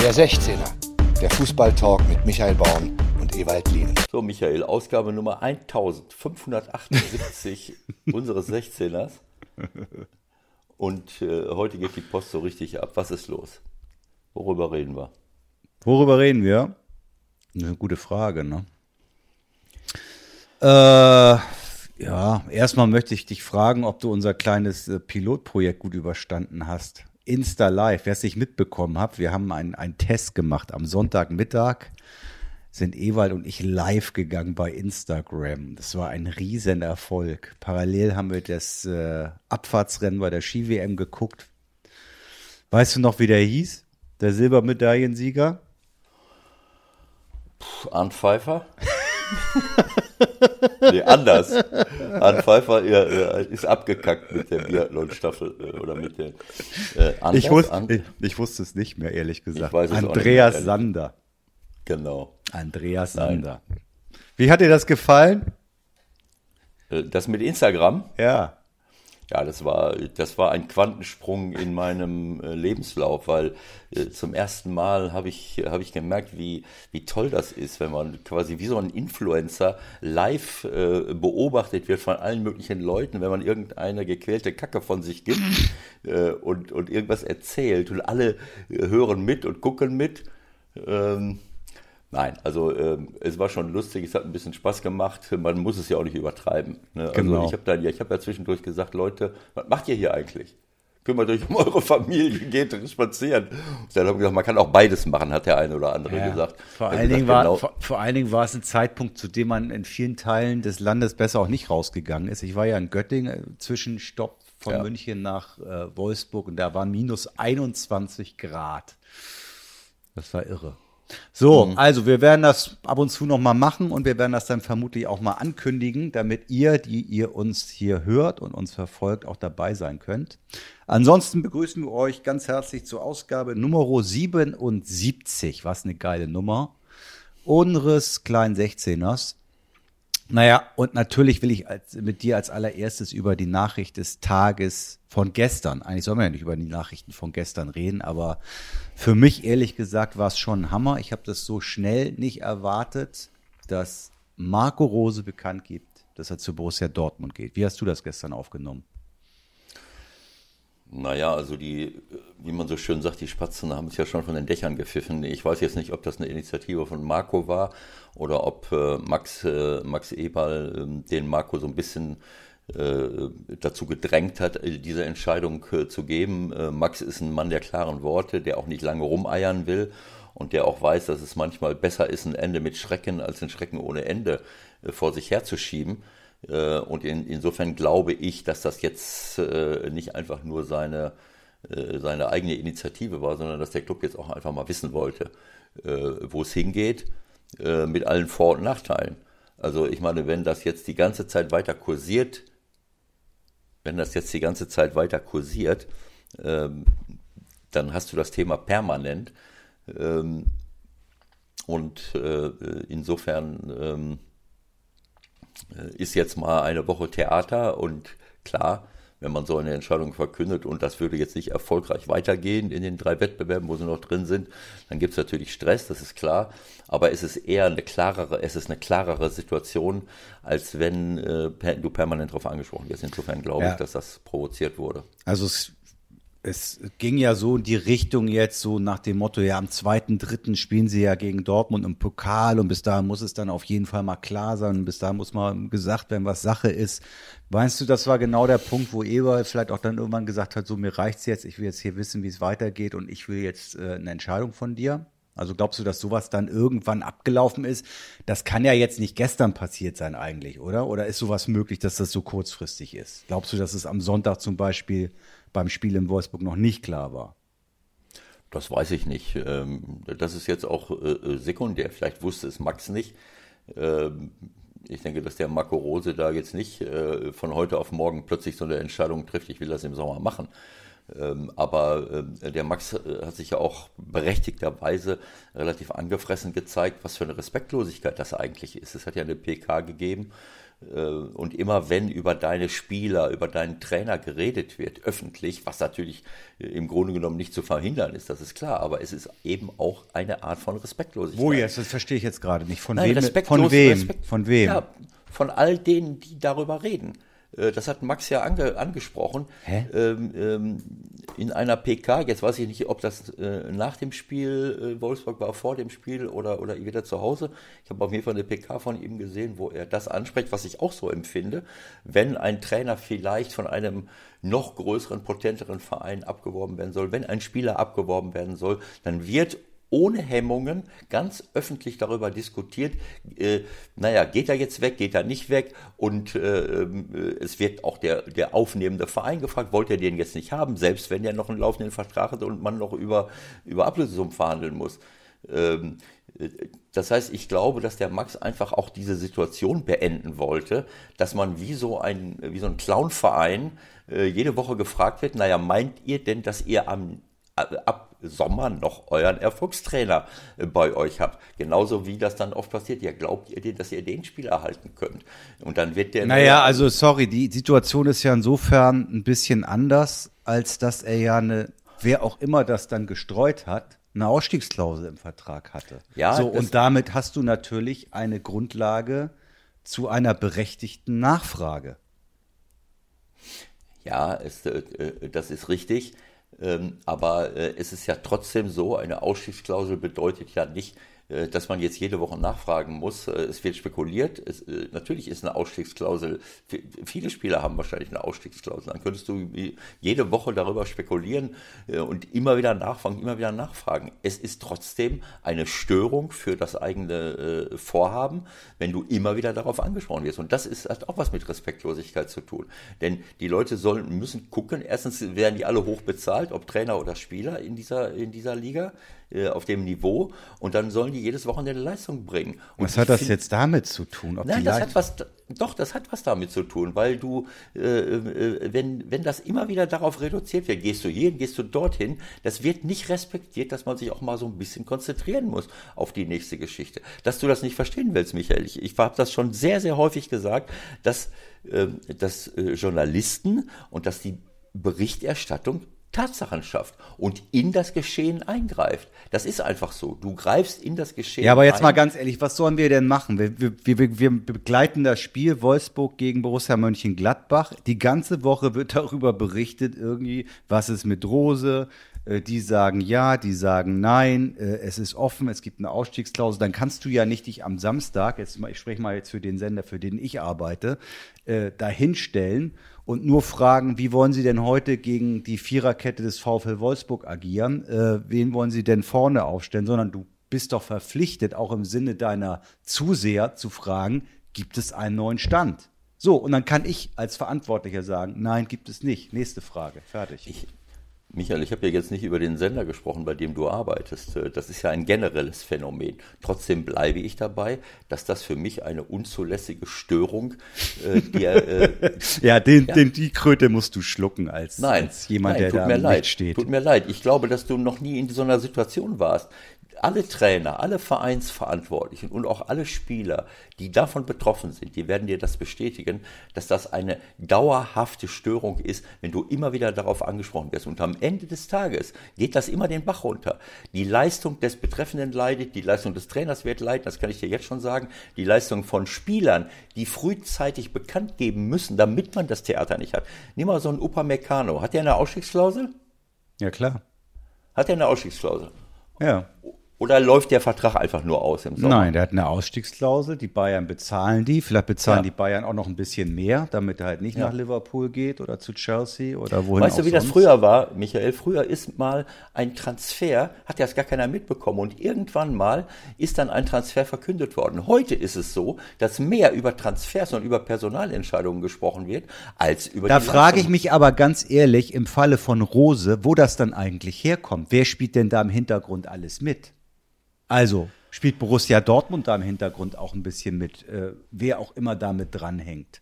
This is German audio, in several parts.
Der 16er, der Fußballtalk mit Michael Baum und Ewald Lien. So, Michael, Ausgabe Nummer 1578 unseres 16ers. Und äh, heute geht die Post so richtig ab. Was ist los? Worüber reden wir? Worüber reden wir? Eine gute Frage, ne? Äh, ja, erstmal möchte ich dich fragen, ob du unser kleines äh, Pilotprojekt gut überstanden hast. Insta Live, wer es nicht mitbekommen hat, wir haben einen, einen Test gemacht. Am Sonntagmittag sind Ewald und ich live gegangen bei Instagram. Das war ein Riesenerfolg. Parallel haben wir das äh, Abfahrtsrennen bei der Ski-WM geguckt. Weißt du noch, wie der hieß? Der Silbermedaillensieger? Puh, Arndt Pfeiffer? nee, anders. Arndt Pfeiffer ja, ist abgekackt mit der Biathlon-Staffel äh, oder mit der äh, anders, ich, wusste, ich, ich, wusste es nicht mehr, ehrlich gesagt. Andreas mehr, Sander. Genau. Andreas Sander. Nein. Wie hat dir das gefallen? Äh, das mit Instagram? Ja. Ja, das war, das war ein Quantensprung in meinem äh, Lebenslauf, weil äh, zum ersten Mal habe ich, habe ich gemerkt, wie, wie toll das ist, wenn man quasi wie so ein Influencer live äh, beobachtet wird von allen möglichen Leuten, wenn man irgendeine gequälte Kacke von sich gibt äh, und, und irgendwas erzählt und alle äh, hören mit und gucken mit. Ähm, Nein, also ähm, es war schon lustig, es hat ein bisschen Spaß gemacht. Man muss es ja auch nicht übertreiben. Ne? Also genau. ich habe dann ja, ich habe ja zwischendurch gesagt, Leute, was macht ihr hier eigentlich? Kümmert euch um eure Familie, geht spazieren. dann habe ich gesagt, man kann auch beides machen, hat der eine oder andere ja, gesagt. Vor allen, Dingen war, genau. vor, vor, allen Dingen war es ein Zeitpunkt, zu dem man in vielen Teilen des Landes besser auch nicht rausgegangen ist. Ich war ja in Göttingen, äh, Zwischenstopp von ja. München nach äh, Wolfsburg und da waren minus 21 Grad. Das war irre. So, mhm. also wir werden das ab und zu noch mal machen und wir werden das dann vermutlich auch mal ankündigen, damit ihr, die ihr uns hier hört und uns verfolgt, auch dabei sein könnt. Ansonsten begrüßen wir euch ganz herzlich zur Ausgabe Nummer 77. Was eine geile Nummer. Unseres kleinen 16ers. Naja, und natürlich will ich als, mit dir als allererstes über die Nachricht des Tages von gestern, eigentlich sollen wir ja nicht über die Nachrichten von gestern reden, aber für mich ehrlich gesagt war es schon ein Hammer. Ich habe das so schnell nicht erwartet, dass Marco Rose bekannt gibt, dass er zu Borussia Dortmund geht. Wie hast du das gestern aufgenommen? Naja, also die, wie man so schön sagt, die Spatzen haben es ja schon von den Dächern gepfiffen. Ich weiß jetzt nicht, ob das eine Initiative von Marco war oder ob äh, Max, äh, Max Eberl äh, den Marco so ein bisschen äh, dazu gedrängt hat, äh, diese Entscheidung äh, zu geben. Max ist ein Mann der klaren Worte, der auch nicht lange rumeiern will und der auch weiß, dass es manchmal besser ist, ein Ende mit Schrecken als ein Schrecken ohne Ende vor sich herzuschieben. Äh, und in, insofern glaube ich, dass das jetzt äh, nicht einfach nur seine, äh, seine eigene Initiative war, sondern dass der Club jetzt auch einfach mal wissen wollte, wo es hingeht, mit allen Vor- und Nachteilen. Also ich meine, wenn das jetzt die ganze Zeit weiter kursiert, wenn das jetzt die ganze Zeit weiter kursiert, ähm, dann hast du das Thema permanent. Ähm, und insofern ähm, äh, ist jetzt mal eine Woche Theater und klar, wenn man so eine Entscheidung verkündet und das würde jetzt nicht erfolgreich weitergehen in den drei Wettbewerben, wo sie noch drin sind, dann gibt es natürlich Stress, das ist klar. Aber es ist eher eine klarere, es ist eine klarere Situation, als wenn äh, du permanent darauf angesprochen wirst. Insofern glaube ja. ich, dass das provoziert wurde. Also es es ging ja so in die Richtung jetzt so nach dem Motto, ja, am zweiten, dritten spielen sie ja gegen Dortmund im Pokal und bis dahin muss es dann auf jeden Fall mal klar sein bis dahin muss mal gesagt werden, was Sache ist. Meinst du, das war genau der Punkt, wo Eber vielleicht auch dann irgendwann gesagt hat, so mir reicht's jetzt, ich will jetzt hier wissen, wie es weitergeht und ich will jetzt äh, eine Entscheidung von dir? Also glaubst du, dass sowas dann irgendwann abgelaufen ist? Das kann ja jetzt nicht gestern passiert sein eigentlich, oder? Oder ist sowas möglich, dass das so kurzfristig ist? Glaubst du, dass es am Sonntag zum Beispiel beim Spiel in Wolfsburg noch nicht klar war? Das weiß ich nicht. Ähm, das ist jetzt auch äh, äh, sekundär. Vielleicht wusste es Max nicht. Ähm, ich denke, dass der Marco Rose da jetzt nicht äh, von heute auf morgen plötzlich so eine Entscheidung trifft, ich will das im Sommer machen. Ähm, aber der Max hat sich ja auch berechtigterweise relativ angefressen gezeigt, was für eine Respektlosigkeit das eigentlich ist. Es hat ja eine PK gegeben, und immer wenn über deine Spieler, über deinen Trainer geredet wird, öffentlich, was natürlich äh, im Grunde genommen nicht zu verhindern ist, das ist klar, aber es ist eben auch eine Art von Respektlosigkeit. Wo jetzt? Das verstehe ich jetzt gerade nicht. Von Nein, wem? Von wem? Respekt, Von wem? Ja, von all denen, die darüber reden. Äh, Das hat Max ja ange, angesprochen. Ähm, ähm, in einer PK, jetzt weiß ich nicht, ob das äh, nach dem Spiel äh, Wolfsburg war, vor dem Spiel oder, oder wieder zu Hause. Ich habe auf jeden Fall eine PK von ihm gesehen, wo er das anspricht, was ich auch so empfinde. Wenn ein Trainer vielleicht von einem noch größeren, potenteren Verein abgeworben werden soll, wenn ein Spieler abgeworben werden soll, dann wird ohne Hemmungen ganz öffentlich darüber diskutiert, äh, naja, geht er jetzt weg, geht er nicht weg und äh, äh, es wird auch der, der aufnehmende Verein gefragt, wollt ihr den jetzt nicht haben, selbst wenn er noch einen laufenden Vertrag hat und man noch über, über Ablösesummen verhandeln muss. Ähm, äh, das heißt, ich glaube, dass der Max einfach auch diese Situation beenden wollte, dass man wie so ein, wie so ein Clownverein äh, jede Woche gefragt wird, naja, meint ihr denn, dass ihr am ab Sommer noch euren Erfolgstrainer äh, bei euch habt. Genauso wie das dann oft passiert. Ja, glaubt ihr denn, dass ihr den Spieler erhalten könnt? Und dann wird der. Naja, also sorry, die Situation ist ja insofern ein bisschen anders, als dass er ja eine, wer auch immer das dann gestreut hat, eine Ausstiegsklausel im Vertrag hatte. Ja, so, und damit hast du natürlich eine Grundlage zu einer berechtigten Nachfrage. Ja, es, äh, äh, das ist richtig. Ähm, aber äh, es ist ja trotzdem so, eine Ausstiegsklausel bedeutet ja nicht, dass man jetzt jede Woche nachfragen muss. Äh, Es wird spekuliert. Es, äh, natürlich ist eine Ausstiegsklausel, viele Spieler haben wahrscheinlich eine Ausstiegsklausel. Dann könntest du jede Woche darüber spekulieren äh, und immer wieder nachfragen, immer wieder nachfragen. Es ist trotzdem eine Störung für das eigene äh, Vorhaben, wenn du immer wieder darauf angesprochen wirst. Und das ist, hat auch was mit Respektlosigkeit zu tun. Denn die Leute sollen, müssen gucken, erstens werden die alle hoch bezahlt, ob Trainer oder Spieler in dieser, in dieser Liga, äh, auf dem Niveau. Und dann sollen die jedes Wochenende eine Leistung bringen. Und Was hat das find- jetzt damit zu tun? Ob Nein, das hat was, doch, das hat was damit zu tun, weil du, äh, äh, wenn, wenn das immer wieder darauf reduziert wird, gehst du hierhin, gehst du dorthin, das wird nicht respektiert, dass man sich auch mal so ein bisschen konzentrieren muss auf die nächste Geschichte. Dass du das nicht verstehen willst, Michael, ich, ich habe das schon sehr, sehr häufig gesagt, dass, äh, dass Journalisten und dass die Berichterstattung Tatsachen schafft und in das Geschehen eingreift. Das ist einfach so. Du greifst in das Geschehen Ja, aber jetzt ein. mal ganz ehrlich, was sollen wir denn machen? Wir, wir, wir, wir begleiten das Spiel Wolfsburg gegen Borussia Mönchengladbach. Die ganze Woche wird darüber berichtet, irgendwie, was ist mit Rose. Äh, Die sagen ja, die sagen nein, äh, es ist offen, es gibt eine Ausstiegsklausel. Dann kannst du ja nicht dich am Samstag, jetzt ich spreche mal jetzt für den Sender, für den ich arbeite, äh, dahinstellen und nur fragen, wie wollen Sie denn heute gegen die Viererkette des VfL Wolfsburg agieren? Äh, wen wollen Sie denn vorne aufstellen? Sondern du bist doch verpflichtet, auch im Sinne deiner Zuseher zu fragen, gibt es einen neuen Stand? So, und dann kann ich als Verantwortlicher sagen, nein, gibt es nicht. Nächste Frage. Fertig. Ich, Michael, ich habe ja jetzt nicht über den Sender gesprochen, bei dem du arbeitest. Äh, Das ist ja ein generelles Phänomen. Trotzdem bleibe ich dabei, dass das für mich eine unzulässige Störung äh, der, äh, ja, den, Den, die Kröte musst du schlucken als, Nein, als jemand, nein, der tut da mir leid. Steht. Tut mir leid. Ich glaube, dass du noch nie in so einer Situation warst. Alle Trainer, alle Vereinsverantwortlichen und auch alle Spieler, die davon betroffen sind, die werden dir das bestätigen, dass das eine dauerhafte Störung ist, wenn du immer wieder darauf angesprochen wirst. Und am Ende des Tages geht das immer den Bach runter. Die Leistung des Betreffenden leidet, die Leistung des Trainers wird leiden, das kann ich dir jetzt schon sagen. Die Leistung von Spielern, die frühzeitig bekannt geben müssen, damit man das Theater nicht hat. Nimm mal so einen Upamecano. Hat der eine Ausstiegsklausel? Ja, klar. Hat er eine Ausstiegsklausel? Ja. Oder läuft der Vertrag einfach nur aus im Sommer? Nein, der hat eine Ausstiegsklausel. Die Bayern bezahlen die. Vielleicht bezahlen Ja. die Bayern auch noch ein bisschen mehr, damit er halt nicht nach Liverpool geht oder zu Chelsea oder wohin Weißt du, wie das sonst. früher war, Michael? Früher ist mal ein Transfer, hat ja gar keiner mitbekommen. Und irgendwann mal ist dann ein Transfer verkündet worden. Heute ist es so, dass mehr über Transfers und über Personalentscheidungen gesprochen wird, als über Da frage ich mich aber ganz ehrlich, im Falle von Rose, wo das dann eigentlich herkommt. Wer spielt denn da im Hintergrund alles mit? Also, spielt Borussia Dortmund da im Hintergrund auch ein bisschen mit, äh, wer auch immer da mit dranhängt?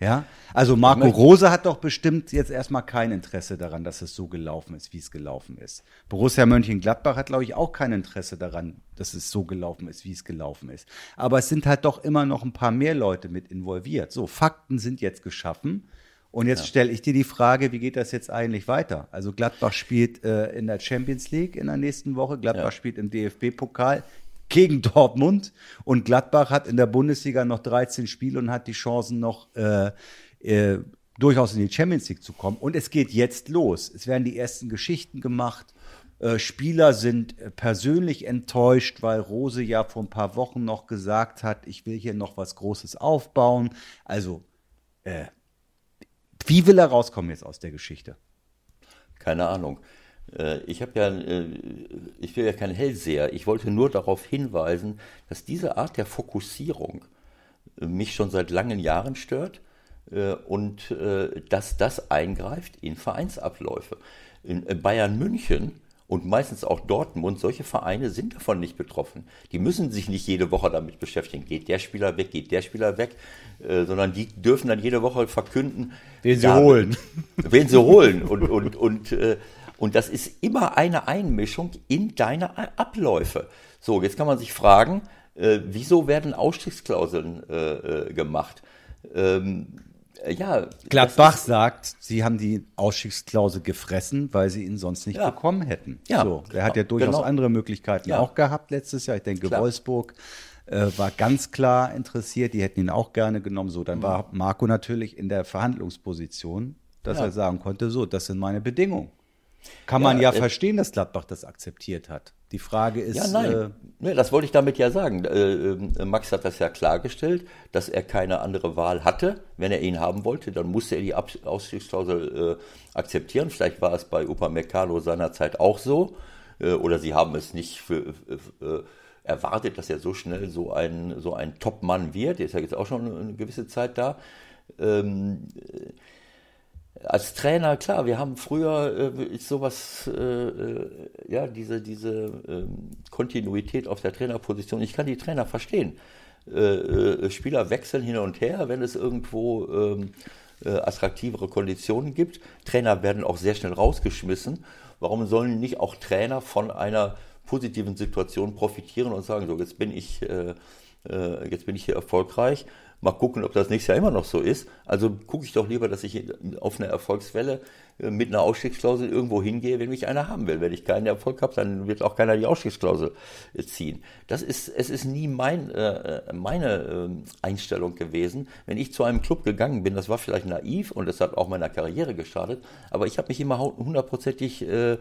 Ja, also Marco Rose hat doch bestimmt jetzt erstmal kein Interesse daran, dass es so gelaufen ist, wie es gelaufen ist. Borussia Mönchengladbach hat, glaube ich, auch kein Interesse daran, dass es so gelaufen ist, wie es gelaufen ist. Aber es sind halt doch immer noch ein paar mehr Leute mit involviert. So, Fakten sind jetzt geschaffen. Und jetzt ja. stelle ich dir die Frage, wie geht das jetzt eigentlich weiter? Also Gladbach spielt äh, in der Champions League in der nächsten Woche, Gladbach ja. spielt im DFB-Pokal gegen Dortmund und Gladbach hat in der Bundesliga noch 13 Spiele und hat die Chancen noch äh, äh, durchaus in die Champions League zu kommen. Und es geht jetzt los. Es werden die ersten Geschichten gemacht. Äh, Spieler sind persönlich enttäuscht, weil Rose ja vor ein paar Wochen noch gesagt hat, ich will hier noch was Großes aufbauen. Also, äh, wie will er rauskommen jetzt aus der Geschichte? Keine Ahnung. Äh, ich habe ja, äh, ich will ja kein Hellseher. Ich wollte nur darauf hinweisen, dass diese Art der Fokussierung äh, mich schon seit langen Jahren stört und dass das eingreift in Vereinsabläufe. In Bayern München und meistens auch Dortmund, solche Vereine sind davon nicht betroffen. Die müssen sich nicht jede Woche damit beschäftigen, geht der Spieler weg, geht der Spieler weg, sondern die dürfen dann jede Woche verkünden, wen sie holen. Wen sie holen. Und, und, und äh, und das ist immer eine Einmischung in deine Abläufe. So, jetzt kann man sich fragen, äh, wieso werden Ausstiegsklauseln äh, äh gemacht? Ähm, äh, ja, Gladbach sagt, sie haben die Ausstiegsklausel gefressen, weil sie ihn sonst nicht ja. bekommen hätten. Ja, so, er hat ja genau. durchaus genau. andere Möglichkeiten ja. auch gehabt letztes Jahr. Ich denke, klar. Wolfsburg äh, war ganz klar interessiert, die hätten ihn auch gerne genommen. So, dann mhm. war Marco natürlich in der Verhandlungsposition, dass ja. er sagen konnte, so, das sind meine Bedingungen. Kann man ja, ja äh, verstehen, dass Gladbach das akzeptiert hat. Die Frage ist. Ja, nein. Äh, das wollte ich damit ja sagen. Äh, äh, Max hat das ja klargestellt, dass er keine andere Wahl hatte. Wenn er ihn haben wollte, dann musste er die Ausstiegsklausel äh, akzeptieren. Vielleicht war es bei Upamecano seinerzeit auch so. Äh, oder sie haben es nicht für, erwartet, dass er so schnell so ein, so ein Top-Mann wird. Der ist ja jetzt auch schon eine gewisse Zeit da. Ähm, als Trainer, klar, wir haben früher äh, sowas, äh, äh, ja, diese, diese äh, Kontinuität auf der Trainerposition. Ich kann die Trainer verstehen. Äh, äh, Spieler wechseln hin und her, wenn es irgendwo ähm, äh, attraktivere Konditionen gibt. Trainer werden auch sehr schnell rausgeschmissen. Warum sollen nicht auch Trainer von einer positiven Situation profitieren und sagen, so, jetzt bin ich, jetzt bin ich hier erfolgreich Mal gucken, ob das nächstes Jahr immer noch so ist. Also gucke ich doch lieber, dass ich auf eine Erfolgswelle äh, mit einer Ausstiegsklausel irgendwo hingehe, wenn mich einer haben will. Wenn ich keinen Erfolg habe, dann wird auch keiner die Ausstiegsklausel äh, ziehen. Das ist, es ist nie mein, äh, meine äh, Einstellung gewesen. Wenn ich zu einem Club gegangen bin, das war vielleicht naiv und das hat auch meiner Karriere geschadet, aber ich habe mich immer hundertprozentig äh,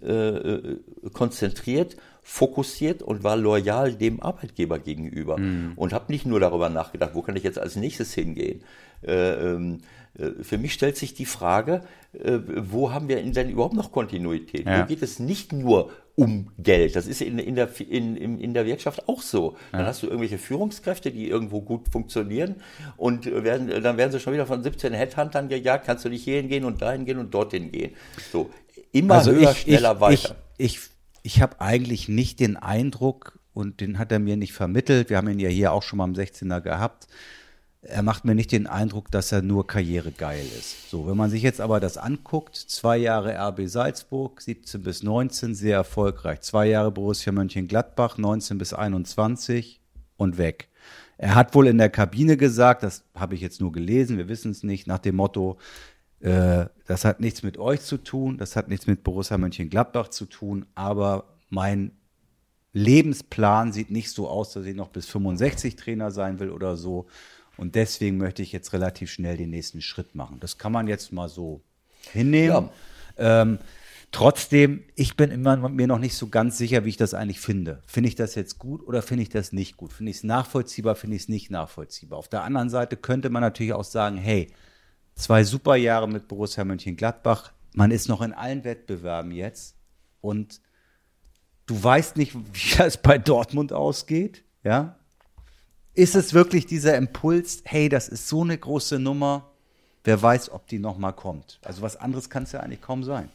äh, konzentriert fokussiert und war loyal dem Arbeitgeber gegenüber mhm. und habe nicht nur darüber nachgedacht, wo kann ich jetzt als nächstes hingehen. Äh, ähm, äh, für mich stellt sich die Frage, äh, wo haben wir denn überhaupt noch Kontinuität? Ja. Wo geht es nicht nur um Geld? Das ist in, in, der, in, in der Wirtschaft auch so. Dann ja. hast du irgendwelche Führungskräfte, die irgendwo gut funktionieren und werden, dann werden sie schon wieder von 17 Headhuntern gejagt, kannst du nicht hierhin gehen und dahin gehen und dorthin gehen. So, immer also höher, ich, schneller, ich, weiter. Ich, ich ich habe eigentlich nicht den Eindruck, und den hat er mir nicht vermittelt, wir haben ihn ja hier auch schon mal am 16er gehabt, er macht mir nicht den Eindruck, dass er nur karrieregeil ist. So, wenn man sich jetzt aber das anguckt, zwei Jahre RB Salzburg, 17 bis 19, sehr erfolgreich. Zwei Jahre Borussia Mönchengladbach, 19 bis 21 und weg. Er hat wohl in der Kabine gesagt, das habe ich jetzt nur gelesen, wir wissen es nicht, nach dem Motto, äh, das hat nichts mit euch zu tun, das hat nichts mit Borussia Mönchengladbach zu tun, aber mein Lebensplan sieht nicht so aus, dass ich noch bis 65 Trainer sein will oder so. Und deswegen möchte ich jetzt relativ schnell den nächsten Schritt machen. Das kann man jetzt mal so hinnehmen. Ja. Ähm, trotzdem, ich bin immer mir noch nicht so ganz sicher, wie ich das eigentlich finde. Finde ich das jetzt gut oder finde ich das nicht gut? Finde ich es nachvollziehbar, finde ich es nicht nachvollziehbar? Auf der anderen Seite könnte man natürlich auch sagen, hey, zwei super Jahre mit Borussia Mönchengladbach. Man ist noch in allen Wettbewerben jetzt und du weißt nicht, wie es bei Dortmund ausgeht, ja? Ist es wirklich dieser Impuls, hey, das ist so eine große Nummer, wer weiß, ob die nochmal kommt? Also was anderes kann es ja eigentlich kaum sein.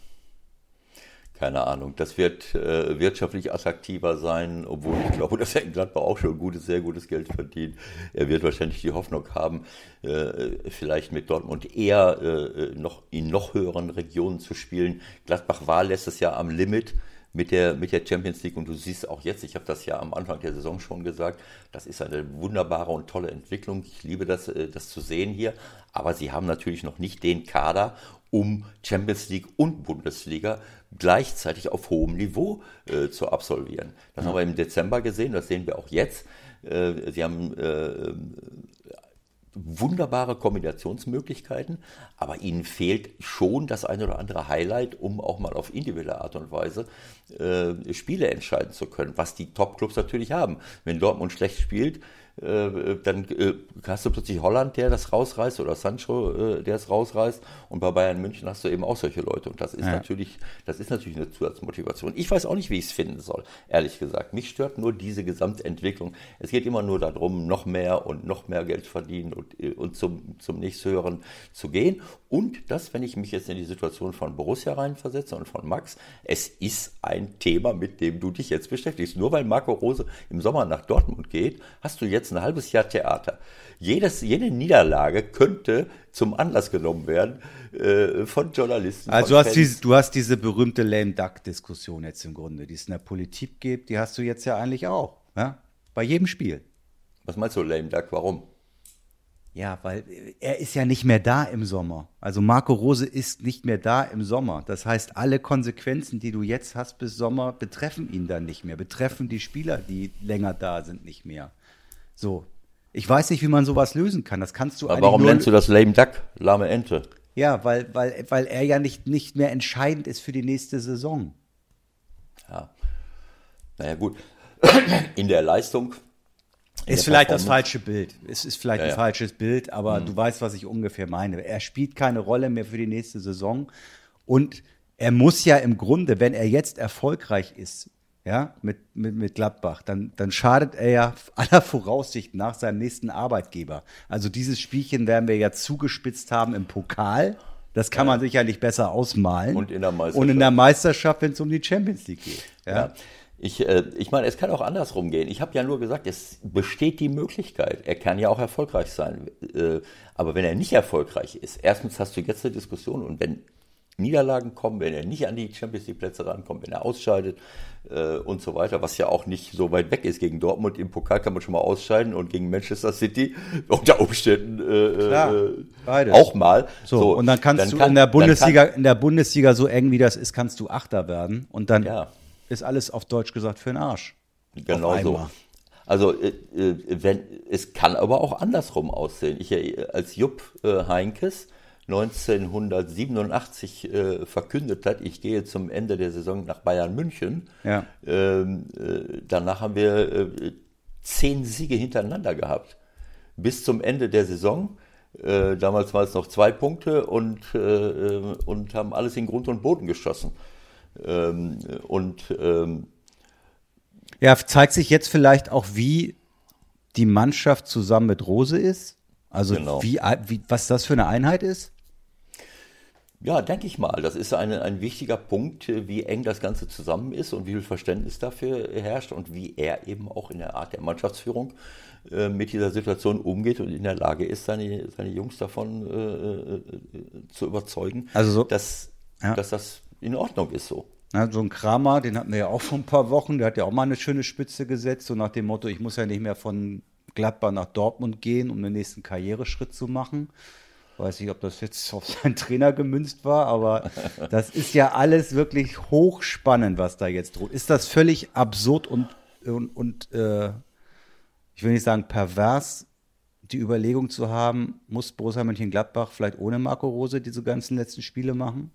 Keine Ahnung, das wird äh, wirtschaftlich attraktiver sein, obwohl ich glaube, dass er in Gladbach auch schon gutes, sehr gutes Geld verdient. Er wird wahrscheinlich die Hoffnung haben, äh, vielleicht mit Dortmund eher äh, noch in noch höheren Regionen zu spielen. Gladbach war letztes Jahr am Limit mit der, mit der Champions League und du siehst auch jetzt, ich habe das ja am Anfang der Saison schon gesagt, das ist eine wunderbare und tolle Entwicklung. Ich liebe das, äh, das zu sehen hier, aber sie haben natürlich noch nicht den Kader, um Champions League und Bundesliga gleichzeitig auf hohem Niveau äh, zu absolvieren. Das ja. haben wir im Dezember gesehen, das sehen wir auch jetzt. Äh, sie haben äh, wunderbare Kombinationsmöglichkeiten, aber ihnen fehlt schon das eine oder andere Highlight, um auch mal auf individuelle Art und Weise äh, Spiele entscheiden zu können, was die Top-Clubs natürlich haben. Wenn Dortmund schlecht spielt, äh, dann äh, hast du plötzlich Holland, der das rausreißt oder Sancho, äh, der es rausreißt und bei Bayern München hast du eben auch solche Leute und das ist ja. natürlich, das ist natürlich eine Zusatzmotivation. Ich weiß auch nicht, wie ich es finden soll, ehrlich gesagt. Mich stört nur diese Gesamtentwicklung. Es geht immer nur darum, noch mehr und noch mehr Geld verdienen und, und zum, zum nächsthöheren zu gehen und das, wenn ich mich jetzt in die Situation von Borussia reinversetze und von Max, es ist ein Thema, mit dem du dich jetzt beschäftigst. Nur weil Marco Rose im Sommer nach Dortmund geht, hast du jetzt ein halbes Jahr Theater. Jedes, jede Niederlage könnte zum Anlass genommen werden äh, von Journalisten. Also von du, hast diese, du hast diese berühmte Lame Duck-Diskussion jetzt im Grunde, die es in der Politik gibt, die hast du jetzt ja eigentlich auch. Ja? Bei jedem Spiel. Was meinst du, Lame Duck? Warum? Ja, weil er ist ja nicht mehr da im Sommer. Also Marco Rose ist nicht mehr da im Sommer. Das heißt, alle Konsequenzen, die du jetzt hast bis Sommer, betreffen ihn dann nicht mehr, betreffen die Spieler, die länger da sind, nicht mehr. So. Ich weiß nicht, wie man sowas lösen kann. Das kannst du Aber warum nennst du das lame duck, lahme Ente? Ja, weil, weil, weil er ja nicht, nicht mehr entscheidend ist für die nächste Saison. Ja. Naja, gut. In der Leistung ist vielleicht das falsche Bild. Es ist vielleicht ja, ein ja. falsches Bild, aber mhm. du weißt, was ich ungefähr meine. Er spielt keine Rolle mehr für die nächste Saison und er muss ja im Grunde, wenn er jetzt erfolgreich ist, ja, mit, mit, mit Gladbach, dann, dann schadet er ja aller Voraussicht nach seinem nächsten Arbeitgeber. Also dieses Spielchen werden wir ja zugespitzt haben im Pokal. Das kann ja. man sicherlich besser ausmalen. Und in der Meisterschaft. Und in der Meisterschaft, wenn es um die Champions League geht. Ja. ja. Ich, äh, ich meine, es kann auch andersrum gehen. Ich habe ja nur gesagt, es besteht die Möglichkeit. Er kann ja auch erfolgreich sein. Äh, aber wenn er nicht erfolgreich ist, erstens hast du jetzt eine Diskussion und wenn Niederlagen kommen, wenn er nicht an die Champions League Plätze rankommt, wenn er ausscheidet äh, und so weiter, was ja auch nicht so weit weg ist. Gegen Dortmund im Pokal kann man schon mal ausscheiden und gegen Manchester City unter Umständen äh, Klar, äh, auch mal. So, so, und dann kannst dann du kann, in der Bundesliga, kann, in der Bundesliga so eng wie das ist, kannst du Achter werden und dann ja ist alles auf Deutsch gesagt für den Arsch. Genau so. Also äh, äh, wenn, es kann aber auch andersrum aussehen. Ich äh, als Jupp äh, Heinkes 1987 äh, verkündet hat, ich gehe zum Ende der Saison nach Bayern München. Ja. Ähm, äh, danach haben wir äh, zehn Siege hintereinander gehabt. Bis zum Ende der Saison. Äh, damals war es noch zwei Punkte und, äh, und haben alles in Grund und Boden geschossen. Ähm, und ähm, ja, zeigt sich jetzt vielleicht auch, wie die Mannschaft zusammen mit Rose ist? Also genau. wie, wie, was das für eine Einheit ist? Ja, denke ich mal. Das ist eine, ein wichtiger Punkt, wie eng das Ganze zusammen ist und wie viel Verständnis dafür herrscht und wie er eben auch in der Art der Mannschaftsführung äh, mit dieser Situation umgeht und in der Lage ist, seine, seine Jungs davon äh, äh, zu überzeugen, also so, dass, ja. dass das in Ordnung ist so. Na, so ein Kramer, den hatten wir ja auch vor ein paar Wochen, der hat ja auch mal eine schöne Spitze gesetzt, so nach dem Motto, ich muss ja nicht mehr von Gladbach nach Dortmund gehen, um den nächsten Karriereschritt zu machen. Weiß nicht, ob das jetzt auf seinen Trainer gemünzt war, aber das ist ja alles wirklich hochspannend, was da jetzt droht. Ist das völlig absurd und, und, und äh, ich will nicht sagen pervers, die Überlegung zu haben, muss Borussia Mönchengladbach vielleicht ohne Marco Rose diese ganzen letzten Spiele machen?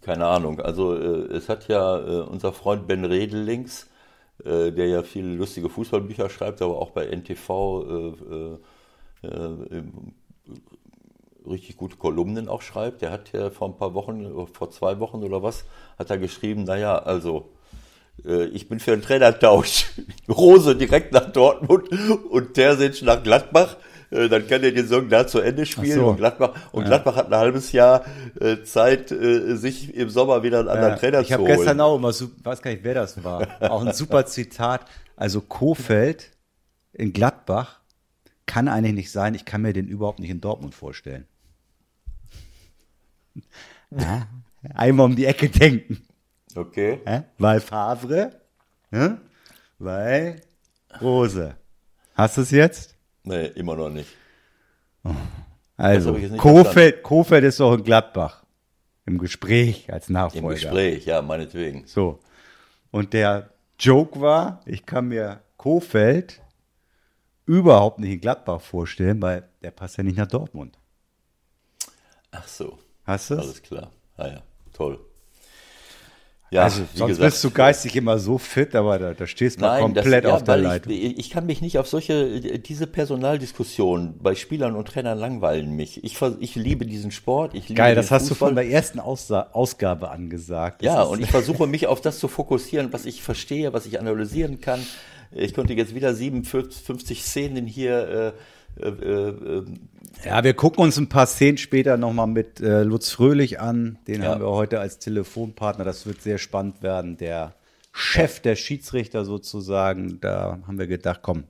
Keine Ahnung. Also äh, es hat ja äh, unser Freund Ben Redelings, äh, der ja viele lustige Fußballbücher schreibt, aber auch bei NTV äh, äh, äh, richtig gute Kolumnen auch schreibt. Der hat ja vor ein paar Wochen, vor zwei Wochen oder was, hat er geschrieben, naja, also ich bin für einen Trainertausch. Rose direkt nach Dortmund und Terzic nach Gladbach. äh, dann kann er den Song da zu Ende spielen so. und Gladbach und Gladbach hat ein halbes Jahr äh, Zeit, äh, sich im Sommer wieder einen anderen Trainer ich zu habe holen. gestern auch immer, weiß gar nicht, wer das war, auch ein super Zitat. Also Kofeld in Gladbach kann eigentlich nicht sein. Ich kann mir den überhaupt nicht in Dortmund vorstellen. Ja, einmal um die Ecke denken. Okay. Hä? Weil Favre, hä? weil Rose. Hast du es jetzt? Nee, immer noch nicht. Also, ich jetzt nicht Kofeld, Kofeld ist doch in Gladbach. Im Gespräch als Im Nachfolger. Gespräch, ja, meinetwegen. So. Und der Joke war, ich kann mir Kofeld überhaupt nicht in Gladbach vorstellen, weil der passt ja nicht nach Dortmund. Ach so. Hast du es? Alles klar. Ah ja, toll. Ja, Also, wie sonst gesagt, bist du geistig immer so fit, aber da, da stehst du mal Nein, komplett das, ja, auf der Leitung. Ich, ich kann mich nicht auf solche, diese Personaldiskussionen bei Spielern und Trainern langweilen mich. Ich, ich liebe diesen Sport. Ich liebe Geil, das hast du von der ersten Aussa Ausgabe angesagt. Ja, und ich versuche mich auf das zu fokussieren, was ich verstehe, was ich analysieren kann. Ich konnte jetzt wieder 57 Szenen hier äh, äh, äh, Ja, wir gucken uns ein paar Szenen später nochmal mit äh, Lutz Fröhlich an. Den Ja. haben wir heute als Telefonpartner. Das wird sehr spannend werden. Der Chef der Schiedsrichter sozusagen. Da haben wir gedacht, komm,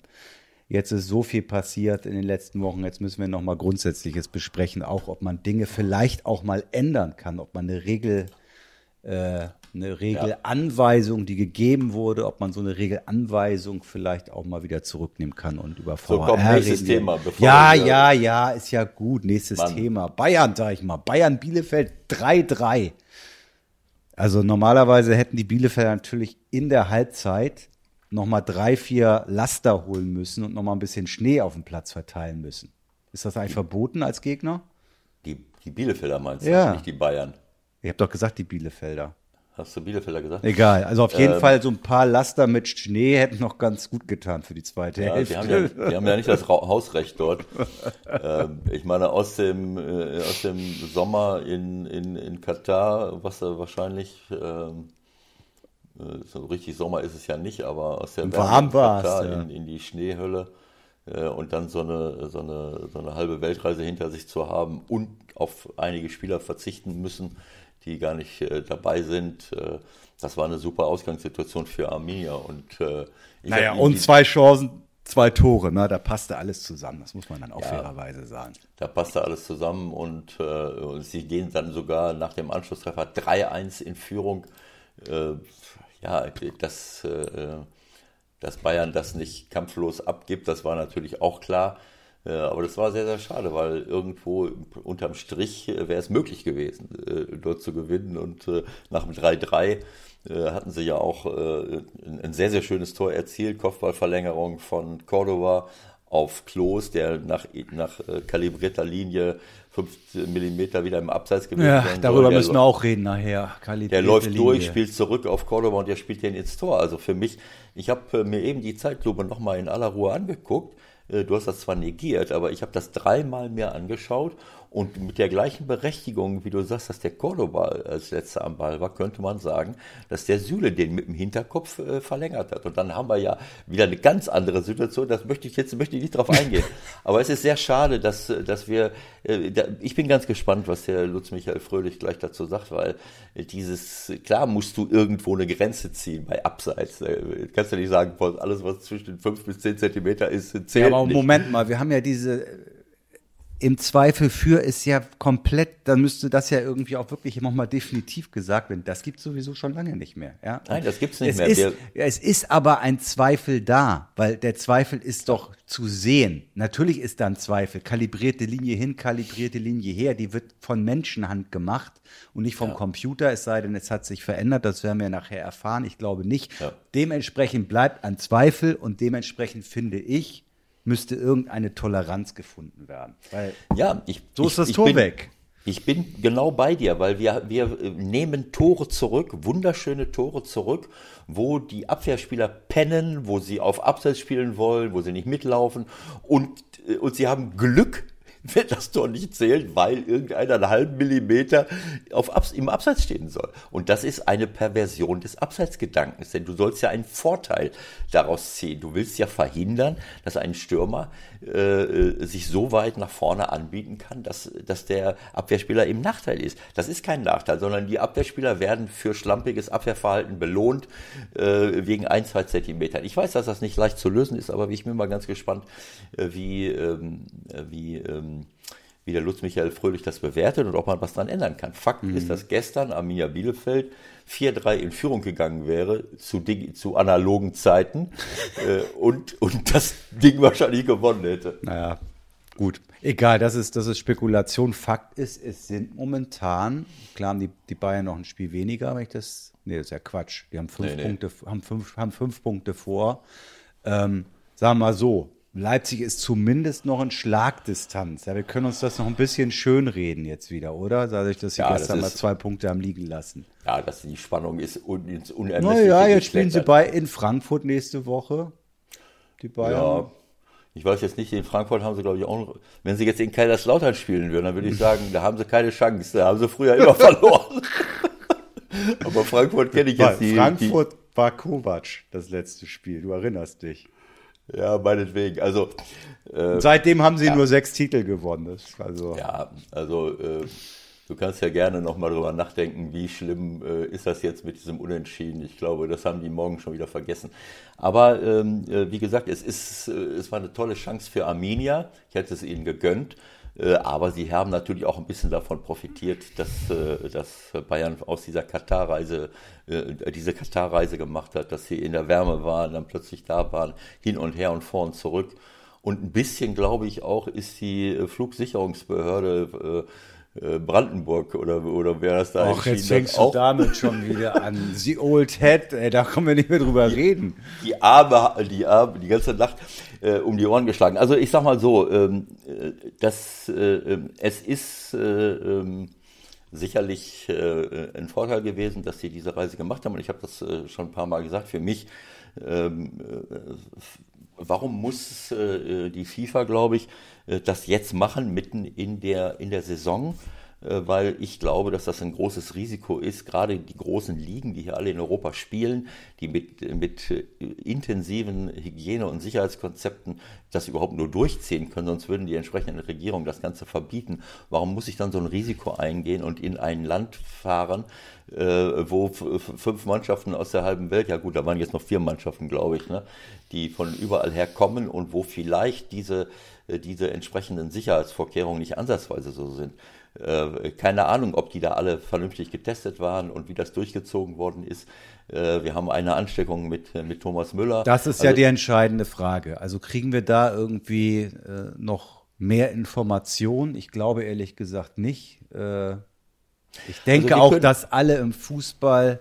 jetzt ist so viel passiert in den letzten Wochen. Jetzt müssen wir nochmal Grundsätzliches besprechen. Auch, ob man Dinge vielleicht auch mal ändern kann. Ob man eine Regel, äh, eine Regelanweisung, die gegeben wurde, ob man so eine Regelanweisung vielleicht auch mal wieder zurücknehmen kann und über So, VAR komm, nächstes reden. Thema, Ja, ja, ja, ist ja gut. Nächstes Mann. Thema. Bayern, sag ich mal. Bayern Bielefeld 3-3. Also normalerweise hätten die Bielefelder natürlich in der Halbzeit nochmal drei, vier Laster holen müssen und nochmal ein bisschen Schnee auf dem Platz verteilen müssen. Ist das eigentlich verboten als Gegner? die, die Bielefelder meinst Ja. du, nicht die Bayern. Ich habe doch gesagt, die Bielefelder. Hast du Bielefelder gesagt? Egal. Also auf jeden Ähm. Fall so ein paar Laster mit Schnee hätten noch ganz gut getan für die zweite Ja, Hälfte. die, haben ja, die haben ja nicht das Hausrecht dort. ähm, ich meine, aus dem, äh, aus dem Sommer in, in, in Katar, was da wahrscheinlich, ähm, äh, so richtig Sommer ist es ja nicht, aber aus der Warm in war's, Katar ja. in, in die Schneehölle äh, und dann so eine, so, eine, so eine halbe Weltreise hinter sich zu haben und auf einige Spieler verzichten müssen, die gar nicht äh, dabei sind. Äh, das war eine super Ausgangssituation für Arminia. Und, äh, ich Naja, und zwei Chancen, zwei Tore, ne? Da passte alles zusammen. Das muss man dann auch Ja. fairerweise sagen. Da passte alles zusammen und, äh, und sie gehen dann sogar nach dem Anschlusstreffer 3-1 in Führung. Äh, ja, dass, äh, dass Bayern das nicht kampflos abgibt, das war natürlich auch klar. Äh, aber das war sehr, sehr schade, weil irgendwo unterm Strich äh, wäre es möglich gewesen, äh, dort zu gewinnen. Und äh, nach dem 3-3 äh, hatten sie ja auch äh, ein, ein sehr, sehr schönes Tor erzielt. Kopfballverlängerung von Cordova auf Klos, der nach, nach äh, kalibrierter Linie 5 Millimeter wieder im Abseits gewesen Ja, darüber soll. Der müssen wir auch reden nachher. der Kalibrierte läuft Linie. durch, spielt zurück auf Cordoba und der spielt den ins Tor. Also für mich, ich habe mir eben die Zeitlupe nochmal in aller Ruhe angeguckt. Äh, Du hast das zwar negiert, aber ich habe das dreimal mir angeschaut und mit der gleichen Berechtigung, wie du sagst, dass der Cordoba als letzter am Ball war, könnte man sagen, dass der Süle den mit dem Hinterkopf äh, verlängert hat. Und dann haben wir ja wieder eine ganz andere Situation. Das möchte ich jetzt möchte ich nicht drauf eingehen. aber es ist sehr schade, dass, dass wir, äh, da, ich bin ganz gespannt, was der Lutz Michael Fröhlich gleich dazu sagt, weil äh, dieses, klar musst du irgendwo eine Grenze ziehen bei Abseits. Äh, Kannst du nicht sagen, alles was zwischen den 5 bis 10 Zentimeter ist, zählt Ja, aber nicht. Moment mal, wir haben ja diese im Zweifel für ist ja komplett, dann müsste das ja irgendwie auch wirklich nochmal definitiv gesagt werden. Das gibt sowieso schon lange nicht mehr. Ja? Nein, das gibt's nicht es mehr. Ist, Wir- es ist aber ein Zweifel da, weil der Zweifel ist doch zu sehen. Natürlich ist da ein Zweifel. Kalibrierte Linie hin, kalibrierte Linie her, die wird von Menschenhand gemacht und nicht vom Computer, es sei denn, es hat sich verändert, das werden wir nachher erfahren. Ich glaube nicht. Ja. Dementsprechend bleibt ein Zweifel und dementsprechend finde ich, müsste irgendeine Toleranz gefunden werden. Weil Ja, ich, So ich, ist das ich Tor bin, weg. Ich bin genau bei dir, weil wir, wir äh, nehmen Tore zurück, wunderschöne Tore zurück, wo die Abwehrspieler pennen, wo sie auf Abseits spielen wollen, wo sie nicht mitlaufen und, äh, und sie haben Glück, wird das Tor nicht zählen, weil irgendeiner einen halben Millimeter auf, im Abseits stehen soll. Und das ist eine Perversion des Abseitsgedankens, denn du sollst ja einen Vorteil daraus ziehen. Du willst ja verhindern, dass ein Stürmer äh, sich so weit nach vorne anbieten kann, dass, dass der Abwehrspieler im Nachteil ist. Das ist kein Nachteil, sondern die Abwehrspieler werden für schlampiges Abwehrverhalten belohnt äh, wegen ein, zwei Zentimetern. Ich weiß, dass das nicht leicht zu lösen ist, aber ich bin mal ganz gespannt, äh, wie, ähm, wie ähm, wie der Lutz Michael Fröhlich das bewertet und ob man was daran ändern kann. Fakt mhm. ist, dass gestern Arminia Bielefeld 4-3 in Führung gegangen wäre zu, zu analogen Zeiten äh, und, und das Ding wahrscheinlich gewonnen hätte. Naja, gut. Egal, das ist, das ist Spekulation. Fakt ist, es sind momentan, klar haben die, die Bayern noch ein Spiel weniger, wenn ich das. Nee, das ist ja Quatsch. Die haben fünf, nee, Punkte, nee. Haben fünf, haben fünf Punkte vor. Ähm, sagen wir mal so, Leipzig ist zumindest noch in Schlagdistanz. Ja, wir können uns das noch ein bisschen schön jetzt wieder, oder? Dadurch, dass sie ja, gestern das mal zwei Punkte haben liegen lassen. Ja, dass die Spannung ist un ins Unermessliche. Naja, jetzt spielen sie bei in Frankfurt nächste Woche. Die Bayern. Ja, ich weiß jetzt nicht, in Frankfurt haben sie, glaube ich, auch noch, wenn sie jetzt in Kaiserslautern spielen würden, dann würde ich sagen, da haben sie keine Chance. Da haben sie früher immer verloren. Aber Frankfurt kenne ich jetzt nicht. Frankfurt die, war Kovac, das letzte Spiel. Du erinnerst dich. Ja, meinetwegen. Also äh, seitdem haben sie ja. nur sechs Titel gewonnen. Das, also ja, also äh, du kannst ja gerne noch mal drüber nachdenken, wie schlimm äh, ist das jetzt mit diesem Unentschieden. Ich glaube, das haben die morgen schon wieder vergessen. Aber ähm, äh, wie gesagt, es ist, äh, es war eine tolle Chance für Arminia. Ich hätte es ihnen gegönnt. Äh, aber sie haben natürlich auch ein bisschen davon profitiert, dass, äh, dass Bayern aus dieser Katar-Reise, äh, diese Katar-Reise gemacht hat, dass sie in der Wärme waren, dann plötzlich da waren, hin und her und vor und zurück. Und ein bisschen, glaube ich, auch ist die Flugsicherungsbehörde Brandenburg oder, oder wer das da Ach, jetzt fängst du damit schon wieder an. The Old Head, ey, da können wir nicht mehr drüber die, reden. Die Arme, die Arme, die ganze Nacht äh, um die Ohren geschlagen. Also ich sag mal so, ähm, äh, das, äh, ähm, es ist äh, ähm, sicherlich äh, ein Vorteil gewesen, dass sie diese Reise gemacht haben. Und ich habe das äh, schon ein paar Mal gesagt. Für mich ähm, äh, warum muss äh, die FIFA, glaube ich, äh, das jetzt machen, mitten in der, in der Saison? Äh, weil ich glaube, dass das ein großes Risiko ist, gerade die großen Ligen, die hier alle in Europa spielen, die mit, mit äh, intensiven Hygiene- und Sicherheitskonzepten das überhaupt nur durchziehen können, sonst würden die entsprechenden Regierungen das Ganze verbieten. Warum muss ich dann so ein Risiko eingehen und in ein Land fahren, äh, wo fünf Mannschaften aus der halben Welt, ja gut, da waren jetzt noch vier Mannschaften, glaube ich, ne, die von überall her kommen und wo vielleicht diese, diese entsprechenden Sicherheitsvorkehrungen nicht ansatzweise so sind. Äh, keine Ahnung, ob die da alle vernünftig getestet waren und wie das durchgezogen worden ist. Äh, wir haben eine Ansteckung mit, mit Thomas Müller. Das ist also, ja die entscheidende Frage. Also kriegen wir da irgendwie äh, noch mehr Informationen? Ich glaube ehrlich gesagt nicht. Äh, ich denke also auch, dass alle im Fußball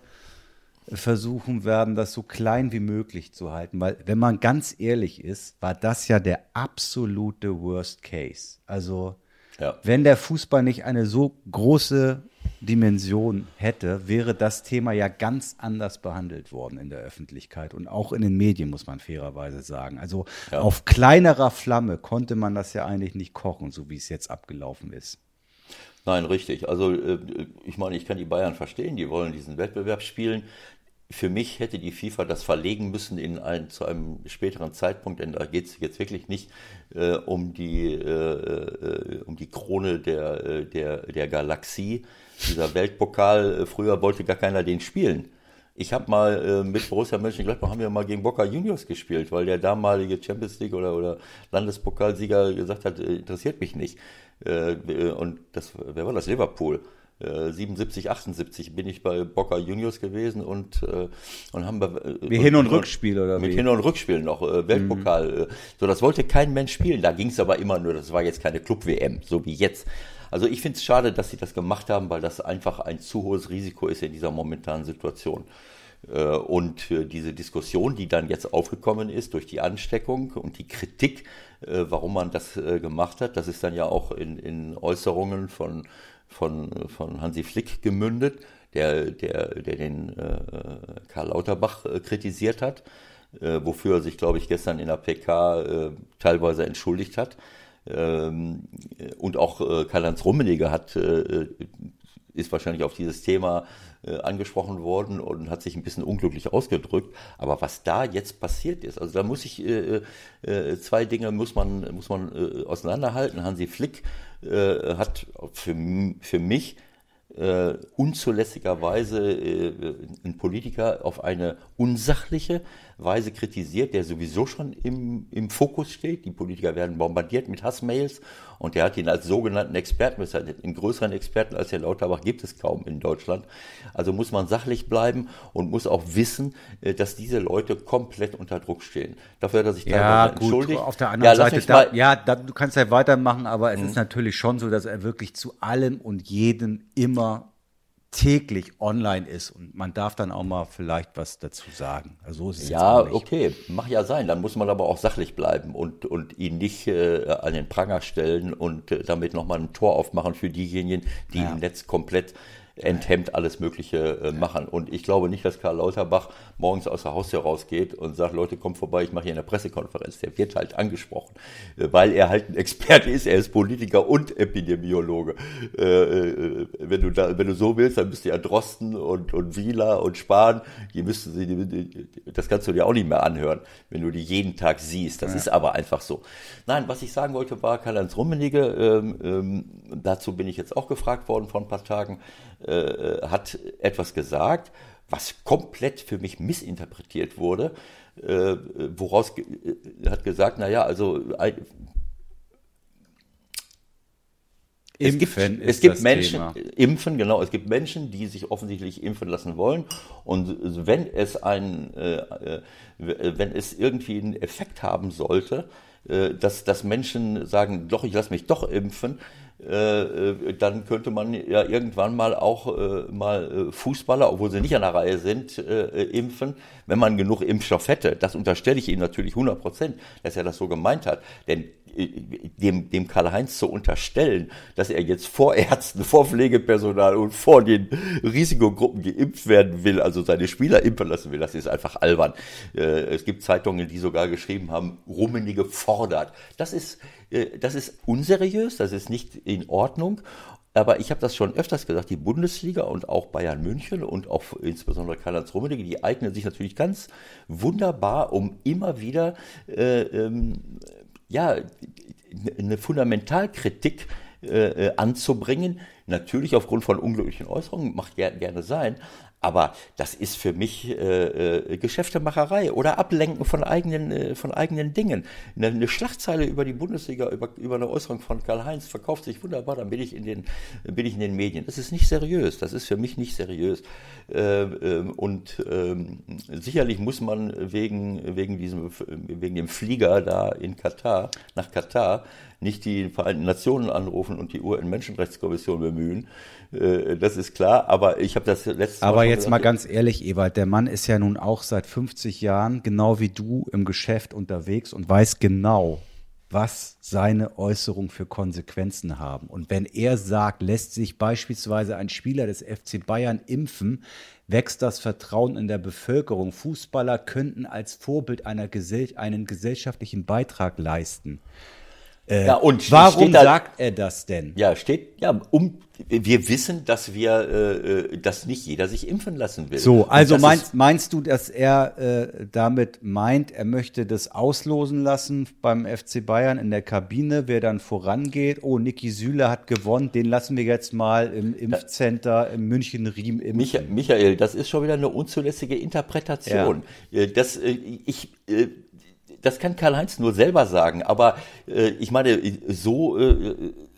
versuchen werden, das so klein wie möglich zu halten. Weil, wenn man ganz ehrlich ist, war das ja der absolute Worst Case. Also, ja. Wenn der Fußball nicht eine so große Dimension hätte, wäre das Thema ja ganz anders behandelt worden in der Öffentlichkeit und auch in den Medien, muss man fairerweise sagen. Also ja. auf kleinerer Flamme konnte man das ja eigentlich nicht kochen, so wie es jetzt abgelaufen ist. Nein, richtig. Also äh, ich meine, ich kann die Bayern verstehen, die wollen diesen Wettbewerb spielen für mich hätte die FIFA das verlegen müssen in ein, zu einem späteren Zeitpunkt, denn da geht es jetzt wirklich nicht äh, um, die, äh, äh, um die Krone der, äh, der, der Galaxie. Dieser Weltpokal, äh, früher wollte gar keiner den spielen. Ich habe mal äh, mit Borussia Mönchengladbach haben wir mal gegen Boca Juniors gespielt, weil der damalige Champions League oder, oder Landespokalsieger gesagt hat, interessiert mich nicht. und das, wer war das? Liverpool. 77, äh, 78 bin ich bei Boca Juniors gewesen und, äh, und haben wir. Äh, wie Hin- und Rückspiel oder Mit wie? Hin- und Rückspiel noch, äh, Weltpokal. Mhm. So, das wollte kein Mensch spielen. Da ging es aber immer nur, das war jetzt keine Club-WM, so wie jetzt. Also ich finde es schade, dass sie das gemacht haben, weil das einfach ein zu hohes Risiko ist in dieser momentanen Situation. Und diese Diskussion, die dann jetzt aufgekommen ist durch die Ansteckung und die Kritik, warum man das gemacht hat, das ist dann ja auch in, in Äußerungen von von, von Hansi Flick gemündet, der, der, der den äh, Karl Lauterbach äh, kritisiert hat, äh, wofür er sich, glaube ich, gestern in der PK äh, teilweise entschuldigt hat. Ähm, und auch äh, Karl-Heinz Rummenigge hat, äh, ist wahrscheinlich auf dieses Thema äh, angesprochen worden und hat sich ein bisschen unglücklich ausgedrückt. Aber was da jetzt passiert ist, also da muss ich äh, äh, zwei Dinge muss man muss man äh, auseinanderhalten. Hansi Flick äh, hat für für mich äh, unzulässigerweise äh, ein Politiker auf eine unsachliche Weise kritisiert, der sowieso schon im, im Fokus steht. Die Politiker werden bombardiert mit Hassmails und der hat ihn als sogenannten Experten, einen größeren Experten als Herr Lauterbach gibt es kaum in Deutschland. Also muss man sachlich bleiben und muss auch wissen, äh, dass diese Leute komplett unter Druck stehen. Dafür hat er sich ja, gut, entschuldigt. Auf der anderen ja, Seite, da, ja, da, du kannst ja weitermachen, aber es mhm. ist natürlich schon so, dass er wirklich zu allem und jedem immer täglich online ist und man darf dann auch mal vielleicht was dazu sagen. Also so ja, okay, mach ja sein. Dann muss man aber auch sachlich bleiben und, und ihn nicht äh, an den Pranger stellen und äh, damit nochmal ein Tor aufmachen für diejenigen, die ja. im Netz komplett enthemmt alles Mögliche äh, machen. Und ich glaube nicht, dass Karl Lauterbach morgens aus der Haustür rausgeht und sagt, Leute, kommt vorbei, ich mache hier eine Pressekonferenz. Der wird halt angesprochen, äh, weil er halt ein Experte ist. Er ist Politiker und Epidemiologe. Äh, äh, wenn, du da, wenn du so willst, dann bist du ja Drosten und, und Wieler und Spahn. Die müssten sie, das kannst du dir auch nicht mehr anhören, wenn du die jeden Tag siehst. Das ja. ist aber einfach so. Nein, was ich sagen wollte, war Karl-Heinz Rummenigge. Ähm, ähm, dazu bin ich jetzt auch gefragt worden vor ein paar Tagen. Äh, hat etwas gesagt, was komplett für mich missinterpretiert wurde, äh, woraus ge äh, hat gesagt, naja, also ein, es gibt, es gibt Menschen, Thema. impfen, genau, es gibt Menschen, die sich offensichtlich impfen lassen wollen. Und wenn es ein, äh, äh wenn es irgendwie einen Effekt haben sollte, äh, dass, dass Menschen sagen, doch, ich lasse mich doch impfen, äh, äh, dann könnte man ja irgendwann mal auch äh, mal äh, Fußballer, obwohl sie nicht an der Reihe sind, äh, äh, impfen, wenn man genug Impfstoff hätte. Das unterstelle ich ihm natürlich 100 Prozent, dass er das so gemeint hat. Denn dem, dem Karl-Heinz zu unterstellen, dass er jetzt vor Ärzten, vor Pflegepersonal und vor den Risikogruppen geimpft werden will, also seine Spieler impfen lassen will, das ist einfach albern. Es gibt Zeitungen, die sogar geschrieben haben, Rummenige fordert. Das ist, das ist unseriös, das ist nicht in Ordnung. Aber ich habe das schon öfters gesagt, die Bundesliga und auch Bayern München und auch insbesondere Karl-Heinz Rummenigge, die eignen sich natürlich ganz wunderbar, um immer wieder äh, ähm, ja, eine Fundamentalkritik äh, äh, anzubringen. Natürlich aufgrund von unglücklichen Äußerungen, macht gerne sein, aber das ist für mich äh, äh, Geschäftemacherei oder Ablenken von eigenen, äh, von eigenen Dingen. Eine, eine, Schlagzeile über die Bundesliga, über, über eine Äußerung von Karl-Heinz verkauft sich wunderbar, dann bin ich, in den, bin ich in den Medien. Das ist nicht seriös, das ist für mich nicht seriös. Äh, ähm, und ähm, sicherlich muss man wegen, wegen, diesem, wegen dem Flieger da in Katar, nach Katar, nicht die Vereinten Nationen anrufen und die UN-Menschenrechtskommission bemühen. Äh, das ist klar, aber ich habe das letzte Aber Mal jetzt gesagt, mal ganz ehrlich, Ewald, der Mann ist ja nun auch seit 50 Jahren genau wie du im Geschäft unterwegs und weiß genau, was seine Äußerungen für Konsequenzen haben. Und wenn er sagt, lässt sich beispielsweise ein Spieler des FC Bayern impfen, wächst das Vertrauen in der Bevölkerung. Fußballer könnten als Vorbild einer Gesell einen gesellschaftlichen Beitrag leisten. Äh, ja, und warum da, sagt er das denn? Ja, steht, ja, um, wir wissen, dass wir, äh, äh dass nicht jeder sich impfen lassen will. So, also meinst, meinst du, dass er äh, damit meint, er möchte das auslosen lassen beim FC Bayern in der Kabine, wer dann vorangeht? Oh, Niki Süle hat gewonnen, den lassen wir jetzt mal im Impfcenter in München-Riem impfen. Michael, das ist schon wieder eine unzulässige Interpretation. Ja. Äh, das, äh, ich, das kann Karl-Heinz nur selber sagen, aber äh, ich meine, so, äh,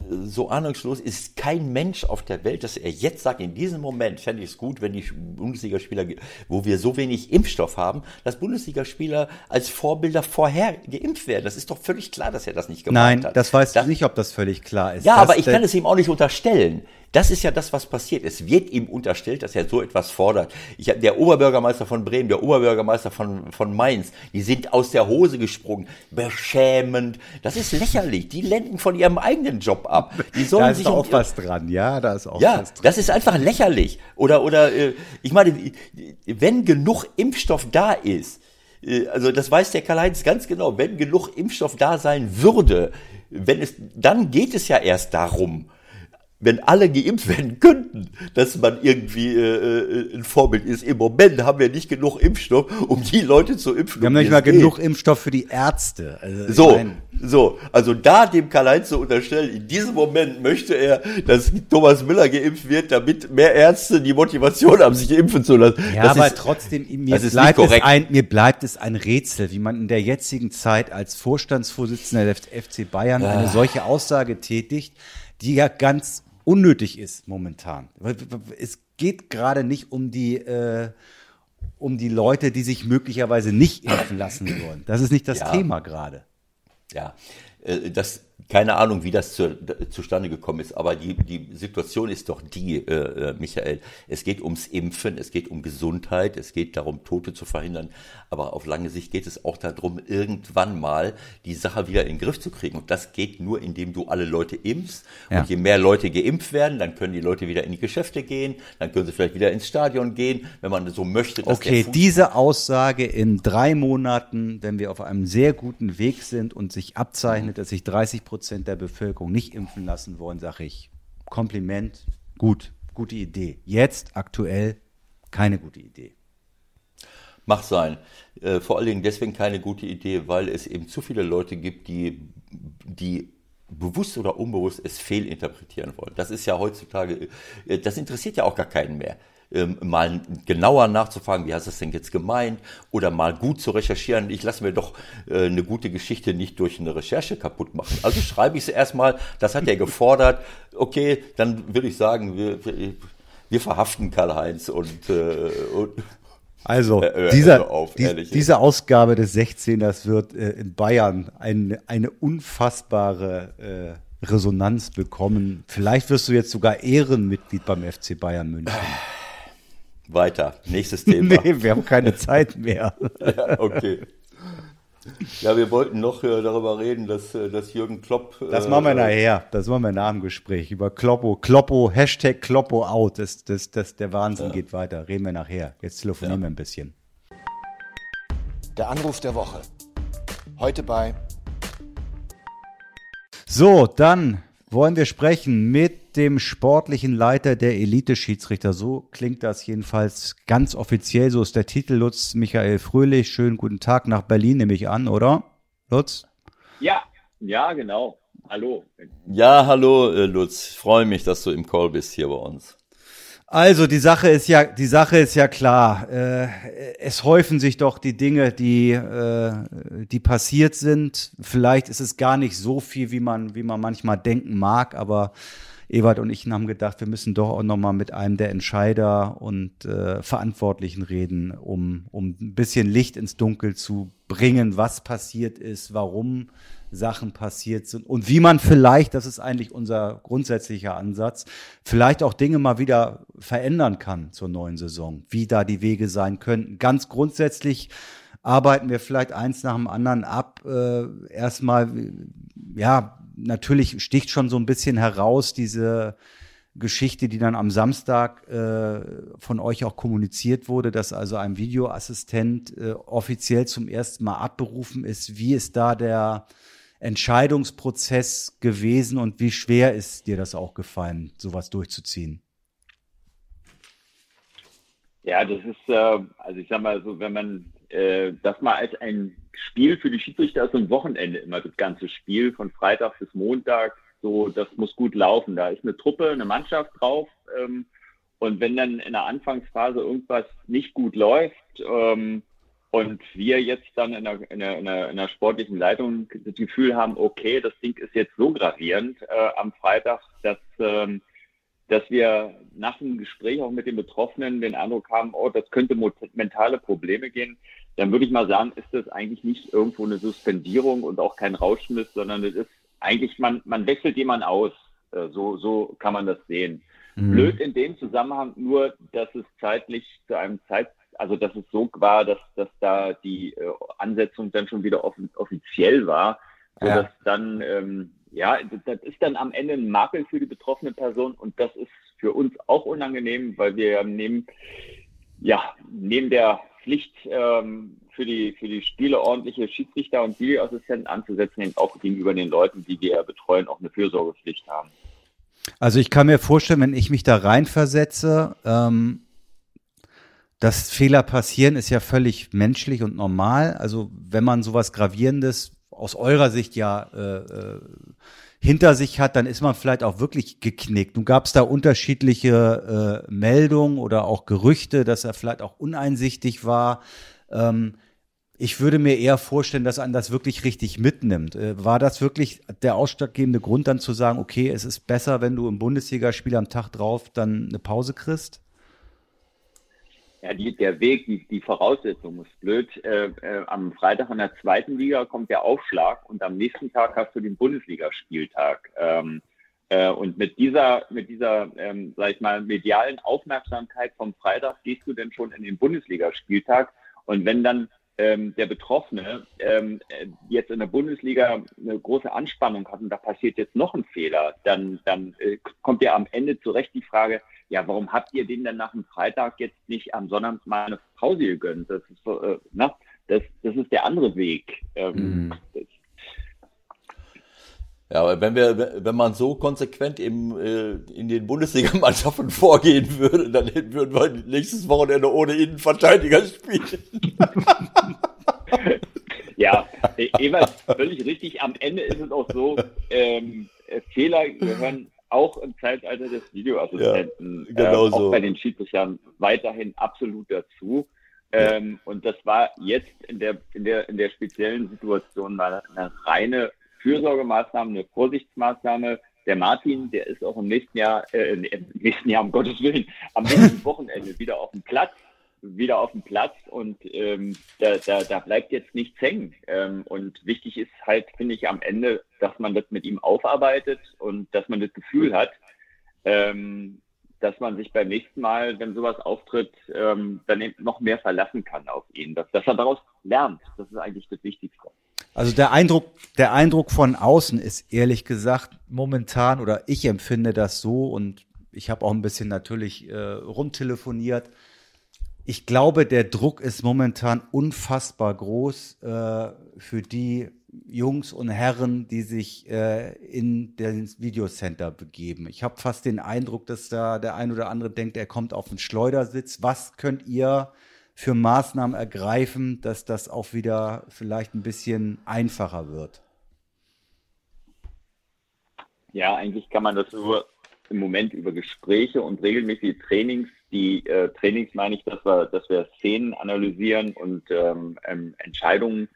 so ahnungslos ist kein Mensch auf der Welt, dass er jetzt sagt, in diesem Moment fände ich es gut, wenn die Bundesligaspieler, wo wir so wenig Impfstoff haben, dass Bundesligaspieler als Vorbilder vorher geimpft werden. Das ist doch völlig klar, dass er das nicht gemacht Nein, hat. das weiß ich nicht, ob das völlig klar ist. Ja, aber ich kann es ihm auch nicht unterstellen. Das ist ja das, was passiert. Es wird ihm unterstellt, dass er so etwas fordert. Ich, der Oberbürgermeister von Bremen, der Oberbürgermeister von, von Mainz, die sind aus der Hose gesprungen. Beschämend. Das ist lächerlich. Die lenken von ihrem eigenen Job ab. Die sollen da ist sich auch um, was dran. Ja, da ist auch ja, was dran. Das ist einfach lächerlich. Oder, oder, äh, ich meine, wenn genug Impfstoff da ist, Äh, also das weiß der Karl-Heinz ganz genau. Wenn genug Impfstoff da sein würde, wenn es, dann geht es ja erst darum, wenn alle geimpft werden könnten, dass man irgendwie äh, äh, ein Vorbild ist. Im Moment haben wir nicht genug Impfstoff, um die Leute zu impfen. Wir haben nicht mal genug Impfstoff für die Ärzte. Also, so, so, also da dem Karl-Heinz zu unterstellen, in diesem Moment möchte er, dass Thomas Müller geimpft wird, damit mehr Ärzte die Motivation haben, sich impfen zu lassen. Ja, das aber ist, trotzdem, mir bleibt, es ein, mir bleibt es ein Rätsel, wie man in der jetzigen Zeit als Vorstandsvorsitzender der FC Bayern eine ah. solche Aussage tätigt, die ja ganz unnötig ist momentan. Es geht gerade nicht um die, äh, um die Leute, die sich möglicherweise nicht impfen lassen wollen. Das ist nicht das ja. Thema gerade. Ja, äh, das keine Ahnung, wie das zu, zustande gekommen ist, aber die, die Situation ist doch die, äh, äh, Michael. Es geht ums Impfen, es geht um Gesundheit, es geht darum, Tote zu verhindern, aber auf lange Sicht geht es auch darum, irgendwann mal die Sache wieder in den Griff zu kriegen. Und das geht nur, indem du alle Leute impfst. Ja. Und je mehr Leute geimpft werden, dann können die Leute wieder in die Geschäfte gehen, dann können sie vielleicht wieder ins Stadion gehen, wenn man so möchte. okay, diese Aussage in drei Monaten, wenn wir auf einem sehr guten Weg sind und sich abzeichnet, dass sich 30 Prozent Prozent der Bevölkerung nicht impfen lassen wollen, sage ich Kompliment, gut, gute Idee. Jetzt aktuell keine gute Idee. Macht sein. Äh, vor allen Dingen deswegen keine gute Idee, weil es eben zu viele Leute gibt, die, die bewusst oder unbewusst es fehlinterpretieren wollen. Das ist ja heutzutage, äh, das interessiert ja auch gar keinen mehr ähm, mal genauer nachzufragen, wie hast du das denn jetzt gemeint, oder mal gut zu recherchieren. Ich lasse mir doch äh, eine gute Geschichte nicht durch eine Recherche kaputt machen. Also schreibe ich es erstmal, das hat er gefordert. Okay, dann würde ich sagen, wir, wir verhaften Karl-Heinz und, äh, und also, dieser, auf, die, diese Ausgabe des 16ers wird äh, in Bayern ein, eine unfassbare äh, Resonanz bekommen. Vielleicht wirst du jetzt sogar Ehrenmitglied beim FC Bayern München. Weiter, nächstes Thema. nee, wir haben keine Zeit mehr. ja, okay. Ja, wir wollten noch äh, darüber reden, dass, äh, dass Jürgen Klopp. Äh, das machen wir nachher. Das machen wir nach dem Gespräch. Über Kloppo. Kloppo, Hashtag Kloppo out. Das, das, das, der Wahnsinn ja. geht weiter. Reden wir nachher. Jetzt telefonieren ja. wir ein bisschen. Der Anruf der Woche. Heute bei. So, dann wollen wir sprechen mit dem sportlichen Leiter der Elite-Schiedsrichter. So klingt das jedenfalls ganz offiziell. So ist der Titel Lutz Michael Fröhlich. Schönen guten Tag nach Berlin, nehme ich an, oder? Lutz? Ja, ja, genau. Hallo. Ja, hallo, äh, Lutz. Ich freue mich, dass du im Call bist hier bei uns. Also die Sache ist ja, die Sache ist ja klar. Äh, es häufen sich doch die Dinge, die, äh, die passiert sind. Vielleicht ist es gar nicht so viel, wie man, wie man manchmal denken mag, aber Ewald und ich haben gedacht, wir müssen doch auch nochmal mit einem der Entscheider und äh, Verantwortlichen reden, um, um ein bisschen Licht ins Dunkel zu bringen, was passiert ist, warum Sachen passiert sind und wie man vielleicht, das ist eigentlich unser grundsätzlicher Ansatz, vielleicht auch Dinge mal wieder verändern kann zur neuen Saison, wie da die Wege sein könnten. Ganz grundsätzlich arbeiten wir vielleicht eins nach dem anderen ab. Äh, erstmal, ja, natürlich sticht schon so ein bisschen heraus diese Geschichte, die dann am Samstag äh, von euch auch kommuniziert wurde, dass also ein Videoassistent äh, offiziell zum ersten Mal abberufen ist. Wie ist da der Entscheidungsprozess gewesen und wie schwer ist dir das auch gefallen, sowas durchzuziehen? Ja, das ist, äh, also ich sag mal so, wenn man äh, das mal als ein Spiel für die Schiedsrichter ist, so ein Wochenende immer das ganze Spiel von Freitag bis Montag, so, das muss gut laufen. Da ist eine Truppe, eine Mannschaft drauf. Ähm, und wenn dann in der Anfangsphase irgendwas nicht gut läuft, ähm, und wir jetzt dann in der, in, der, in, der, in der sportlichen Leitung das Gefühl haben, okay, das Ding ist jetzt so gravierend äh, am Freitag, dass, ähm, dass wir nach dem Gespräch auch mit den Betroffenen den Eindruck haben, oh, das könnte mentale Probleme gehen, dann würde ich mal sagen, ist das eigentlich nicht irgendwo eine Suspendierung und auch kein Rauschmiss, sondern es ist eigentlich, man, man wechselt jemanden aus. Äh, so, so kann man das sehen. Mhm. Blöd in dem Zusammenhang nur, dass es zeitlich zu einem Zeitpunkt also dass es so war, dass, dass da die äh, Ansetzung dann schon wieder off offiziell war, sodass ja. dann, ähm, ja, das ist dann am Ende ein Makel für die betroffene Person und das ist für uns auch unangenehm, weil wir neben, ja, neben der Pflicht ähm, für die, für die Spiele ordentliche Schiedsrichter und Videoassistenten anzusetzen, eben auch gegenüber den Leuten, die wir betreuen, auch eine Fürsorgepflicht haben. Also ich kann mir vorstellen, wenn ich mich da reinversetze, ähm, dass Fehler passieren, ist ja völlig menschlich und normal. Also wenn man sowas Gravierendes aus eurer Sicht ja äh, äh, hinter sich hat, dann ist man vielleicht auch wirklich geknickt. Nun gab es da unterschiedliche äh, Meldungen oder auch Gerüchte, dass er vielleicht auch uneinsichtig war. Ähm, ich würde mir eher vorstellen, dass man das wirklich richtig mitnimmt. Äh, war das wirklich der ausschlaggebende Grund, dann zu sagen, okay, es ist besser, wenn du im Bundesligaspiel am Tag drauf dann eine Pause kriegst? Ja, die, der Weg, die, die Voraussetzung ist blöd. Äh, äh, am Freitag in der zweiten Liga kommt der Aufschlag und am nächsten Tag hast du den Bundesligaspieltag. Ähm, äh, und mit dieser, mit dieser, ähm, sag ich mal, medialen Aufmerksamkeit vom Freitag gehst du denn schon in den Bundesligaspieltag. Und wenn dann ähm, der Betroffene ähm, jetzt in der Bundesliga eine große Anspannung hat und da passiert jetzt noch ein Fehler, dann, dann äh, kommt ja am Ende zurecht die Frage, ja, warum habt ihr den denn nach dem Freitag jetzt nicht am Sonntag mal eine Pause gegönnt? Das ist, äh, na, das, das ist der andere Weg. Ähm, mhm. Ja, aber wenn wir, wenn man so konsequent im, äh, in den Bundesligamannschaften vorgehen würde, dann würden wir nächstes Wochenende ohne Innenverteidiger spielen. ja, Ewald, völlig richtig. Am Ende ist es auch so, ähm, Fehler gehören auch im Zeitalter des Videoassistenten, ja, genau äh, auch so. bei den Schiedsrichtern weiterhin absolut dazu. Ähm, und das war jetzt in der, in der, in der speziellen Situation mal eine reine Fürsorgemaßnahme, eine Vorsichtsmaßnahme. Der Martin, der ist auch im nächsten Jahr, äh, im nächsten Jahr, um Gottes Willen, am nächsten Wochenende wieder auf dem Platz wieder auf dem Platz und ähm, da, da, da bleibt jetzt nichts hängen. Ähm, und wichtig ist halt, finde ich, am Ende, dass man das mit ihm aufarbeitet und dass man das Gefühl hat, ähm, dass man sich beim nächsten Mal, wenn sowas auftritt, ähm, dann eben noch mehr verlassen kann auf ihn, dass, dass er daraus lernt. Das ist eigentlich das Wichtigste. Also der Eindruck, der Eindruck von außen ist ehrlich gesagt momentan oder ich empfinde das so und ich habe auch ein bisschen natürlich äh, rumtelefoniert ich glaube, der Druck ist momentan unfassbar groß äh, für die Jungs und Herren, die sich äh, in das Videocenter begeben. Ich habe fast den Eindruck, dass da der ein oder andere denkt, er kommt auf den Schleudersitz. Was könnt ihr für Maßnahmen ergreifen, dass das auch wieder vielleicht ein bisschen einfacher wird? Ja, eigentlich kann man das nur im Moment über Gespräche und regelmäßige Trainings die äh, Trainings meine ich, dass wir, dass wir Szenen analysieren und ähm, ähm, Entscheidungen,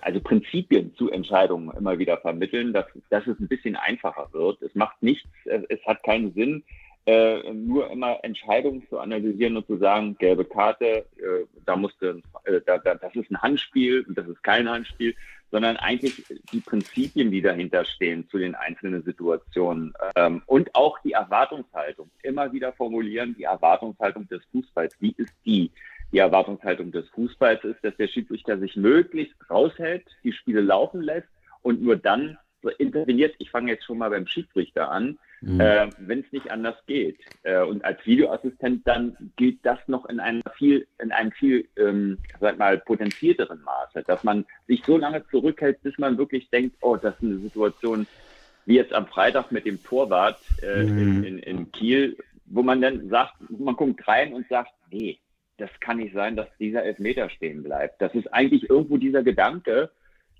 also Prinzipien zu Entscheidungen immer wieder vermitteln, dass, dass es ein bisschen einfacher wird. Es macht nichts, es, es hat keinen Sinn, äh, nur immer Entscheidungen zu analysieren und zu sagen, gelbe Karte, äh, da musste, äh, da, da, das ist ein Handspiel und das ist kein Handspiel, sondern eigentlich die Prinzipien, die dahinter stehen zu den einzelnen Situationen ähm, und auch die Erwartungshaltung. Immer wieder formulieren, die Erwartungshaltung des Fußballs. Wie ist die? Die Erwartungshaltung des Fußballs ist, dass der Schiedsrichter sich möglichst raushält, die Spiele laufen lässt und nur dann interveniert. Ich fange jetzt schon mal beim Schiedsrichter an mhm. äh, wenn es nicht anders geht. Äh, und als Videoassistent dann gilt das noch in einem viel, in einem viel, ähm, sag mal, potenzierteren Maße, dass man sich so lange zurückhält, bis man wirklich denkt, oh, das ist eine Situation wie jetzt am Freitag mit dem Torwart äh, mhm. in, in, in Kiel, wo man dann sagt, man guckt rein und sagt, nee, das kann nicht sein, dass dieser Elfmeter stehen bleibt. Das ist eigentlich irgendwo dieser Gedanke,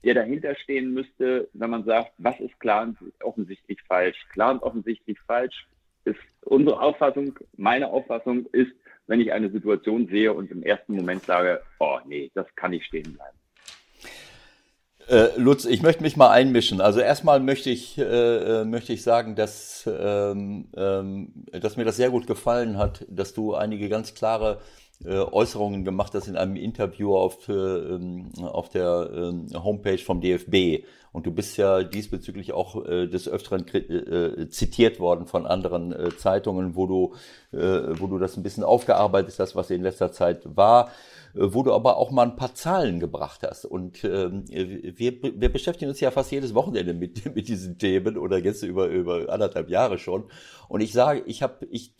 der dahinter stehen müsste, wenn man sagt, was ist klar und offensichtlich falsch. Klar und offensichtlich falsch ist unsere Auffassung, meine Auffassung ist, wenn ich eine Situation sehe und im ersten Moment sage, oh nee, das kann nicht stehen bleiben. Äh, Lutz, ich möchte mich mal einmischen. Also erstmal möchte ich, äh, äh, möchte ich sagen, dass, ähm, ähm, dass mir das sehr gut gefallen hat, dass du einige ganz klare Äußerungen gemacht hast in einem Interview auf, äh, ähm, auf der ähm, Homepage vom DFB. Und du bist ja diesbezüglich auch äh, des Öfteren zitiert worden von anderen Zeitungen, wo du, wo du das ein bisschen aufgearbeitet hast, was in letzter Zeit war. Wo du aber auch mal ein paar Zahlen gebracht hast. Und ähm, wir, wir beschäftigen uns ja fast jedes Wochenende mit, mit diesen Themen oder jetzt über, über anderthalb Jahre schon. Und ich sage, ich habe, ich,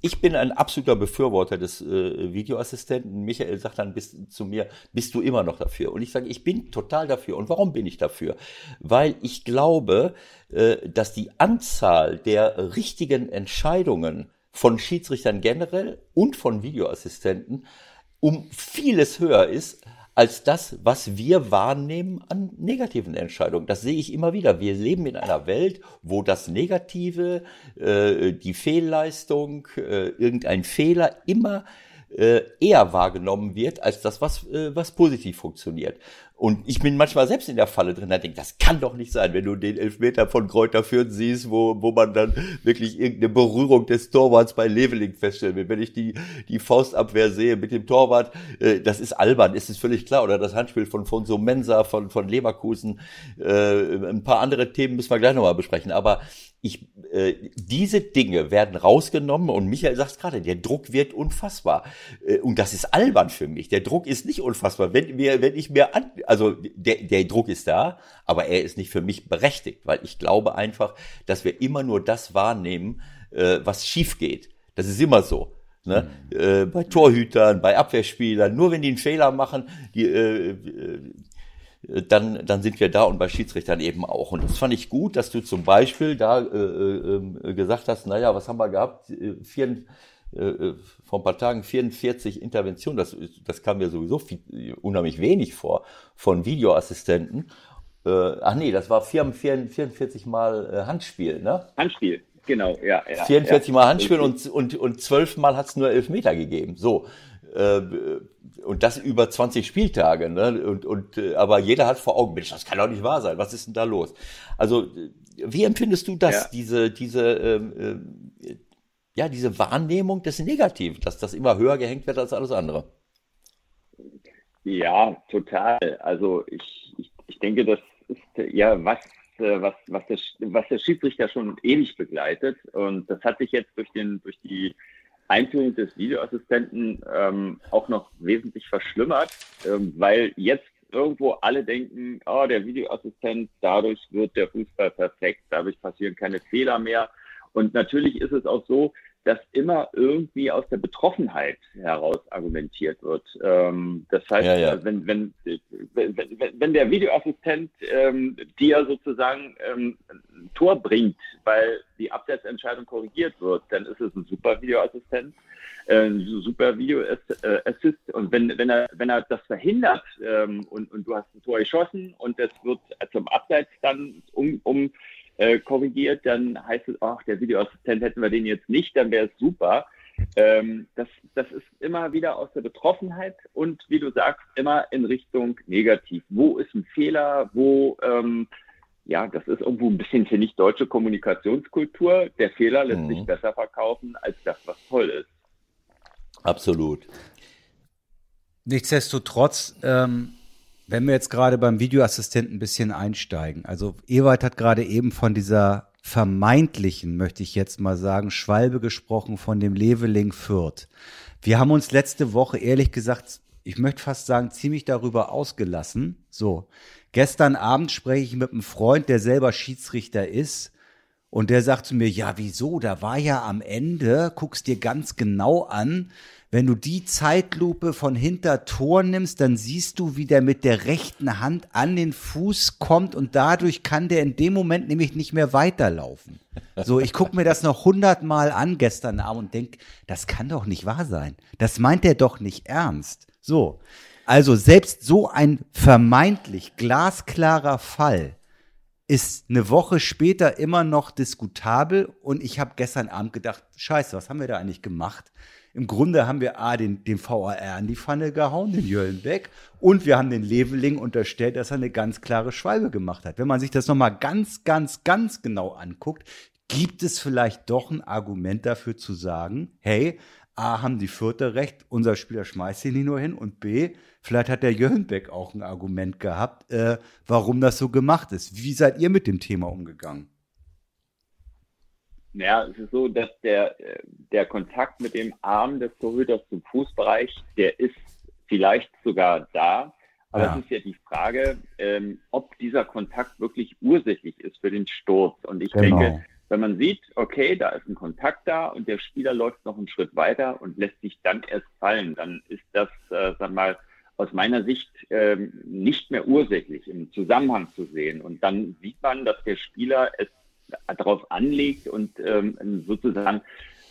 ich bin ein absoluter Befürworter des äh, Videoassistenten. Michael sagt dann bis, zu mir, bist du immer noch dafür? Und ich sage, ich bin total dafür. Und warum bin ich dafür? Weil ich glaube, äh, dass die Anzahl der richtigen Entscheidungen von Schiedsrichtern generell und von Videoassistenten um vieles höher ist als das, was wir wahrnehmen an negativen Entscheidungen. Das sehe ich immer wieder. Wir leben in einer Welt, wo das Negative, äh, die Fehlleistung, äh, irgendein Fehler immer äh, eher wahrgenommen wird als das, was, äh, was positiv funktioniert. Und ich bin manchmal selbst in der Falle drin, da denke, das kann doch nicht sein, wenn du den Elfmeter von Kräuter Fürth siehst, wo, wo man dann wirklich irgendeine Berührung des Torwarts bei Leveling feststellen will. Wenn ich die, die Faustabwehr sehe mit dem Torwart, äh, das ist albern, ist es völlig klar. Oder das Handspiel von, von so Mensa, von, von Leverkusen. Äh, ein paar andere Themen müssen wir gleich nochmal besprechen. Aber ich, äh, diese Dinge werden rausgenommen und Michael sagt gerade, der Druck wird unfassbar. Äh, und das ist albern für mich. Der Druck ist nicht unfassbar. Wenn, mir, wenn ich mir an, also der, der Druck ist da, aber er ist nicht für mich berechtigt, weil ich glaube einfach, dass wir immer nur das wahrnehmen, äh, was schief geht. Das ist immer so. Ne? Mhm. Äh, bei Torhütern, bei Abwehrspielern, nur wenn die einen Fehler machen, die, äh, dann, dann sind wir da und bei Schiedsrichtern eben auch. Und das fand ich gut, dass du zum Beispiel da äh, äh, gesagt hast, naja, was haben wir gehabt? Äh, vier, äh, vor ein paar Tagen 44 Interventionen, das, das kam mir sowieso viel, unheimlich wenig vor, von Videoassistenten. Äh, ach nee, das war 44, 44 Mal äh, Handspiel, ne? Handspiel, genau, ja. ja 44 ja. Mal Handspiel und, und, und 12 Mal hat es nur Elfmeter gegeben. So. Äh, und das über 20 Spieltage, ne? Und, und äh, aber jeder hat vor Augen, Mensch, das kann doch nicht wahr sein. Was ist denn da los? Also, wie empfindest du das, ja. diese, diese, ähm, äh, ja, diese Wahrnehmung des Negativen, dass das immer höher gehängt wird als alles andere? Ja, total. Also ich, ich, ich denke, das ist ja was, äh, was, was, der, was der Schiedsrichter schon ewig begleitet. Und das hat sich jetzt durch, den, durch die Einführung des Videoassistenten ähm, auch noch wesentlich verschlimmert, ähm, weil jetzt irgendwo alle denken, oh, der Videoassistent, dadurch wird der Fußball perfekt, dadurch passieren keine Fehler mehr. Und natürlich ist es auch so, dass immer irgendwie aus der Betroffenheit heraus argumentiert wird. Ähm, das heißt, ja, ja. Wenn, wenn, wenn, wenn, der Videoassistent ähm, dir sozusagen ähm, ein Tor bringt, weil die Absetzentscheidung korrigiert wird, dann ist es ein super Videoassistent, äh, ein super Videoassist. Und wenn, wenn, er, wenn er das verhindert ähm, und, und du hast ein Tor geschossen und es wird zum Abseits dann um, um äh, korrigiert, dann heißt es, ach, der Videoassistent hätten wir den jetzt nicht, dann wäre es super. Ähm, das, das ist immer wieder aus der Betroffenheit und wie du sagst, immer in Richtung negativ. Wo ist ein Fehler? Wo, ähm, ja, das ist irgendwo ein bisschen, finde ich, deutsche Kommunikationskultur. Der Fehler lässt mhm. sich besser verkaufen als das, was toll ist. Absolut. Nichtsdestotrotz ähm, wenn wir jetzt gerade beim Videoassistenten ein bisschen einsteigen, also Ewald hat gerade eben von dieser vermeintlichen, möchte ich jetzt mal sagen, Schwalbe gesprochen von dem Leveling Fürth. Wir haben uns letzte Woche ehrlich gesagt, ich möchte fast sagen, ziemlich darüber ausgelassen. So, gestern Abend spreche ich mit einem Freund, der selber Schiedsrichter ist. Und der sagt zu mir, ja, wieso? Da war ja am Ende, guckst dir ganz genau an, wenn du die Zeitlupe von hinter Tor nimmst, dann siehst du, wie der mit der rechten Hand an den Fuß kommt und dadurch kann der in dem Moment nämlich nicht mehr weiterlaufen. So, ich gucke mir das noch hundertmal an gestern Abend und denk, das kann doch nicht wahr sein. Das meint er doch nicht ernst. So. Also selbst so ein vermeintlich glasklarer Fall ist eine Woche später immer noch diskutabel und ich habe gestern Abend gedacht, scheiße, was haben wir da eigentlich gemacht? Im Grunde haben wir A, den, den VAR an die Pfanne gehauen, den Jöllen weg, und wir haben den Leveling unterstellt, dass er eine ganz klare Schwalbe gemacht hat. Wenn man sich das nochmal ganz, ganz, ganz genau anguckt, gibt es vielleicht doch ein Argument dafür zu sagen, hey, A, haben die Vierte recht, unser Spieler schmeißt ihn nicht nur hin und B, vielleicht hat der Jöllenbeck auch ein Argument gehabt, äh, warum das so gemacht ist. Wie seid ihr mit dem Thema umgegangen? Ja, es ist so, dass der, der Kontakt mit dem Arm des Torhüters zum Fußbereich, der ist vielleicht sogar da. Aber ja. es ist ja die Frage, ähm, ob dieser Kontakt wirklich ursächlich ist für den Sturz. Und ich genau. denke, wenn man sieht, okay, da ist ein Kontakt da und der Spieler läuft noch einen Schritt weiter und lässt sich dann erst fallen, dann ist das, äh, sag mal, aus meiner Sicht ähm, nicht mehr ursächlich im Zusammenhang zu sehen. Und dann sieht man, dass der Spieler es darauf anlegt und ähm, sozusagen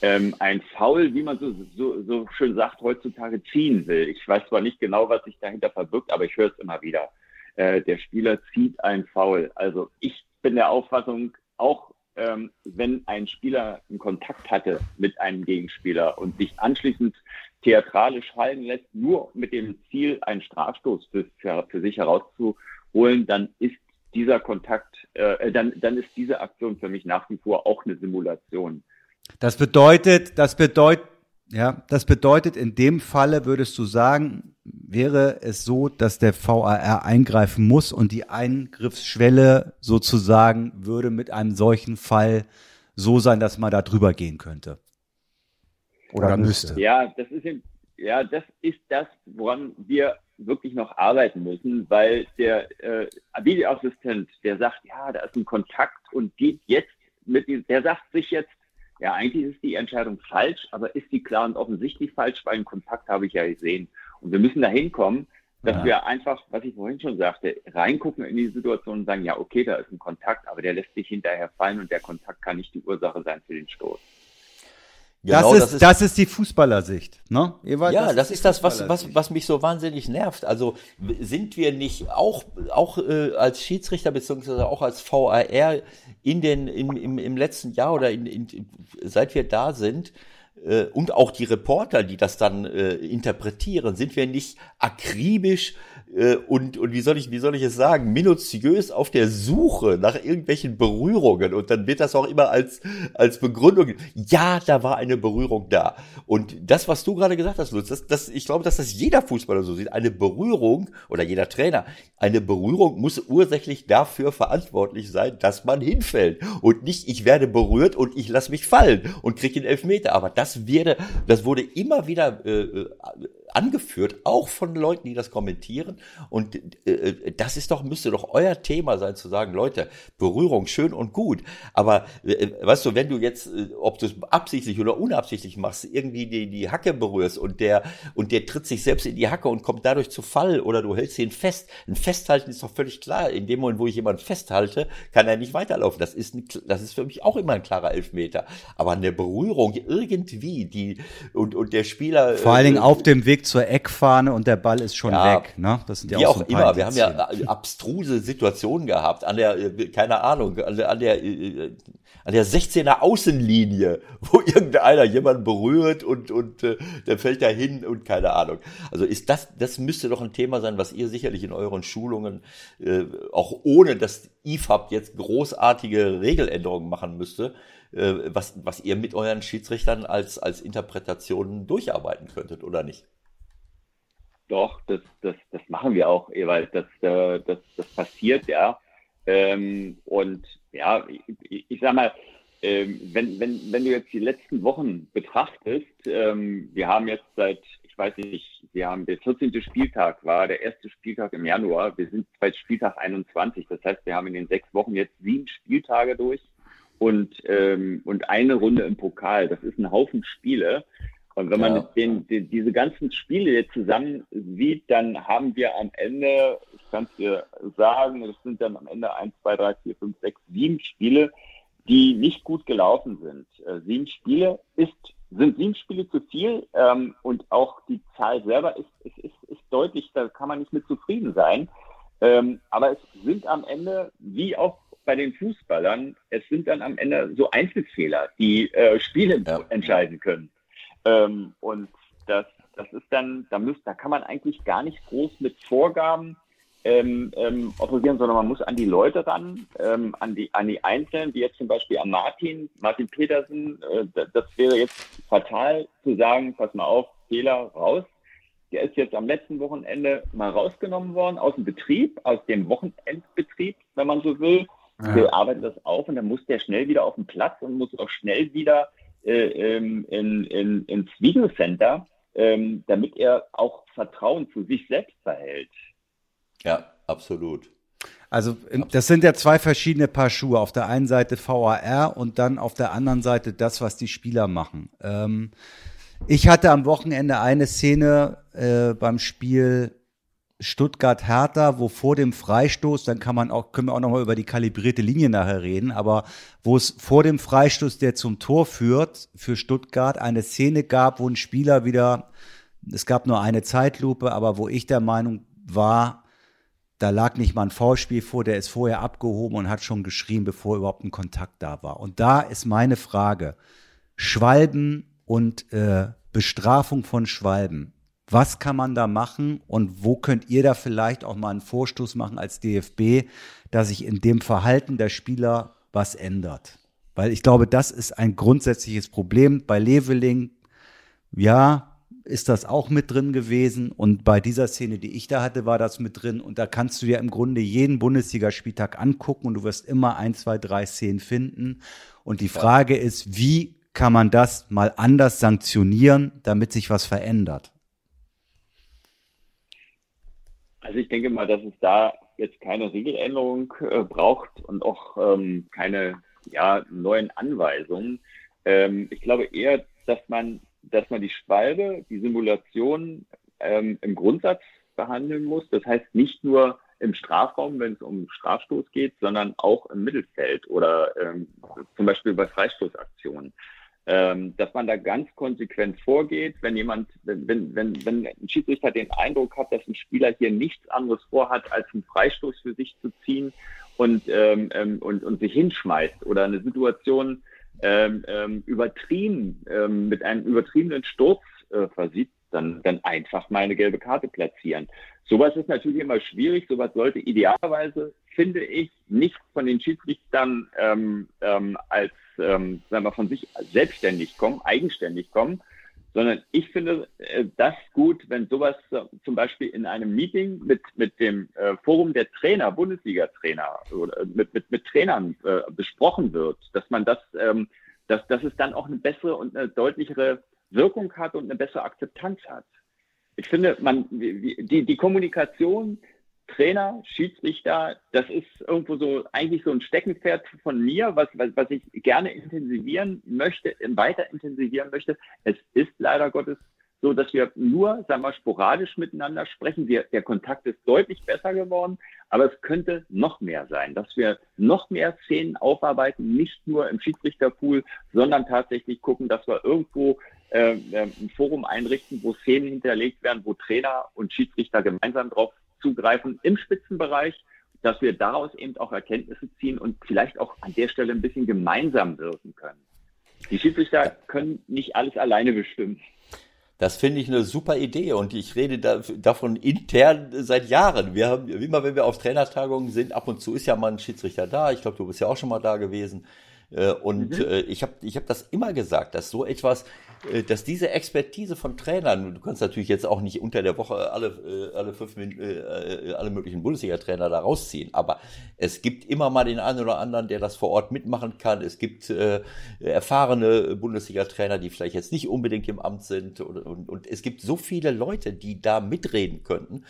ähm, ein Foul, wie man so, so, so schön sagt, heutzutage ziehen will. Ich weiß zwar nicht genau, was sich dahinter verbirgt, aber ich höre es immer wieder. Äh, der Spieler zieht ein Foul. Also ich bin der Auffassung, auch ähm, wenn ein Spieler einen Kontakt hatte mit einem Gegenspieler und sich anschließend theatralisch fallen lässt, nur mit dem Ziel, einen Strafstoß für, für, für sich herauszuholen, dann ist dieser Kontakt, äh, dann, dann ist diese Aktion für mich nach wie vor auch eine Simulation. Das bedeutet, das bedeutet, ja, das bedeutet, in dem Falle würdest du sagen, wäre es so, dass der VAR eingreifen muss und die Eingriffsschwelle sozusagen würde mit einem solchen Fall so sein, dass man da drüber gehen könnte. Oder müsste. Ja, das ist, ja, das ist das, woran wir wirklich noch arbeiten müssen, weil der äh, Videoassistent, der sagt, ja, da ist ein Kontakt und geht jetzt mit, der sagt sich jetzt, ja, eigentlich ist die Entscheidung falsch, aber ist die klar und offensichtlich falsch, weil einen Kontakt habe ich ja gesehen. Und wir müssen da hinkommen, dass ja. wir einfach, was ich vorhin schon sagte, reingucken in die Situation und sagen, ja, okay, da ist ein Kontakt, aber der lässt sich hinterher fallen und der Kontakt kann nicht die Ursache sein für den Stoß. Genau, das, ist, das, ist, das ist die Fußballersicht, ne? Ewald, ja, das, das ist, das, was, was, was mich so wahnsinnig nervt. Also sind wir nicht auch, auch äh, als Schiedsrichter beziehungsweise auch als VAR in den, in, im, im letzten Jahr oder in, in, seit wir da sind, äh, und auch die Reporter, die das dann äh, interpretieren, sind wir nicht akribisch äh, und, und wie soll ich, wie soll ich es sagen, minutiös auf der Suche nach irgendwelchen Berührungen und dann wird das auch immer als, als Begründung, ja, da war eine Berührung da. Und das, was du gerade gesagt hast, Lutz, das, das, ich glaube, dass das jeder Fußballer so sieht. Eine Berührung oder jeder Trainer, eine Berührung muss ursächlich dafür verantwortlich sein, dass man hinfällt und nicht, ich werde berührt und ich lasse mich fallen und kriege den Elfmeter. Aber das werde, das wurde immer wieder äh, äh angeführt, auch von Leuten, die das kommentieren. Und äh, äh, das ist doch, müsste doch euer Thema sein, zu sagen, Leute, Berührung schön und gut. Aber äh, weißt du, wenn du jetzt, äh, ob du es absichtlich oder unabsichtlich machst, irgendwie die, die Hacke berührst und der, und der tritt sich selbst in die Hacke und kommt dadurch zu Fall oder du hältst ihn fest. Ein Festhalten ist doch völlig klar. In dem Moment, wo ich jemanden festhalte, kann er nicht weiterlaufen. Das ist, ein, das ist für mich auch immer ein klarer Elfmeter. Aber eine Berührung irgendwie, die, und, und der Spieler. Vor allen Dingen äh, auf dem Weg zur Eckfahne und der Ball ist schon ja, weg. Ne? Das sind ja wie auch, so immer. Wir haben ja abstruse Situationen gehabt an der, äh, keine Ahnung, an der, an der, äh, an der 16er Außenlinie, wo irgendeiner jemanden berührt und, und äh, der fällt da hin und keine Ahnung. Also ist das, das müsste doch ein Thema sein, was ihr sicherlich in euren Schulungen, äh, auch ohne dass IFAB jetzt großartige Regeländerungen machen müsste, äh, was, was ihr mit euren Schiedsrichtern als, als Interpretationen durcharbeiten könntet, oder nicht? Doch, das, das, das machen wir auch, Ewald. Das, äh, das, das passiert, ja. Ähm, und ja, ich, ich sag mal, ähm, wenn, wenn, wenn du jetzt die letzten Wochen betrachtest, ähm, wir haben jetzt seit, ich weiß nicht, wir haben der 14. Spieltag war der erste Spieltag im Januar. Wir sind bei Spieltag 21. Das heißt, wir haben in den sechs Wochen jetzt sieben Spieltage durch und, ähm, und eine Runde im Pokal. Das ist ein Haufen Spiele. Und wenn man den, den, diese ganzen Spiele jetzt zusammen sieht, dann haben wir am Ende, ich kann es dir sagen, das sind dann am Ende 1, 2, 3, 4, 5, 6, 7 Spiele, die nicht gut gelaufen sind. Äh, sieben Spiele ist, sind sieben Spiele zu viel ähm, und auch die Zahl selber ist, ist, ist, ist deutlich, da kann man nicht mit zufrieden sein. Ähm, aber es sind am Ende, wie auch bei den Fußballern, es sind dann am Ende so Einzelfehler, die äh, Spiele ja. entscheiden können. Ähm, und das, das ist dann, da, müsst, da kann man eigentlich gar nicht groß mit Vorgaben ähm, ähm, operieren, sondern man muss an die Leute ran, ähm, an, die, an die Einzelnen, wie jetzt zum Beispiel an Martin, Martin Petersen. Äh, das wäre jetzt fatal zu sagen, pass mal auf, Fehler raus. Der ist jetzt am letzten Wochenende mal rausgenommen worden aus dem Betrieb, aus dem Wochenendbetrieb, wenn man so will. Ja. Wir arbeiten das auf und dann muss der schnell wieder auf den Platz und muss auch schnell wieder äh, ähm, in, in, ins Videocenter. ähm, damit er auch Vertrauen zu sich selbst verhält. Ja, absolut. Also das sind ja zwei verschiedene Paar Schuhe. Auf der einen Seite VAR und dann auf der anderen Seite das, was die Spieler machen. Ähm, ich hatte am Wochenende eine Szene äh, beim Spiel Stuttgart-Hertha, wo vor dem Freistoß, dann kann man auch, können wir auch nochmal über die kalibrierte Linie nachher reden, aber wo es vor dem Freistoß, der zum Tor führt, für Stuttgart eine Szene gab, wo ein Spieler wieder, es gab nur eine Zeitlupe, aber wo ich der Meinung war, da lag nicht mal ein Foulspiel vor, der ist vorher abgehoben und hat schon geschrien, bevor überhaupt ein Kontakt da war. Und da ist meine Frage, Schwalben und äh, Bestrafung von Schwalben. Was kann man da machen und wo könnt ihr da vielleicht auch mal einen Vorstoß machen als DFB, dass sich in dem Verhalten der Spieler was ändert? Weil ich glaube, das ist ein grundsätzliches Problem. Bei Leveling, ja, ist das auch mit drin gewesen und bei dieser Szene, die ich da hatte, war das mit drin und da kannst du ja im Grunde jeden Bundesligaspieltag angucken und du wirst immer ein, zwei, drei Szenen finden und die Frage ist, wie kann man das mal anders sanktionieren, damit sich was verändert? Also ich denke mal, dass es da jetzt keine Regeländerung äh, braucht und auch ähm, keine ja, neuen Anweisungen. Ähm, ich glaube eher, dass man, dass man die Schwalbe, die Simulation ähm, im Grundsatz behandeln muss. Das heißt nicht nur im Strafraum, wenn es um Strafstoß geht, sondern auch im Mittelfeld oder ähm, zum Beispiel bei Freistoßaktionen ähm, dass man da ganz konsequent vorgeht, wenn jemand, wenn, wenn, wenn, wenn ein Schiedsrichter den Eindruck hat, dass ein Spieler hier nichts anderes vorhat, als einen Freistoß für sich zu ziehen und, ähm, ähm, und, und sich hinschmeißt oder eine Situation ähm, ähm, übertrieben, ähm, mit einem übertriebenen Sturz äh, versieht, dann, dann einfach mal eine gelbe Karte platzieren. Sowas ist natürlich immer schwierig. Sowas sollte idealerweise, finde ich, nicht von den Schiedsrichtern ähm, ähm, als ähm, sagen wir, von sich selbstständig kommen, eigenständig kommen, sondern ich finde äh, das gut, wenn sowas äh, zum Beispiel in einem Meeting mit, mit dem äh, Forum der Trainer, Bundesliga-Trainer oder äh, mit, mit, mit Trainern äh, besprochen wird, dass man das, ähm, dass, dass es dann auch eine bessere und eine deutlichere Wirkung hat und eine bessere Akzeptanz hat. Ich finde, man, die, die Kommunikation Trainer, Schiedsrichter, das ist irgendwo so eigentlich so ein Steckenpferd von mir, was, was, was ich gerne intensivieren möchte, weiter intensivieren möchte. Es ist leider Gottes so, dass wir nur, sagen wir, sporadisch miteinander sprechen. Wir, der Kontakt ist deutlich besser geworden, aber es könnte noch mehr sein, dass wir noch mehr Szenen aufarbeiten, nicht nur im Schiedsrichterpool, sondern tatsächlich gucken, dass wir irgendwo äh, äh ein Forum einrichten, wo Szenen hinterlegt werden, wo Trainer und Schiedsrichter gemeinsam drauf zugreifen im Spitzenbereich, dass wir daraus eben auch Erkenntnisse ziehen und vielleicht auch an der Stelle ein bisschen gemeinsam wirken können. Die Schiedsrichter können nicht alles alleine bestimmen. Das finde ich eine super Idee und ich rede da, davon intern seit Jahren. Wir haben, immer wenn wir auf Trainertagungen sind, ab und zu ist ja mal ein Schiedsrichter da. Ich glaube, du bist ja auch schon mal da gewesen. Äh, und mhm. Äh, ich habe ich hab das immer gesagt, dass so etwas, dass diese Expertise von Trainern, du kannst natürlich jetzt auch nicht unter der Woche alle, alle fünf alle möglichen Bundesliga-Trainer da rausziehen, aber es gibt immer mal den einen oder anderen, der das vor Ort mitmachen kann. Es gibt äh, erfahrene Bundesliga-Trainer, die vielleicht jetzt nicht unbedingt im Amt sind und, und, und es gibt so viele Leute, die da mitreden könnten.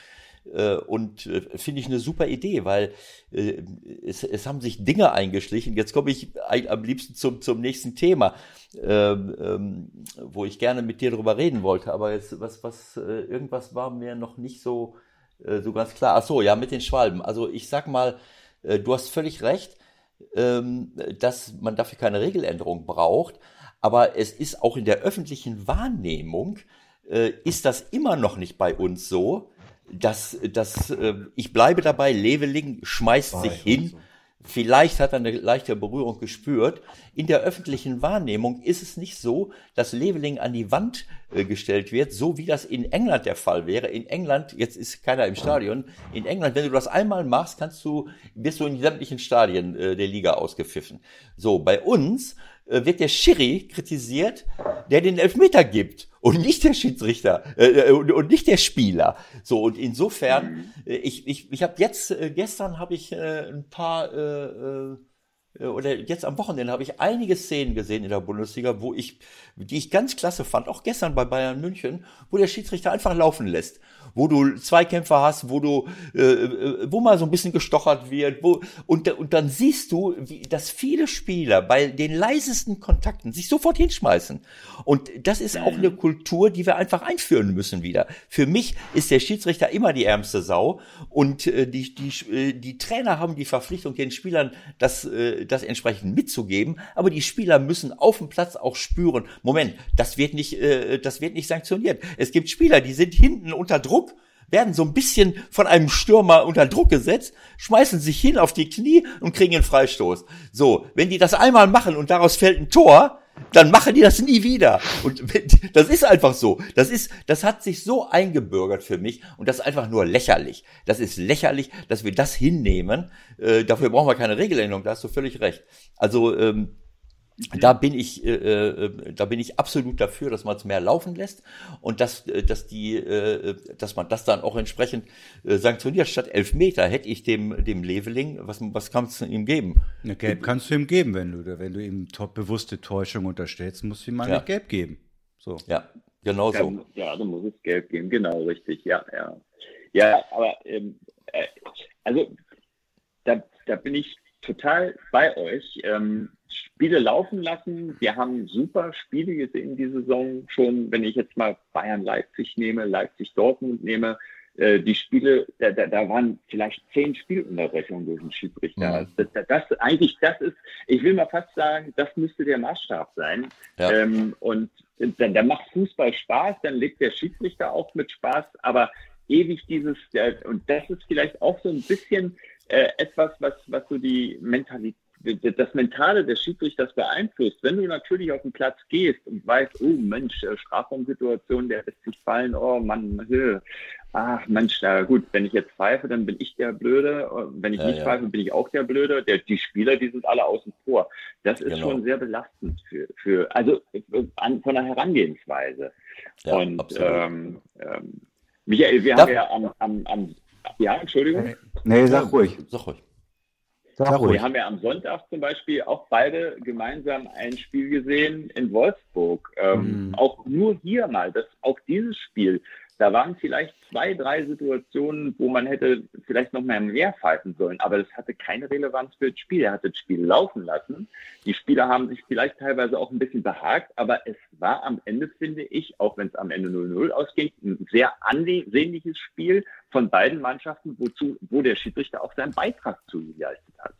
Äh, und äh, finde ich eine super Idee, weil äh, es, es haben sich Dinge eingeschlichen. Jetzt komme ich am liebsten zum, zum nächsten Thema, ähm, ähm, wo ich gerne mit dir darüber reden wollte. Aber jetzt, was, was, irgendwas war mir noch nicht so, so ganz klar. Ach so, ja, mit den Schwalben. Also ich sag mal, du hast völlig recht, ähm, dass man dafür keine Regeländerung braucht. Aber es ist auch in der öffentlichen Wahrnehmung, ist das immer noch nicht bei uns so, dass, dass äh, ich bleibe dabei, Leveling schmeißt sich hin. So. Vielleicht hat er eine leichte Berührung gespürt. In der öffentlichen Wahrnehmung ist es nicht so, dass Leveling an die Wand äh, gestellt wird, so wie das in England der Fall wäre. In England, jetzt ist keiner im Stadion, in England, wenn du das einmal machst, kannst du, bist du in sämtlichen Stadien äh, der Liga ausgepfiffen. So, bei uns wird der Schiri kritisiert, der den Elfmeter gibt und nicht der Schiedsrichter äh, äh und, und, nicht der Spieler. So und insofern, mhm. Äh, ich ich ich habe jetzt äh, gestern habe ich äh, ein paar äh, äh, oder jetzt am Wochenende habe ich einige Szenen gesehen in der Bundesliga, wo ich, die ich ganz klasse fand, auch gestern bei Bayern München, wo der Schiedsrichter einfach laufen lässt, wo du Zweikämpfer hast, wo du, äh, äh, wo mal so ein bisschen gestochert wird, wo und, und dann siehst du, wie, dass viele Spieler bei den leisesten Kontakten sich sofort hinschmeißen. Und das ist auch eine Kultur, die wir einfach einführen müssen wieder. Für mich ist der Schiedsrichter immer die ärmste Sau und äh, die, die, äh, die Trainer haben die Verpflichtung, den Spielern das, äh, das entsprechend mitzugeben, aber die Spieler müssen auf dem Platz auch spüren, Moment, das wird nicht, äh, das wird nicht sanktioniert. Es gibt Spieler, die sind hinten unter Druck, werden so ein bisschen von einem Stürmer unter Druck gesetzt, schmeißen sich hin auf die Knie und kriegen einen Freistoß. So, wenn die das einmal machen und daraus fällt ein Tor, dann machen die das nie wieder. Und das ist einfach so. Das ist, das hat sich so eingebürgert für mich und das ist einfach nur lächerlich. Das ist lächerlich, dass wir das hinnehmen. Äh, dafür brauchen wir keine Regeländerung. Da hast du völlig recht. Also ähm, da bin ich, äh, äh, da bin ich absolut dafür, dass man es mehr laufen lässt und dass, äh, dass die, äh, dass man das dann auch entsprechend äh, sanktioniert. Statt elf Meter hätte ich dem, dem Leveling, was, was kannst du ihm geben? Eine Gelb kannst du ihm geben, wenn du, wenn du ihm bewusste Täuschung unterstellst, musst du ihm mal ja. Gelb geben. So. Ja, genau ja, so. Ja, du musst es Gelb geben, genau, richtig, ja, ja. Ja, aber, ähm, äh, also, da, da bin ich total bei euch. Ähm, Spiele laufen lassen. Wir haben super Spiele gesehen diese Saison schon, wenn ich jetzt mal Bayern-Leipzig nehme, Leipzig-Dortmund nehme. Äh, die Spiele, da, da, da waren vielleicht zehn Spielunterbrechungen durch den Schiedsrichter. Mhm. Das, das, das, eigentlich, das ist, ich will mal fast sagen, das müsste der Maßstab sein. Ja. Ähm, und dann, dann macht Fußball Spaß, dann legt der Schiedsrichter auch mit Spaß, aber ewig dieses, und das ist vielleicht auch so ein bisschen äh, etwas, was, was so die Mentalität das Mentale des Schiedsrichters beeinflusst. Wenn du natürlich auf den Platz gehst und weißt, oh Mensch, äh, Strafraumsituation, der lässt sich fallen, oh Mann, ach Mensch, na gut, wenn ich jetzt pfeife, dann bin ich der Blöde. Wenn ich ja, nicht ja. pfeife, bin ich auch der Blöde. Der, die Spieler, die sind alle außen vor. Das ist genau. schon sehr belastend für, für also an, von der Herangehensweise. Ja, und ähm, ähm, Michael, wir Darf haben ja am, am, am ja, Entschuldigung. Nee, sag ruhig. Sag ruhig. Sag ruhig. Wir haben ja am Sonntag zum Beispiel auch beide gemeinsam ein Spiel gesehen in Wolfsburg. Ähm, mhm. Auch nur hier mal, dass auch dieses Spiel da waren vielleicht zwei, drei Situationen, wo man hätte vielleicht noch mehr mehr pfeifen sollen, aber das hatte keine Relevanz für das Spiel. Er hat das Spiel laufen lassen. Die Spieler haben sich vielleicht teilweise auch ein bisschen behagt, aber es war am Ende, finde ich, auch wenn es am Ende 0-0 ausging, ein sehr ansehnliches Spiel von beiden Mannschaften, wozu, wo der Schiedsrichter auch seinen Beitrag zu geleistet hat.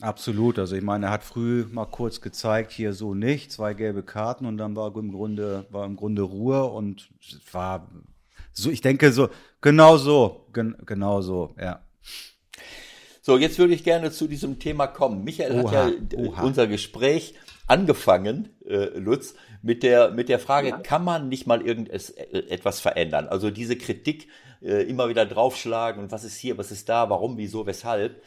Absolut. Also ich meine, er hat früh mal kurz gezeigt, hier so nicht, zwei gelbe Karten und dann war im Grunde, war im Grunde Ruhe und war so, ich denke so, genau so, gen, genau so, ja. So, jetzt würde ich gerne zu diesem Thema kommen. Michael oha, hat ja oha. unser Gespräch angefangen, äh, Lutz, mit der, mit der Frage, ja. kann man nicht mal irgendetwas äh, verändern? Also diese Kritik äh, immer wieder draufschlagen und was ist hier, was ist da, warum, wieso, weshalb.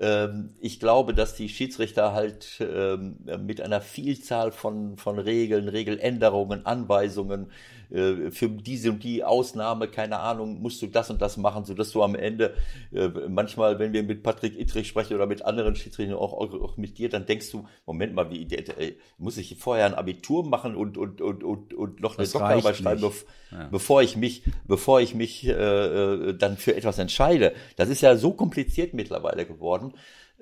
Ähm, ich glaube, dass die Schiedsrichter halt ähm, mit einer Vielzahl von, von Regeln, Regeländerungen, Anweisungen, äh, für diese und die Ausnahme, keine Ahnung, musst du das und das machen, so dass du am Ende äh, manchmal, wenn wir mit Patrick Ittrich sprechen oder mit anderen Schiedsrichtern, auch, auch, auch mit dir, dann denkst du, Moment mal, wie der, muss ich vorher ein Abitur machen und und und und, und noch eine Doktorarbeit schreiben, bev ja. bevor ich mich, bevor ich mich äh, äh, dann für etwas entscheide. Das ist ja so kompliziert mittlerweile geworden.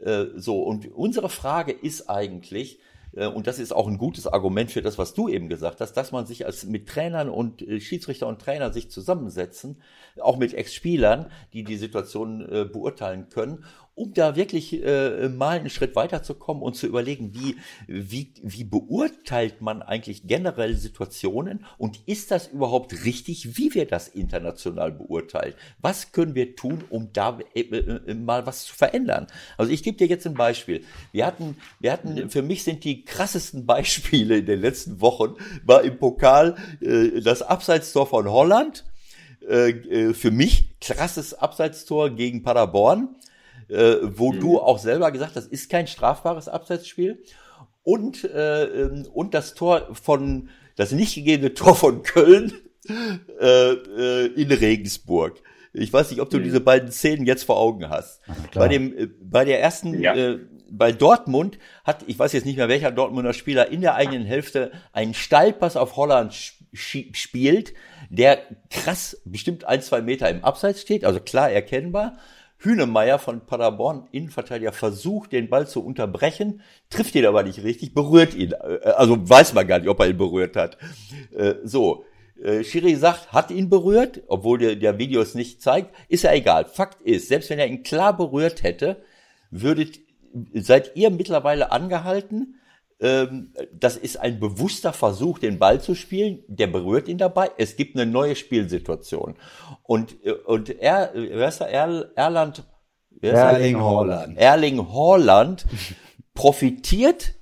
Äh, so und unsere Frage ist eigentlich äh, und das ist auch ein gutes Argument für das, was du eben gesagt hast, dass man sich als mit Trainern und äh, Schiedsrichter und Trainer sich zusammensetzen, auch mit Ex-Spielern, die die Situation äh, beurteilen können um da wirklich äh, mal einen Schritt weiterzukommen und zu überlegen, wie, wie, wie beurteilt man eigentlich generell Situationen und ist das überhaupt richtig, wie wir das international beurteilen? Was können wir tun, um da äh, äh, mal was zu verändern? Also ich gebe dir jetzt ein Beispiel. Wir hatten, wir hatten, für mich sind die krassesten Beispiele in den letzten Wochen, war im Pokal äh, das Abseitstor von Holland, äh, äh für mich krasses Abseitstor gegen Paderborn äh, wo mhm. du auch selber gesagt hast, ist kein strafbares Abseitsspiel. Und, äh, ähm, und das Tor von, das nicht gegebene Tor von Köln äh, äh, in Regensburg. Ich weiß nicht, ob du mhm. diese beiden Szenen jetzt vor Augen hast. Bei dem, äh, bei der ersten, ja. äh, bei Dortmund hat, ich weiß jetzt nicht mehr welcher Dortmunder Spieler, in der eigenen Hälfte einen Steilpass auf Holland spielt, der krass bestimmt ein, zwei Meter im Abseits steht, also klar erkennbar. Hünemeyer von Paderborn, Innenverteidiger, versucht, den Ball zu unterbrechen, trifft ihn aber nicht richtig, berührt ihn. Äh, also weiß man gar nicht, ob er ihn berührt hat. Äh, so. Äh, Schiri sagt, hat ihn berührt, obwohl der, der Video es nicht zeigt, ist ja egal. Fakt ist, selbst wenn er ihn klar berührt hätte, würdet, seid ihr mittlerweile angehalten, das ist ein bewusster Versuch, den Ball zu spielen. Der berührt ihn dabei. Es gibt eine neue Spielsituation. Und, äh, und er, wer ist er? Er, Erland, wer ist Erling Haaland. Erling Haaland profitiert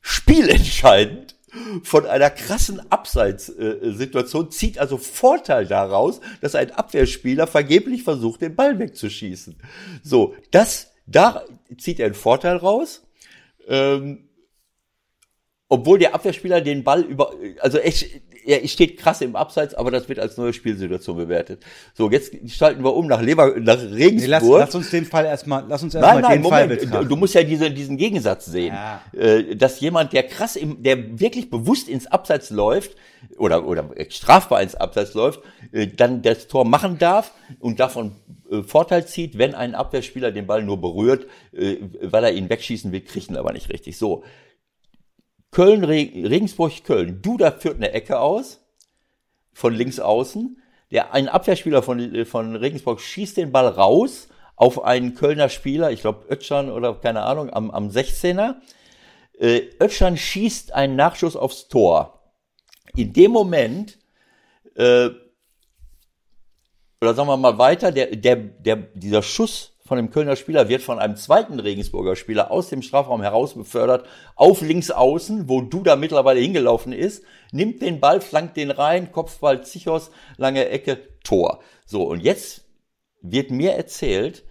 spielentscheidend von einer krassen Abseitssituation, zieht also Vorteil daraus, dass ein Abwehrspieler vergeblich versucht, den Ball wegzuschießen. So, das, da zieht er einen Vorteil raus. Ähm, obwohl der Abwehrspieler den Ball über, also echt, er steht krass im Abseits, aber das wird als neue Spielsituation bewertet. So, jetzt schalten wir um nach Lever, nach Regensburg. Nee, lass, lass, uns den Fall erstmal, lass uns erstmal den Moment, Fall betrachten. Du musst ja diese, diesen Gegensatz sehen, ja. Äh, dass jemand, der krass im, der wirklich bewusst ins Abseits läuft oder oder strafbar ins Abseits läuft, äh, dann das Tor machen darf und davon äh, Vorteil zieht, wenn ein Abwehrspieler den Ball nur berührt, weil er ihn wegschießen will, kriegt ihn aber nicht richtig. So. Köln, Regensburg, Köln. Duda führt eine Ecke aus, von links außen. Der, ein Abwehrspieler von, von Regensburg schießt den Ball raus auf einen Kölner Spieler, ich glaube Ötschan oder keine Ahnung, am, am 16er. Äh, Ötschan schießt einen Nachschuss aufs Tor. In dem Moment, äh, oder sagen wir mal weiter, der, der, der, dieser Schuss von dem Kölner Spieler wird von einem zweiten Regensburger Spieler aus dem Strafraum heraus befördert auf links außen, wo Duda mittlerweile hingelaufen ist, nimmt den Ball, flankt den rein, Kopfball Zichos, lange Ecke, Tor. So, und jetzt wird mir erzählt,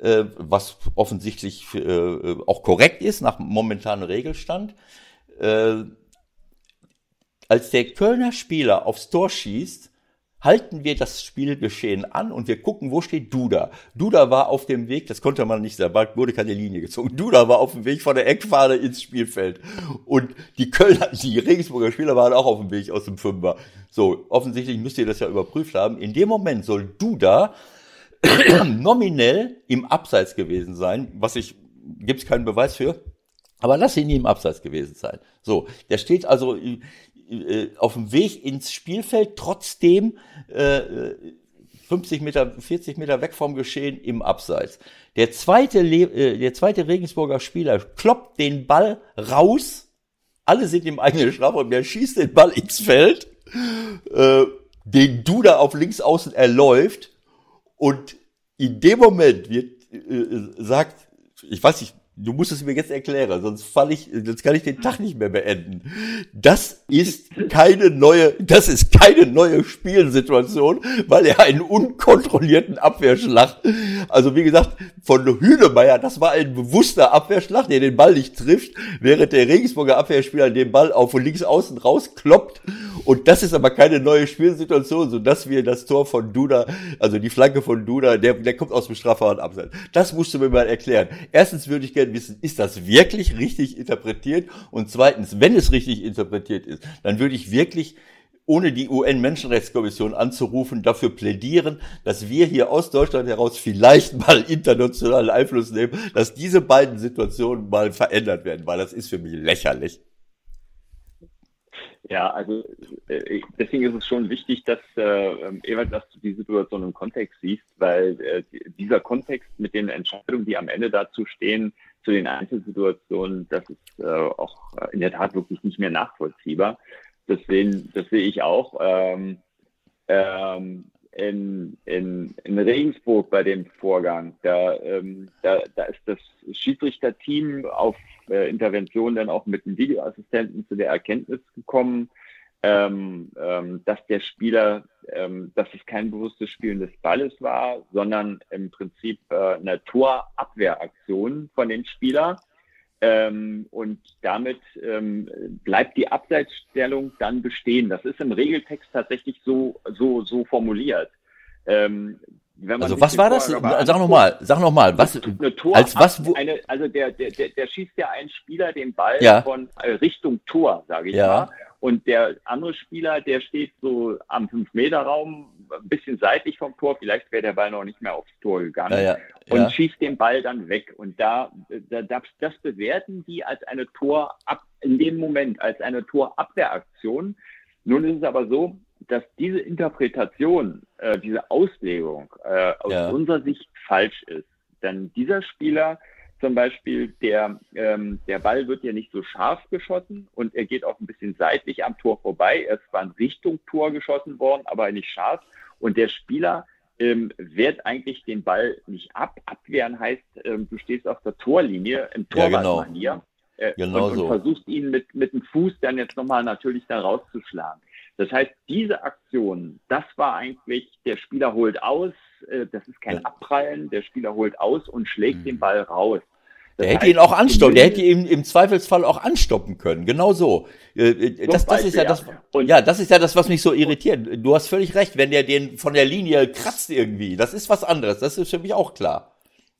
äh, was offensichtlich äh, auch korrekt ist nach momentanem Regelstand, äh, als der Kölner Spieler aufs Tor schießt, halten wir das Spielgeschehen an und wir gucken, wo steht Duda. Duda war auf dem Weg, das konnte man nicht, da wurde keine Linie gezogen. Duda war auf dem Weg von der Eckfahne ins Spielfeld. Und die Kölner, die Regensburger Spieler waren auch auf dem Weg aus dem Fünfer. So, offensichtlich müsst ihr das ja überprüft haben. In dem Moment soll Duda nominell im Abseits gewesen sein, was ich, gibt's keinen Beweis für. Aber lass ihn nie im Abseits gewesen sein. So, der steht also äh, auf dem Weg ins Spielfeld, trotzdem äh, 50 Meter, 40 Meter weg vom Geschehen im Abseits. Der zweite, äh, der zweite Regensburger Spieler kloppt den Ball raus. Alle sind im eigenen Strafraum. Der schießt den Ball ins Feld, äh, den Duda auf links außen erläuft. Und in dem Moment wird, äh, sagt, ich weiß nicht, Du musst es mir jetzt erklären, sonst fall ich, sonst kann ich den Tag nicht mehr beenden. Das ist keine neue, das ist keine neue Spielsituation, weil er einen unkontrollierten Abwehrschlag, also wie gesagt, von Hühnemeier, das war ein bewusster Abwehrschlag, der den Ball nicht trifft, während der Regensburger Abwehrspieler den Ball auf links außen rauskloppt. Und das ist aber keine neue Spielsituation, so dass wir das Tor von Duda, also die Flanke von Duda, der, der kommt aus dem Strafraum abseits. Das musst du mir mal erklären. Erstens würde ich gerne gerne wissen, ist das wirklich richtig interpretiert? Und zweitens, wenn es richtig interpretiert ist, dann würde ich wirklich ohne die UN-Menschenrechtskommission anzurufen, dafür plädieren, dass wir hier aus Deutschland heraus vielleicht mal internationalen Einfluss nehmen, dass diese beiden Situationen mal verändert werden, weil das ist für mich lächerlich. Ja, also äh, deswegen ist es schon wichtig, dass äh, ähm, Ewald, dass du die Situation im Kontext siehst, weil äh, dieser Kontext mit den Entscheidungen, die am Ende dazu stehen, zu den Einzelsituationen, das ist äh, auch in der Tat wirklich nicht mehr nachvollziehbar. Deswegen, das sehe ich auch. Ähm, ähm, in, in, in Regensburg bei dem Vorgang, da, ähm, da, da ist das Schiedsrichterteam auf äh, Intervention dann auch mit dem Videoassistenten zu der Erkenntnis gekommen, ähm, ähm, dass der Spieler, ähm, dass es kein bewusstes Spielen des Balles war, sondern im Prinzip äh, eine Torabwehraktion von den Spieler. Ähm, und damit ähm, bleibt die Abseitsstellung dann bestehen. Das ist im Regeltext tatsächlich so, so, so formuliert. Also was war das? Sag nochmal, sag nochmal, was, Tor, als was, wo, eine, also der, der, der, schießt ja einen Spieler den Ball ja. von äh, Richtung Tor, sage ich ja. mal. Und der andere Spieler, der steht so am 5-Meter-Raum, ein bisschen seitlich vom Tor, vielleicht wäre der Ball noch nicht mehr aufs Tor gegangen ja, und schießt den Ball dann weg. Und da, da das bewerten die als eine Tor ab, in dem Moment als eine Torabwehraktion. Nun ist es aber so, dass diese Interpretation, äh, diese Auslegung äh, aus Ja. unserer Sicht falsch ist. Denn dieser Spieler zum Beispiel, der, ähm, der Ball wird ja nicht so scharf geschossen und er geht auch ein bisschen seitlich am Tor vorbei. Er ist zwar in Richtung Tor geschossen worden, aber nicht scharf. Und der Spieler ähm, wehrt eigentlich den Ball nicht ab. Abwehren heißt, ähm, du stehst auf der Torlinie im Ja, genau. Torwartmanier äh, Genau und, und so. versuchst ihn mit, mit dem Fuß dann jetzt nochmal natürlich da rauszuschlagen. Das heißt, diese Aktion, das war eigentlich, der Spieler holt aus, äh, das ist kein. Abprallen, der Spieler holt aus und schlägt den Ball raus. Das Der hätte heißt, ihn auch anstoppen, der hätte ihn im Zweifelsfall auch anstoppen können. Genau so. Äh, äh, Das, das ist ja das, ja, das ist ja das, was mich so irritiert. Du hast völlig recht, wenn der den von der Linie kratzt irgendwie. Das ist was anderes. Das ist für mich auch klar.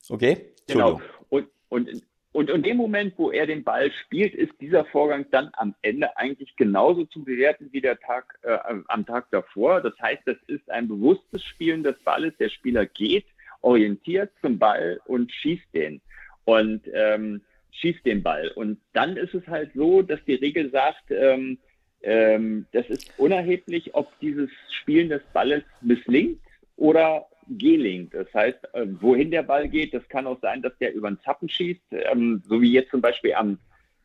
Okay? Genau. Und, und, und in dem Moment, wo er den Ball spielt, ist dieser Vorgang dann am Ende eigentlich genauso zu bewerten wie der Tag äh, am- Tag davor. Das heißt, das ist ein bewusstes Spielen des Balles. Der Spieler geht, orientiert zum Ball und schießt den. Und ähm, schießt den Ball. Und dann ist es halt so, dass die Regel sagt, ähm, ähm, das ist unerheblich, ob dieses Spielen des Balles misslingt oder gelingt. Das heißt, äh, wohin der Ball geht, das kann auch sein, dass der über den Zappen schießt, ähm, so wie jetzt zum Beispiel am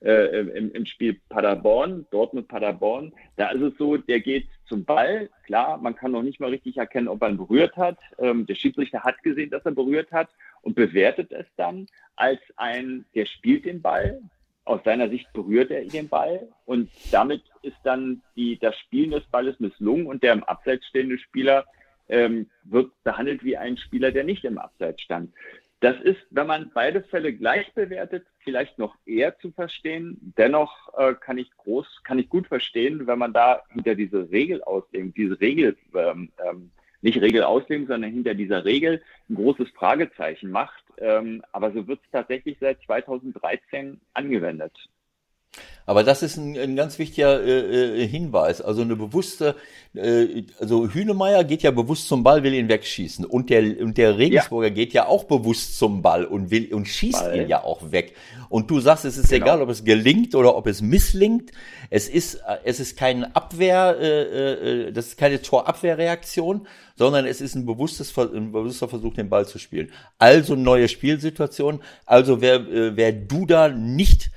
äh, im, im Spiel Paderborn, Dortmund-Paderborn. Da ist es so, der geht zum Ball. Klar, man kann noch nicht mal richtig erkennen, ob er ihn berührt hat. Ähm, der Schiedsrichter hat gesehen, dass er berührt hat und bewertet es dann als ein, der spielt den Ball. Aus seiner Sicht berührt er den Ball und damit ist dann die, das Spielen des Balles misslungen und der im Abseits stehende Spieler ähm, wird behandelt wie ein Spieler, der nicht im Abseits stand. Das ist, wenn man beide Fälle gleich bewertet, vielleicht noch eher zu verstehen. Dennoch äh, kann ich groß, kann ich gut verstehen, wenn man da hinter diese Regel auslegen, diese Regel, ähm, ähm, nicht Regel auslegen, sondern hinter dieser Regel ein großes Fragezeichen macht. Ähm, aber so wird es tatsächlich seit 2013 angewendet. Aber das ist ein, ein ganz wichtiger äh, äh, Hinweis. Also eine bewusste, äh, also Hünemeyer geht ja bewusst zum Ball, will ihn wegschießen. Und der, und der Regensburger geht ja auch bewusst zum Ball und will und schießt Ball. ihn ja auch weg. Und du sagst, es ist Genau. egal, ob es gelingt oder ob es misslingt. Es ist, äh, es ist keine Abwehr, äh, äh, das ist keine Torabwehrreaktion, sondern es ist ein bewusstes, ein bewusster Versuch, den Ball zu spielen. Also neue Spielsituation. Also wer, äh, wer du da nicht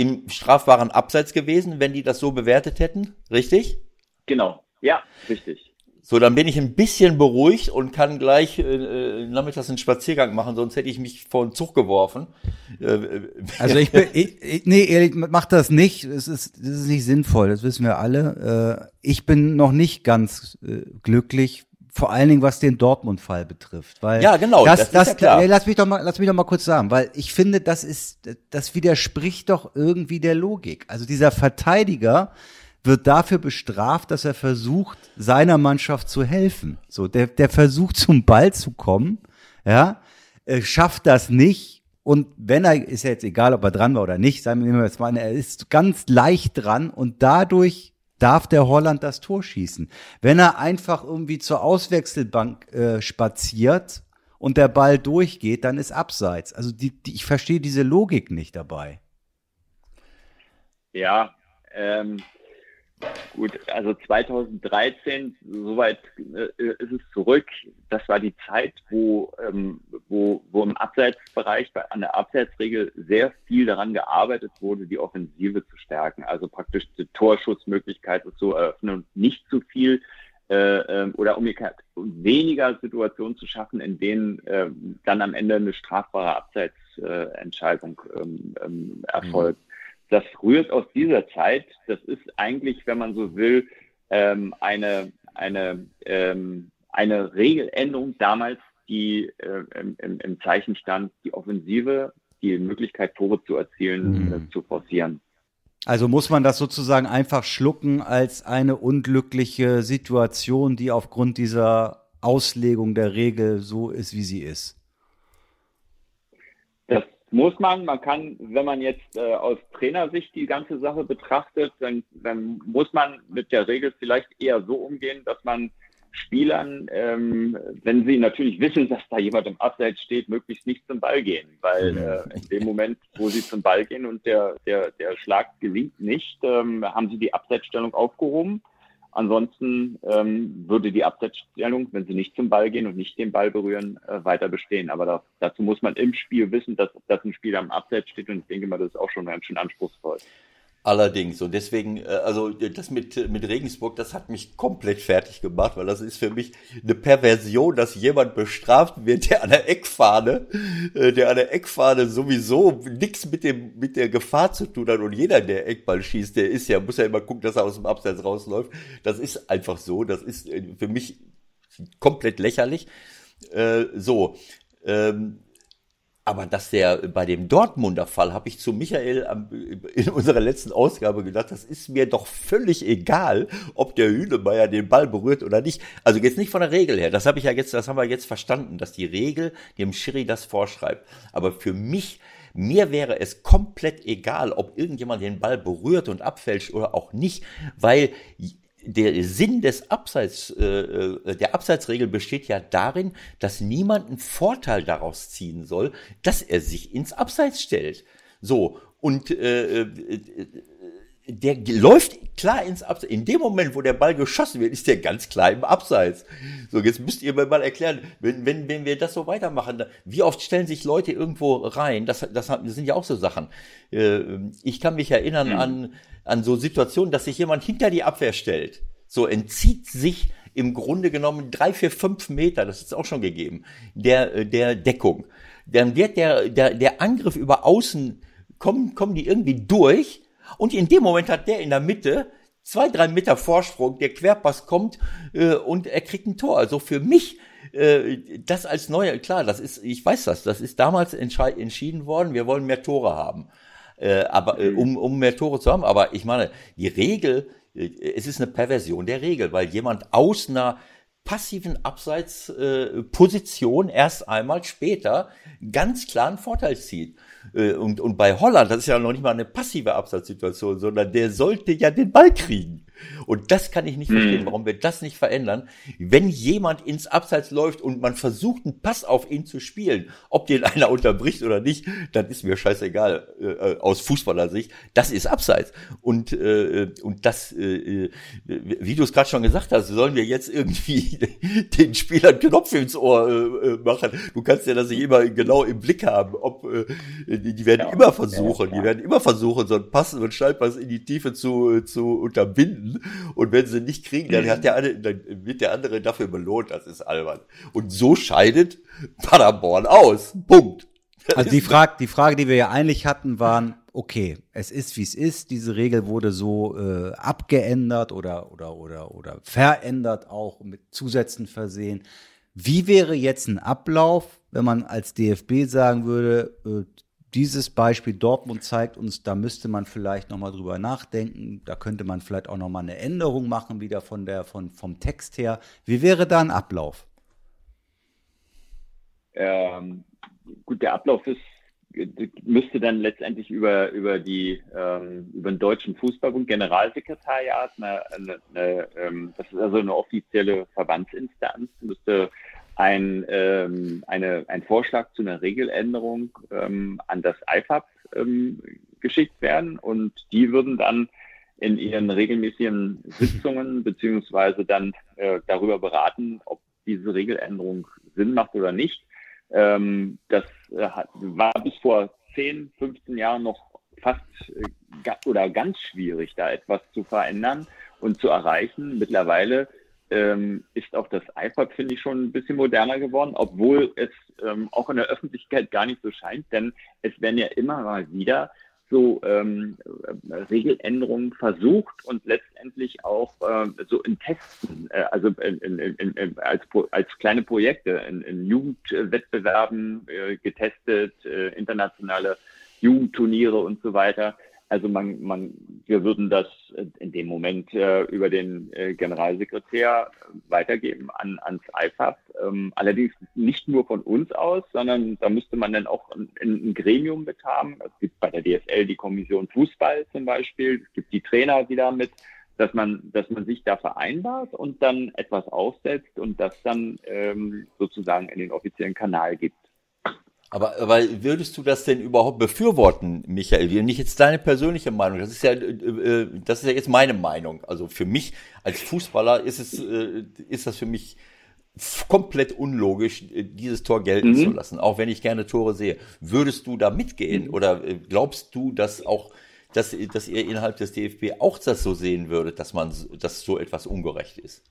im strafbaren Abseits gewesen, wenn die das so bewertet hätten, richtig? Genau. Ja, richtig. So, dann bin ich ein bisschen beruhigt und kann gleich äh, äh, nachmittags einen Spaziergang machen, sonst hätte ich mich vor den Zug geworfen. Äh, Also ich bin, ich, ich, nee, ehrlich, mach das nicht. Es ist, das ist nicht sinnvoll. Das wissen wir alle. Äh, ich bin noch nicht ganz äh, glücklich. Vor allen Dingen, was den Dortmund-Fall betrifft, weil Ja, genau, das, das ist das, ja klar. ey, lass mich doch mal, lass mich doch mal kurz sagen, weil ich finde, das ist, das widerspricht doch irgendwie der Logik. Also dieser Verteidiger wird dafür bestraft, dass er versucht, seiner Mannschaft zu helfen. So, der, der versucht zum Ball zu kommen, ja, äh, schafft das nicht. Und wenn er, ist ja jetzt egal, ob er dran war oder nicht, sagen wir mal, er ist ganz leicht dran und dadurch darf der Holland das Tor schießen. Wenn er einfach irgendwie zur Auswechselbank äh, spaziert und der Ball durchgeht, dann ist abseits. Also die, die, ich verstehe diese Logik nicht dabei. Ja, ähm, gut, also 2013, soweit äh, ist es zurück. Das war die Zeit, wo, ähm, wo, wo im Abseitsbereich, bei, an der Abseitsregel sehr viel daran gearbeitet wurde, die Offensive zu stärken. Also praktisch die Torschussmöglichkeiten zu eröffnen und nicht zu viel äh, ähm, oder umgekehrt weniger Situationen zu schaffen, in denen äh, dann am Ende eine strafbare Abseitsentscheidung ähm, ähm, erfolgt. Das rührt aus dieser Zeit. Das ist eigentlich, wenn man so will, ähm, eine, eine, ähm, eine Regeländerung damals, die äh, im, im, Zeichen stand, die Offensive, die Möglichkeit, Tore zu erzielen, Mhm. äh, zu forcieren. Also muss man das sozusagen einfach schlucken als eine unglückliche Situation, die aufgrund dieser Auslegung der Regel so ist, wie sie ist? Das muss man. Man kann, wenn man jetzt äh, aus Trainersicht die ganze Sache betrachtet, dann, dann muss man mit der Regel vielleicht eher so umgehen, dass man Spielern, ähm, wenn sie natürlich wissen, dass da jemand im Abseits steht, möglichst nicht zum Ball gehen. Weil äh, in dem Moment, wo sie zum Ball gehen und der, der, der Schlag gelingt nicht, ähm, haben sie die Abseitsstellung aufgehoben. Ansonsten ähm, würde die Abseitsstellung, wenn sie nicht zum Ball gehen und nicht den Ball berühren, äh, weiter bestehen. Aber da, dazu muss man im Spiel wissen, dass, dass ein Spieler am Abseits steht und ich denke mal, das ist auch schon ganz schön anspruchsvoll. Allerdings, und deswegen, äh, also das mit, mit Regensburg, das hat mich komplett fertig gemacht, weil das ist für mich eine Perversion, dass jemand bestraft wird, der an der Eckfahne, äh, der an der Eckfahne sowieso nichts mit dem, mit der Gefahr zu tun hat und jeder, der Eckball schießt, der ist ja, muss ja immer gucken, dass er aus dem Abseits rausläuft. Das ist einfach so, das ist äh, für mich komplett lächerlich. so, ähm, aber dass der bei dem Dortmunder Fall, habe ich zu Michael in unserer letzten Ausgabe gedacht, das ist mir doch völlig egal, ob der Hühnemeier den Ball berührt oder nicht. Also jetzt nicht von der Regel her. Das habe ich ja jetzt, das haben wir jetzt verstanden, dass die Regel dem Schiri das vorschreibt. Aber für mich mir wäre es komplett egal, ob irgendjemand den Ball berührt und abfälscht oder auch nicht, weil der Sinn des Abseits, äh, äh, der Abseitsregel besteht ja darin, dass niemand einen Vorteil daraus ziehen soll, dass er sich ins Abseits stellt. So, und äh, äh, der läuft klar ins Abseits. In dem Moment, wo der Ball geschossen wird, ist der ganz klar im Abseits. So, jetzt müsst ihr mir mal erklären, wenn, wenn, wenn wir das so weitermachen, wie oft stellen sich Leute irgendwo rein? Das, das, sind ja auch so Sachen. Äh, ich kann mich erinnern mhm. an, an so Situationen, dass sich jemand hinter die Abwehr stellt. So entzieht sich im Grunde genommen drei, vier, fünf Meter, das ist auch schon gegeben, der, der Deckung. Dann wird der, der, der Angriff über außen, kommen, kommen die irgendwie durch und in dem Moment hat der in der Mitte zwei, drei Meter Vorsprung, der Querpass kommt äh, und er kriegt ein Tor. Also für mich äh, das als neuer, klar, das ist, ich weiß das, das ist damals entschieden worden, wir wollen mehr Tore haben. Äh, aber äh, um, um mehr Tore zu haben. Aber ich meine, die Regel, es ist eine Perversion der Regel, weil jemand aus einer passiven Abseitsposition erst einmal später ganz klar einen Vorteil zieht. Äh, und, und bei Holland, das ist ja noch nicht mal eine passive Absatzsituation, sondern der sollte ja den Ball kriegen. Und das kann ich nicht verstehen, hm. warum wir das nicht verändern. Wenn jemand ins Abseits läuft und man versucht, einen Pass auf ihn zu spielen, ob den einer unterbricht oder nicht, dann ist mir scheißegal äh, äh aus Fußballersicht. Das ist Abseits. Und, äh, und das, äh, äh wie du es gerade schon gesagt hast, sollen wir jetzt irgendwie den Spielern Knopf ins Ohr äh, machen. Du kannst ja das nicht immer genau im Blick haben. Ob äh, die, werden ja, immer versuchen, ja, ja. die werden immer versuchen, so einen Pass und Schallpass in die Tiefe zu, zu unterbinden und wenn sie nicht kriegen, dann, hat der eine, dann wird der andere dafür belohnt. Das ist albern. Und so scheidet Paderborn aus. Punkt. also die Frage, die Frage, die wir ja eigentlich hatten, waren, okay, es ist wie es ist. Diese Regel wurde so äh, abgeändert oder oder oder oder verändert, auch mit Zusätzen versehen. Wie wäre jetzt ein Ablauf, wenn man als DFB sagen würde, äh, dieses Beispiel Dortmund zeigt uns, da müsste man vielleicht nochmal drüber nachdenken. Da könnte man vielleicht auch nochmal eine Änderung machen, wieder von der, von, vom Text her. Wie wäre da ein Ablauf? Ähm, gut, der Ablauf ist, müsste dann letztendlich über, über, die, ähm, über den Deutschen Fußballbund Generalsekretariat, eine, eine, eine, ähm, das ist also eine offizielle Verbandsinstanz, müsste ein, ähm, eine, ein Vorschlag zu einer Regeländerung ähm, an das IFAB ähm, geschickt werden und die würden dann in ihren regelmäßigen Sitzungen beziehungsweise dann äh, darüber beraten, ob diese Regeländerung Sinn macht oder nicht. Ähm, das äh, war bis vor 10, 15 Jahren noch fast äh, oder ganz schwierig, da etwas zu verändern und zu erreichen. Mittlerweile ähm, ist auch das iPad, finde ich, schon ein bisschen moderner geworden, obwohl es ähm, auch in der Öffentlichkeit gar nicht so scheint, denn es werden ja immer mal wieder so ähm, Regeländerungen versucht und letztendlich auch äh, so in Testen, äh, also in, in, in, als, als kleine Projekte in, in Jugendwettbewerben äh, getestet, äh, internationale Jugendturniere und so weiter. Also man, man, wir würden das in dem Moment äh, über den äh, Generalsekretär weitergeben an, ans IFAB. Ähm, allerdings nicht nur von uns aus, sondern da müsste man dann auch ein, ein, Gremium mit haben. Es gibt bei der DFL die Kommission Fußball zum Beispiel. Es gibt die Trainer, die damit, dass man, dass man sich da vereinbart und dann etwas aufsetzt und das dann ähm, sozusagen in den offiziellen Kanal gibt. Aber, aber würdest du das denn überhaupt befürworten, Michael? Nicht jetzt deine persönliche Meinung. Das ist ja, äh, äh, das ist ja jetzt meine Meinung. Also für mich als Fußballer ist es, äh, ist das für mich komplett unlogisch, dieses Tor gelten mhm. zu lassen, auch wenn ich gerne Tore sehe. Würdest du da mitgehen mhm. oder glaubst du, dass auch, dass, dass ihr innerhalb des DFB auch das so sehen würdet, dass man, dass so etwas ungerecht ist?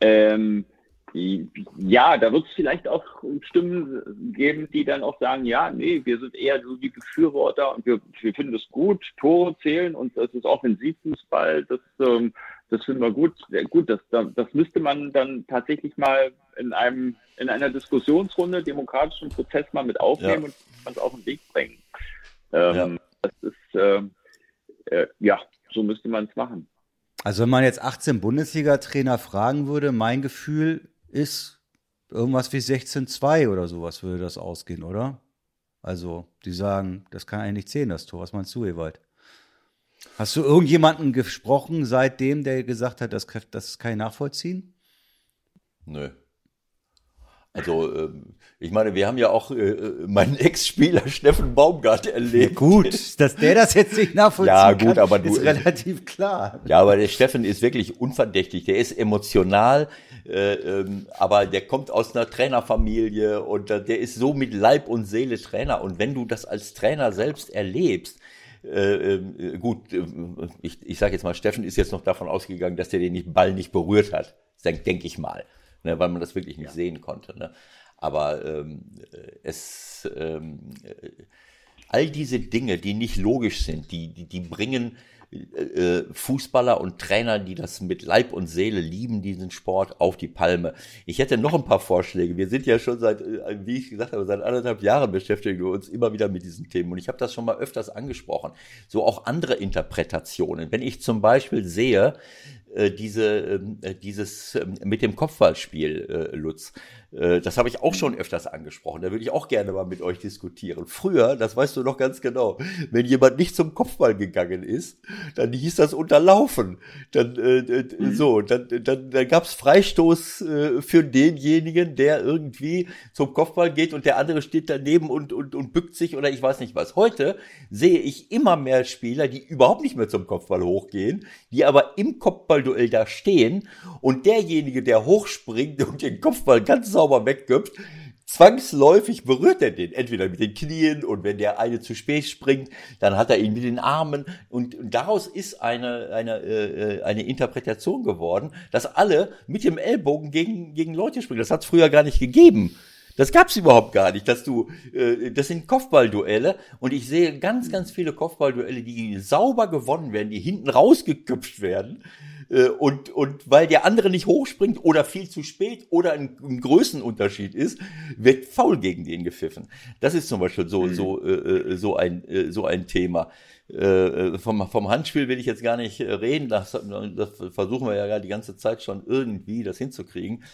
Ähm, ja, da wird es vielleicht auch Stimmen geben, die dann auch sagen, ja, nee, wir sind eher so die Befürworter und wir, wir finden es gut, Tore zählen und das ist Offensivfußball, das, ähm, das finden wir gut. Ja, gut, das, das müsste man dann tatsächlich mal in einem in einer Diskussionsrunde, demokratischen Prozess mal mit aufnehmen ja. und was auf den Weg bringen. Ähm, ja. Das ist äh, äh, ja, so müsste man es machen. Also wenn man jetzt 18 Bundesliga-Trainer fragen würde, mein Gefühl ist irgendwas wie 16-2 oder sowas würde das ausgehen, oder? Also, die sagen, das kann eigentlich zählen, das Tor. Was meinst du, Ewald? Hast du irgendjemanden gesprochen seitdem, der gesagt hat, das, das kann ich nachvollziehen? Nö. Also, ähm, ich meine, wir haben ja auch äh, äh, meinen Ex-Spieler Steffen Baumgart erlebt. Ja, gut, dass der das jetzt nicht nachvollziehen ja, gut, kann, aber du, ist relativ klar. Ja, aber der Steffen ist wirklich unverdächtig. Der ist emotional, äh, ähm, aber der kommt aus einer Trainerfamilie und äh, der ist so mit Leib und Seele Trainer. Und wenn du das als Trainer selbst erlebst, äh, äh, gut, äh, ich, ich sage jetzt mal, Steffen ist jetzt noch davon ausgegangen, dass der den Ball nicht berührt hat, denke denk ich mal ne, weil man das wirklich nicht ja. sehen konnte. Ne? Aber ähm, es ähm, äh, all diese Dinge, die nicht logisch sind, die, die, die bringen äh, Fußballer und Trainer, die das mit Leib und Seele lieben, diesen Sport, auf die Palme. Ich hätte noch ein paar Vorschläge. Wir sind ja schon seit, äh, wie ich gesagt habe, seit anderthalb Jahren beschäftigen wir uns immer wieder mit diesen Themen. Und ich habe das schon mal öfters angesprochen. So auch andere Interpretationen. Wenn ich zum Beispiel sehe, äh, diese, ähm, äh, dieses äh, mit dem Kopfballspiel, äh, Lutz. Äh, das habe ich auch schon öfters angesprochen. Da würde ich auch gerne mal mit euch diskutieren. Früher, das weißt du noch ganz genau, wenn jemand nicht zum Kopfball gegangen ist, dann hieß das unterlaufen. Dann äh, mhm. so, dann, dann, dann gab es Freistoß für denjenigen, der irgendwie zum Kopfball geht und der andere steht daneben und, und, und bückt sich oder ich weiß nicht was. Heute sehe ich immer mehr Spieler, die überhaupt nicht mehr zum Kopfball hochgehen, die aber im Kopfballduell da stehen und derjenige, der hochspringt und den Kopfball ganz sauber wegköpft, zwangsläufig berührt er den, entweder mit den Knien und wenn der eine zu spät springt, dann hat er ihn mit den Armen und, daraus ist eine, eine, äh, eine Interpretation geworden, dass alle mit dem Ellbogen gegen, gegen Leute springen. Das hat es früher gar nicht gegeben. Das gab's überhaupt gar nicht, dass du, äh, das sind Kopfballduelle und ich sehe ganz, ganz viele Kopfballduelle, die sauber gewonnen werden, die hinten rausgeköpft werden und, und weil der andere nicht hochspringt oder viel zu spät oder ein, ein Größenunterschied ist, wird faul gegen den gepfiffen. Das ist zum Beispiel so, mhm. so, äh, äh, so, ein, äh, so ein Thema. Äh, vom, vom Handspiel will ich jetzt gar nicht reden, das, das versuchen wir ja die ganze Zeit schon irgendwie das hinzukriegen.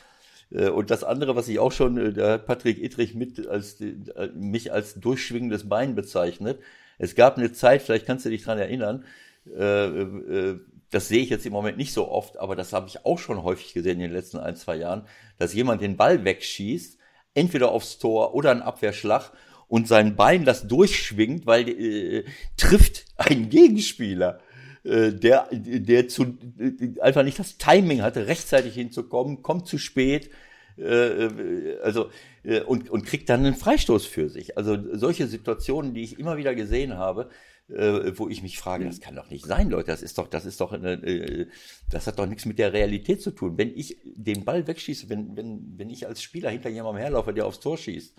Und das andere, was ich auch schon, da hat Patrick Ittrich mit als, mich als durchschwingendes Bein bezeichnet. Es gab eine Zeit, vielleicht kannst du dich dran erinnern, äh, das sehe ich jetzt im Moment nicht so oft, aber das habe ich auch schon häufig gesehen in den letzten ein, zwei Jahren, dass jemand den Ball wegschießt, entweder aufs Tor oder einen Abwehrschlag und sein Bein das durchschwingt, weil äh, trifft ein Gegenspieler, äh, der, der zu, äh, einfach nicht das Timing hatte, rechtzeitig hinzukommen, kommt zu spät, äh, äh also äh, und, und kriegt dann einen Freistoß für sich. Also solche Situationen, die ich immer wieder gesehen habe, äh, wo ich mich frage, das kann doch nicht sein, Leute, das ist doch, das ist doch eine, äh, das hat doch nichts mit der Realität zu tun. Wenn ich den Ball wegschieße, wenn, wenn, wenn ich als Spieler hinter jemandem herlaufe, der aufs Tor schießt,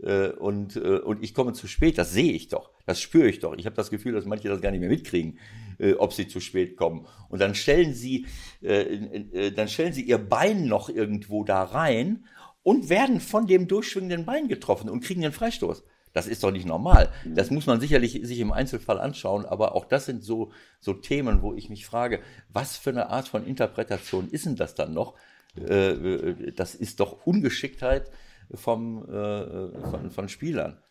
äh, und, äh, und ich komme zu spät, das sehe ich doch, das spüre ich doch. Ich habe das Gefühl, dass manche das gar nicht mehr mitkriegen, äh, ob sie zu spät kommen. Und dann stellen sie, äh, äh, dann stellen sie ihr Bein noch irgendwo da rein und werden von dem durchschwingenden Bein getroffen und kriegen den Freistoß. Das ist doch nicht normal. Das muss man sicherlich sich im Einzelfall anschauen, aber auch das sind so, so Themen, wo ich mich frage, was für eine Art von Interpretation ist denn das dann noch? Äh, das ist doch Ungeschicktheit vom, äh, von, von Spielern.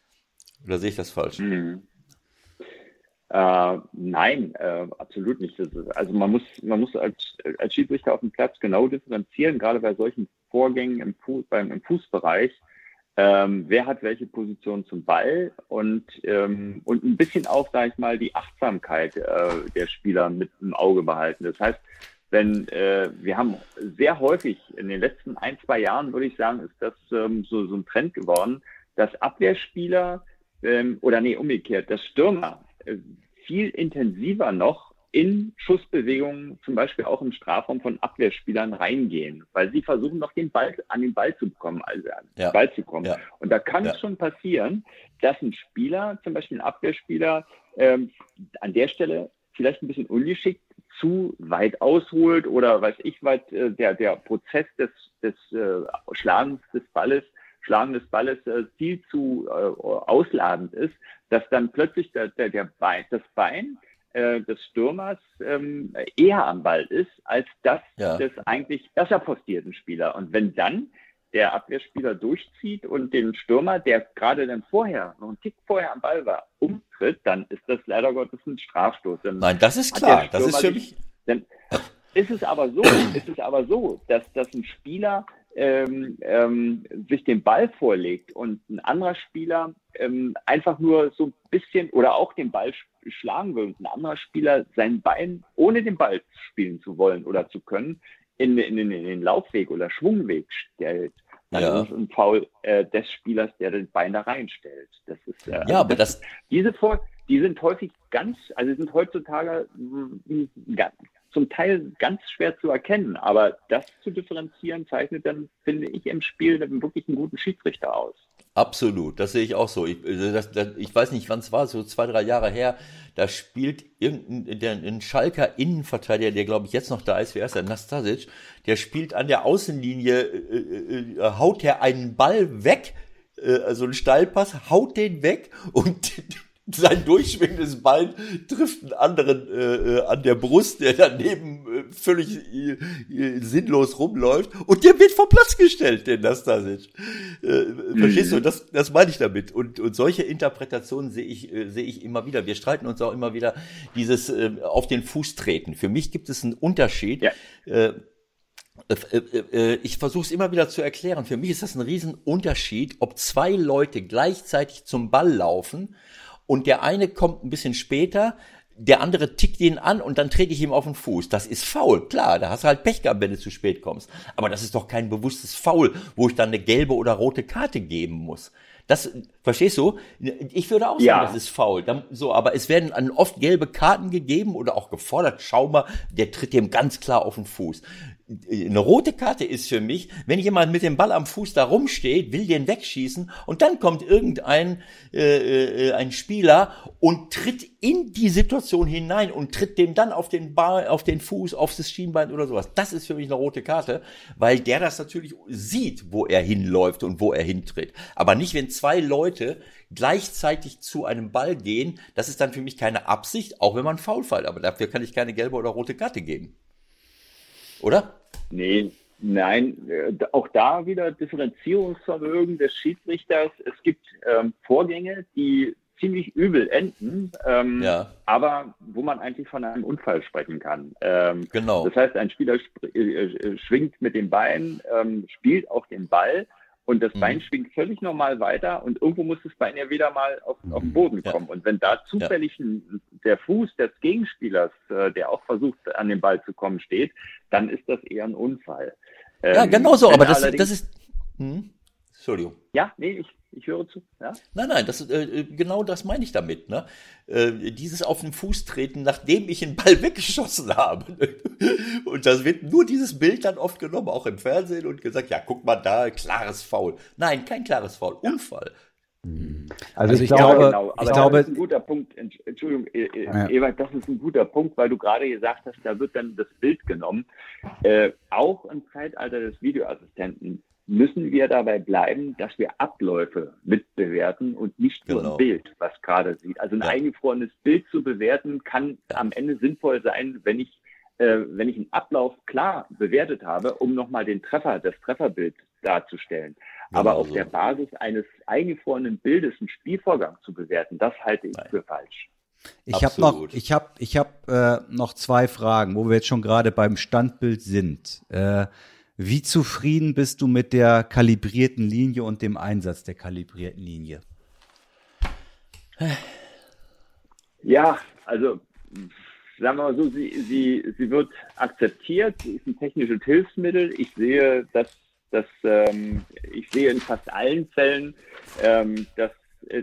Oder sehe ich das falsch? Mhm. Äh, nein, äh, absolut nicht. Ist, also man muss, man muss als, als Schiedsrichter auf dem Platz genau differenzieren, gerade bei solchen Vorgängen im, Fuß, beim, im Fußbereich. Ähm, wer hat welche Position zum Ball und, ähm, und ein bisschen auch, sage ich mal, die Achtsamkeit äh, der Spieler mit im Auge behalten. Das heißt, wenn äh, wir haben sehr häufig in den letzten ein, zwei Jahren, würde ich sagen, ist das ähm, so, so ein Trend geworden, dass Abwehrspieler ähm, oder nee, umgekehrt, dass Stürmer äh, viel intensiver noch in Schussbewegungen, zum Beispiel auch im Strafraum von Abwehrspielern reingehen, weil sie versuchen noch den Ball an den Ball zu bekommen, also an den ja. Ball zu kommen. Ja. Und da kann ja. es schon passieren, dass ein Spieler, zum Beispiel ein Abwehrspieler, ähm, an der Stelle vielleicht ein bisschen ungeschickt zu weit ausholt oder weiß ich weit äh, der der Prozess des des äh, Schlagens des Balles Schlagen des Balles äh, viel zu äh, ausladend ist, dass dann plötzlich der, der, der Bein, das Bein äh, des Stürmers ähm, eher am Ball ist, als das ja. des eigentlich besser postierten Spieler. Und wenn dann der Abwehrspieler durchzieht und den Stürmer, der gerade dann vorher, noch einen Tick vorher am Ball war, umtritt, dann ist das leider Gottes ein Strafstoß. Dann Nein, das ist klar. Das ist für mich. Dann ist es aber so, ist es aber so, dass, dass ein Spieler ähm, ähm, sich den Ball vorlegt und ein anderer Spieler ähm, einfach nur so ein bisschen oder auch den Ball schlagen will und ein anderer Spieler sein Bein, ohne den Ball spielen zu wollen oder zu können, in, in, in den Laufweg oder Schwungweg stellt, dann ja. ist ein Foul äh, des Spielers, der das Bein da reinstellt. Das ist, äh, ja, aber das, das diese Vor die sind häufig ganz, also sind heutzutage ganz, zum Teil ganz schwer zu erkennen. Aber das zu differenzieren zeichnet dann, finde ich, im Spiel wirklich einen guten Schiedsrichter aus. Absolut, das sehe ich auch so. Ich, also das, das, ich weiß nicht, wann es war, so zwei, drei Jahre her, da spielt irgendein Schalker Innenverteidiger, der glaube ich jetzt noch da ist, wer ist der, Nastasic, der spielt an der Außenlinie, äh, äh, äh haut er einen Ball weg, äh, also einen Steilpass, haut den weg und sein durchschwingendes Bein trifft einen anderen äh, äh, an der Brust, der daneben äh, völlig äh, äh, sinnlos rumläuft und der wird vom Platz gestellt, den Nastasic. Äh, verstehst du? Das, das meine ich damit. Und, und solche Interpretationen sehe ich, äh, sehe ich immer wieder. Wir streiten uns auch immer wieder dieses äh, auf den Fuß treten. Für mich gibt es einen Unterschied. Ja. Äh, äh, ich versuche es immer wieder zu erklären. Für mich ist das ein Riesenunterschied, ob zwei Leute gleichzeitig zum Ball laufen und der eine kommt ein bisschen später, der andere tickt ihn an und dann trete ich ihm auf den Fuß. Das ist faul, klar, da hast du halt Pech gehabt, wenn du zu spät kommst. Aber das ist doch kein bewusstes Foul, wo ich dann eine gelbe oder rote Karte geben muss. Das, verstehst du? Ich würde auch sagen, ja. das ist faul. So, aber es werden oft gelbe Karten gegeben oder auch gefordert. Schau mal, der tritt dem ganz klar auf den Fuß eine rote Karte ist für mich, wenn jemand mit dem Ball am Fuß da rumsteht, will den wegschießen und dann kommt irgendein äh, äh, ein Spieler und tritt in die Situation hinein und tritt dem dann auf den Ball, auf den Fuß, auf das Schienbein oder sowas. Das ist für mich eine rote Karte, weil der das natürlich sieht, wo er hinläuft und wo er hintritt. Aber nicht, wenn zwei Leute gleichzeitig zu einem Ball gehen. Das ist dann für mich keine Absicht, auch wenn man faul fällt. Aber dafür kann ich keine gelbe oder rote Karte geben oder? Nee, nein, äh, auch da wieder Differenzierungsvermögen des Schiedsrichters. Es gibt ähm, Vorgänge, die ziemlich übel enden, ähm, ja. aber wo man eigentlich von einem Unfall sprechen kann. Ähm, genau. Das heißt, ein Spieler äh, äh, schwingt mit dem Bein, ähm, spielt auch den Ball und das mhm. Bein schwingt völlig normal weiter und irgendwo muss das Bein ja wieder mal auf, auf den Boden kommen. Ja. Und wenn da zufällig ja. ein, der Fuß des Gegenspielers, äh, der auch versucht, an den Ball zu kommen, steht, dann ist das eher ein Unfall. Ähm, ja, genau so, aber das, das ist. Hm? Entschuldigung. Ja, nee, ich, ich höre zu. Ja? Nein, nein, das, äh, genau das meine ich damit. Ne? Äh, dieses auf den Fuß treten, nachdem ich den Ball weggeschossen habe. und das wird nur dieses Bild dann oft genommen, auch im Fernsehen, und gesagt, ja, guck mal da, klares Foul. Nein, kein klares Foul, Unfall. Also, also ich, ich, glaube, genau. ich glaube, das ist ein guter Punkt. Entschuldigung, e e ja. Ewald, das ist ein guter Punkt, weil du gerade gesagt hast, da wird dann das Bild genommen. Äh, auch im Zeitalter des Videoassistenten müssen wir dabei bleiben, dass wir Abläufe mitbewerten und nicht nur genau. ein Bild, was gerade sieht. Also ein ja. eingefrorenes Bild zu bewerten, kann ja. am Ende sinnvoll sein, wenn ich, äh, wenn ich einen Ablauf klar bewertet habe, um nochmal den Treffer, das Trefferbild darzustellen. Genau Aber auf so. der Basis eines eingefrorenen Bildes einen Spielvorgang zu bewerten, das halte ich Nein. für falsch. Ich habe noch, ich habe, ich habe äh, noch zwei Fragen, wo wir jetzt schon gerade beim Standbild sind. Äh, wie zufrieden bist du mit der kalibrierten Linie und dem Einsatz der kalibrierten Linie? Ja, also sagen wir mal so, sie, sie, sie wird akzeptiert, sie ist ein technisches Hilfsmittel. Ich sehe, dass, dass ähm, ich sehe in fast allen Fällen, ähm, dass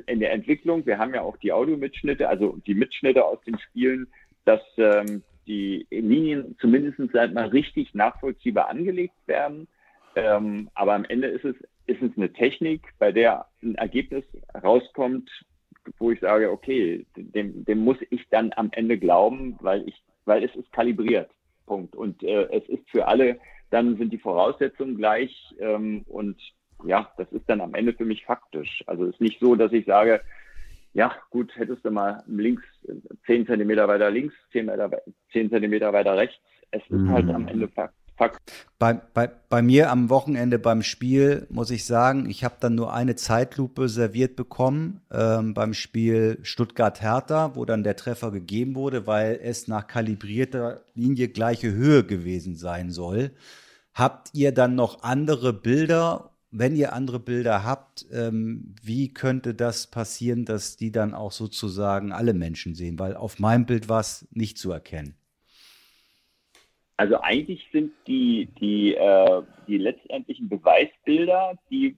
in der Entwicklung, wir haben ja auch die Audiomitschnitte, also die Mitschnitte aus den Spielen, dass ähm, die Linien zumindest mal richtig nachvollziehbar angelegt werden. Ähm, aber am Ende ist es, ist es eine Technik, bei der ein Ergebnis rauskommt, wo ich sage, okay, dem, dem muss ich dann am Ende glauben, weil ich, weil es ist kalibriert. Punkt. Und äh, es ist für alle, dann sind die Voraussetzungen gleich ähm, und ja, das ist dann am Ende für mich faktisch. Also es ist nicht so, dass ich sage, ja, gut, hättest du mal links, zehn Zentimeter weiter links, zehn, Meter, zehn Zentimeter weiter rechts. Es ist mhm. halt am Ende Fakt. Fakt. Bei, bei, bei mir am Wochenende beim Spiel muss ich sagen, ich habe dann nur eine Zeitlupe serviert bekommen ähm, beim Spiel Stuttgart-Hertha, wo dann der Treffer gegeben wurde, weil es nach kalibrierter Linie gleiche Höhe gewesen sein soll. Habt ihr dann noch andere Bilder wenn ihr andere Bilder habt, ähm, wie könnte das passieren, dass die dann auch sozusagen alle Menschen sehen? Weil auf meinem Bild war es nicht zu erkennen. Also eigentlich sind die, die, äh, die letztendlichen Beweisbilder, die,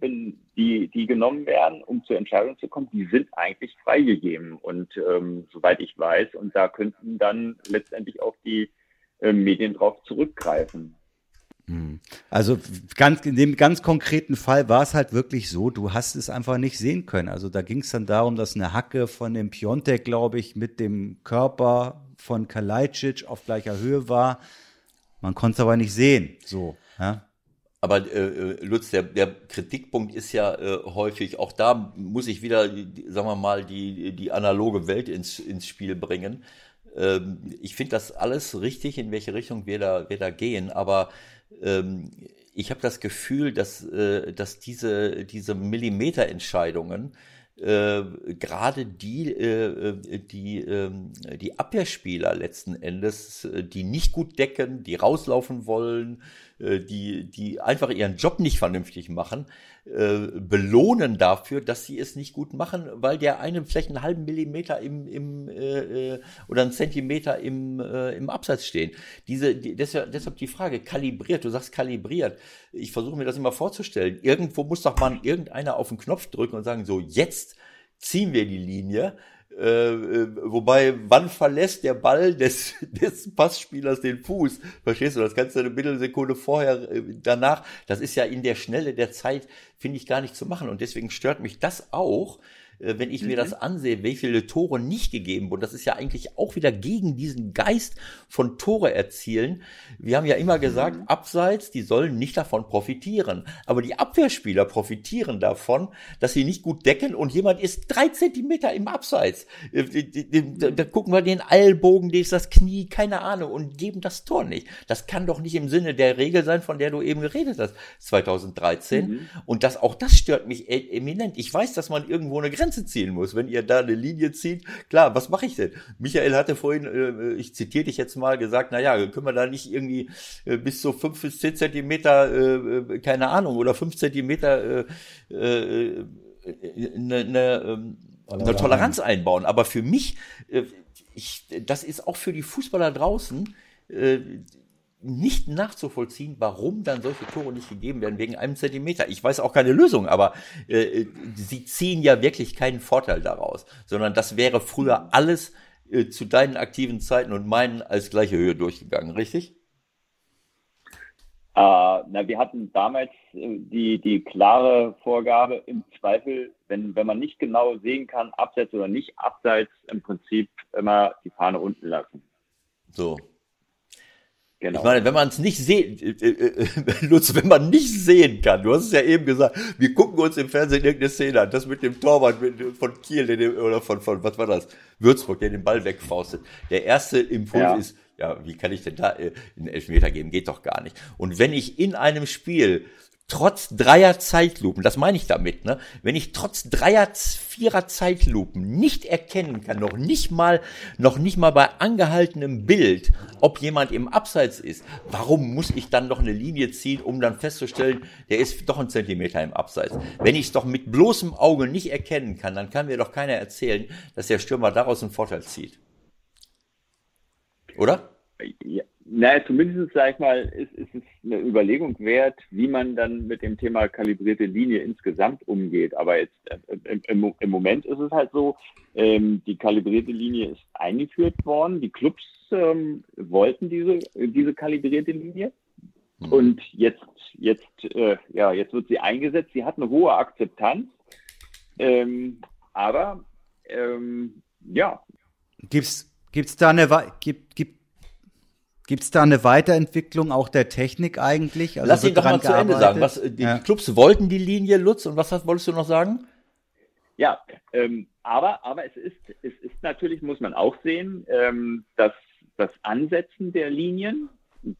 die, die genommen werden, um zur Entscheidung zu kommen, die sind eigentlich freigegeben. Und ähm, soweit ich weiß, und da könnten dann letztendlich auch die äh, Medien drauf zurückgreifen. Hm. Also ganz, in dem ganz konkreten Fall war es halt wirklich so, du hast es einfach nicht sehen können. Also da ging es dann darum, dass eine Hacke von dem Piontek, glaube ich, mit dem Körper von Kalajdzic auf gleicher Höhe war. Man konnte es aber nicht sehen. So, ja. Aber äh, äh, Lutz, der, der Kritikpunkt ist ja äh, häufig, auch da muss ich wieder, sagen wir mal, die, die analoge Welt ins, ins Spiel bringen. Ähm, ich finde das alles richtig, in welche Richtung wir da, wir da gehen, aber ähm, ich habe das Gefühl, dass, äh, dass diese, diese Millimeterentscheidungen äh, gerade die, äh, die, äh, die Abwehrspieler letzten Endes, äh, die nicht gut decken, die rauslaufen wollen, äh, die, die einfach ihren Job nicht vernünftig machen, äh, belohnen dafür, dass sie es nicht gut machen, weil der eine vielleicht einen halben Millimeter im, im äh, äh, oder einen Zentimeter im, äh, im Abseits stehen. Diese, die, deshalb, deshalb die Frage, kalibriert, du sagst kalibriert. Ich versuche mir das immer vorzustellen. Irgendwo muss doch mal irgendeiner auf den Knopf drücken und sagen, so, jetzt ziehen wir die Linie äh, äh, wobei, wann verlässt der Ball des, des Passspielers den Fuß? Verstehst du? Das kannst du eine Mittelsekunde vorher, äh, danach. Das ist ja in der Schnelle der Zeit, finde ich gar nicht zu machen. Und deswegen stört mich das auch, wenn ich mhm. mir das ansehe, wie viele Tore nicht gegeben wurden, das ist ja eigentlich auch wieder gegen diesen Geist von Tore erzielen. Wir haben ja immer gesagt, mhm. abseits, die sollen nicht davon profitieren. Aber die Abwehrspieler profitieren davon, dass sie nicht gut decken und jemand ist drei Zentimeter im Abseits. Äh, da, da gucken wir den Ellbogen, ist das Knie, keine Ahnung, und geben das Tor nicht. Das kann doch nicht im Sinne der Regel sein, von der du eben geredet hast, 2013. Mhm. Und das, auch das stört mich e-, eminent. Ich weiß, dass man irgendwo eine Grenze Grenze ziehen muss. Wenn ihr da eine Linie zieht, klar, was mache ich denn? Michael hatte vorhin, äh, ich zitiere dich jetzt mal, gesagt, na ja, können wir da nicht irgendwie äh, bis zu fünf bis zehn Zentimeter, äh, äh keine Ahnung, oder fünf Zentimeter äh, äh, eine, eine, ähm, eine Toleranz einbauen. Aber für mich, äh, ich, das ist auch für die Fußballer draußen, äh, nicht nachzuvollziehen, warum dann solche Tore nicht gegeben werden wegen einem Zentimeter. Ich weiß auch keine Lösung, aber äh, sie ziehen ja wirklich keinen Vorteil daraus, sondern das wäre früher alles äh, zu deinen aktiven Zeiten und meinen als gleiche Höhe durchgegangen, richtig? Uh, na, wir hatten damals äh, die, die klare Vorgabe, im Zweifel, wenn, wenn man nicht genau sehen kann, abseits oder nicht abseits, im Prinzip immer die Fahne unten lassen. So, Genau. Ich meine, wenn man es nicht sehen, äh, äh, äh, Lutz, wenn man nicht sehen kann, du hast es ja eben gesagt, wir gucken uns im Fernsehen irgendeine Szene an, das mit dem Torwart von Kiel dem, oder von, von, was war das, Würzburg, der den Ball wegfaustet. Der erste Impuls ja. ist, ja, wie kann ich denn da äh, einen Elfmeter geben? Geht doch gar nicht. Und wenn ich in einem Spiel trotz dreier Zeitlupen, das meine ich damit, ne? Wenn ich trotz dreier, vierer Zeitlupen nicht erkennen kann, noch nicht mal, noch nicht mal bei angehaltenem Bild, ob jemand im Abseits ist, warum muss ich dann noch eine Linie ziehen, um dann festzustellen, der ist doch ein Zentimeter im Abseits? Wenn ich es doch mit bloßem Auge nicht erkennen kann, dann kann mir doch keiner erzählen, dass der Stürmer daraus einen Vorteil zieht. Oder? Ja, naja, zumindest, sag ich mal, ist, ist es eine Überlegung wert, wie man dann mit dem Thema kalibrierte Linie insgesamt umgeht. Aber jetzt äh, im, im, im Moment ist es halt so, ähm, die kalibrierte Linie ist eingeführt worden. Die Clubs ähm, wollten diese, diese kalibrierte Linie. Mhm. Und jetzt, jetzt, äh, ja, jetzt wird sie eingesetzt. Sie hat eine hohe Akzeptanz. Ähm, aber ähm, ja. Gibt's, gibt's da eine, gibt, gibt, Gibt es da eine Weiterentwicklung auch der Technik eigentlich? Also Lass ihn doch mal zu Ende sagen. Was, die ja. Clubs wollten die Linie, Lutz, und was wolltest du noch sagen? Ja, ähm, aber, aber es ist, es ist natürlich, muss man auch sehen, ähm, dass das Ansetzen der Linien,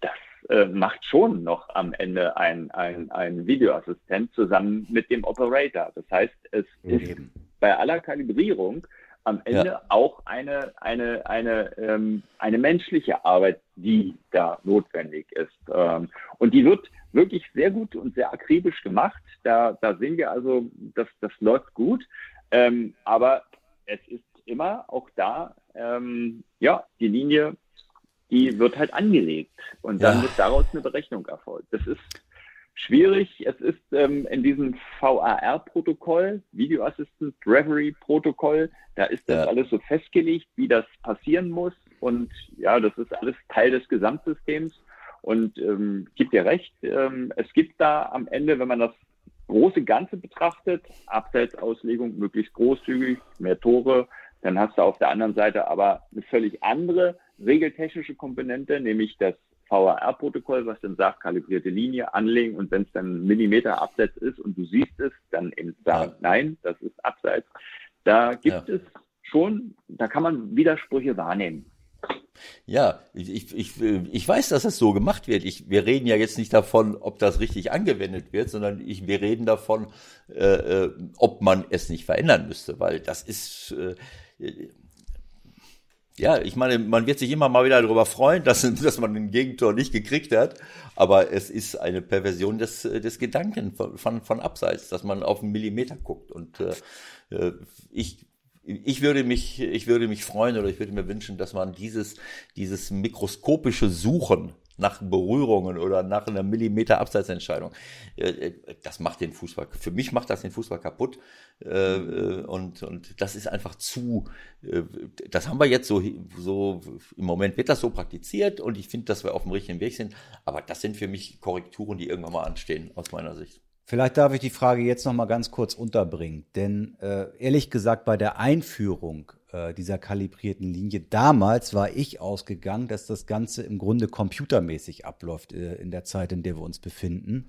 das äh, macht schon noch am Ende ein, ein, ein Videoassistent zusammen mit dem Operator. Das heißt, es mhm. ist bei aller Kalibrierung am Ende ja. auch eine, eine, eine, ähm, eine menschliche Arbeit, die da notwendig ist. Ähm, und die wird wirklich sehr gut und sehr akribisch gemacht. Da, da sehen wir also, dass das läuft gut. Ähm, aber es ist immer auch da, ähm, ja, die Linie, die wird halt angelegt und dann ja. wird daraus eine Berechnung erfolgt. Das ist schwierig. Es ist ähm, in diesem VAR-Protokoll, Video Assistant Reverie Protokoll, da ist das ja. alles so festgelegt, wie das passieren muss. Und ja, das ist alles Teil des Gesamtsystems. Und ähm, gibt dir recht, ähm, es gibt da am Ende, wenn man das große Ganze betrachtet, Abseitsauslegung möglichst großzügig, mehr Tore, dann hast du auf der anderen Seite aber eine völlig andere regeltechnische Komponente, nämlich das VAR-Protokoll, was dann sagt, kalibrierte Linie anlegen und wenn es dann Millimeter Abseits ist und du siehst es, dann eben sagen, ja. nein, das ist Abseits. Da gibt ja. es schon, da kann man Widersprüche wahrnehmen. Ja, ich, ich, ich weiß, dass es so gemacht wird. Ich, wir reden ja jetzt nicht davon, ob das richtig angewendet wird, sondern ich, wir reden davon, äh, äh ob man es nicht verändern müsste, weil das ist, äh, ja, ich meine, man wird sich immer mal wieder darüber freuen, dass, dass man den Gegentor nicht gekriegt hat, aber es ist eine Perversion des, des Gedanken von, von, von Abseits, dass man auf einen Millimeter guckt. Und äh, äh ich, ich würde mich, ich würde mich freuen oder ich würde mir wünschen, dass man dieses, dieses mikroskopische Suchen nach Berührungen oder nach einer Millimeter Abseitsentscheidung. Äh, äh, das macht den Fußball, für mich macht das den Fußball kaputt. Äh, und, und das ist einfach zu, das haben wir jetzt so, so, im Moment wird das so praktiziert und ich finde, dass wir auf dem richtigen Weg sind. Aber das sind für mich Korrekturen, die irgendwann mal anstehen, aus meiner Sicht. Vielleicht darf ich die Frage jetzt noch mal ganz kurz unterbringen, denn äh, ehrlich gesagt bei der Einführung äh, dieser kalibrierten Linie damals war ich ausgegangen, dass das Ganze im Grunde computermäßig abläuft äh, in der Zeit, in der wir uns befinden.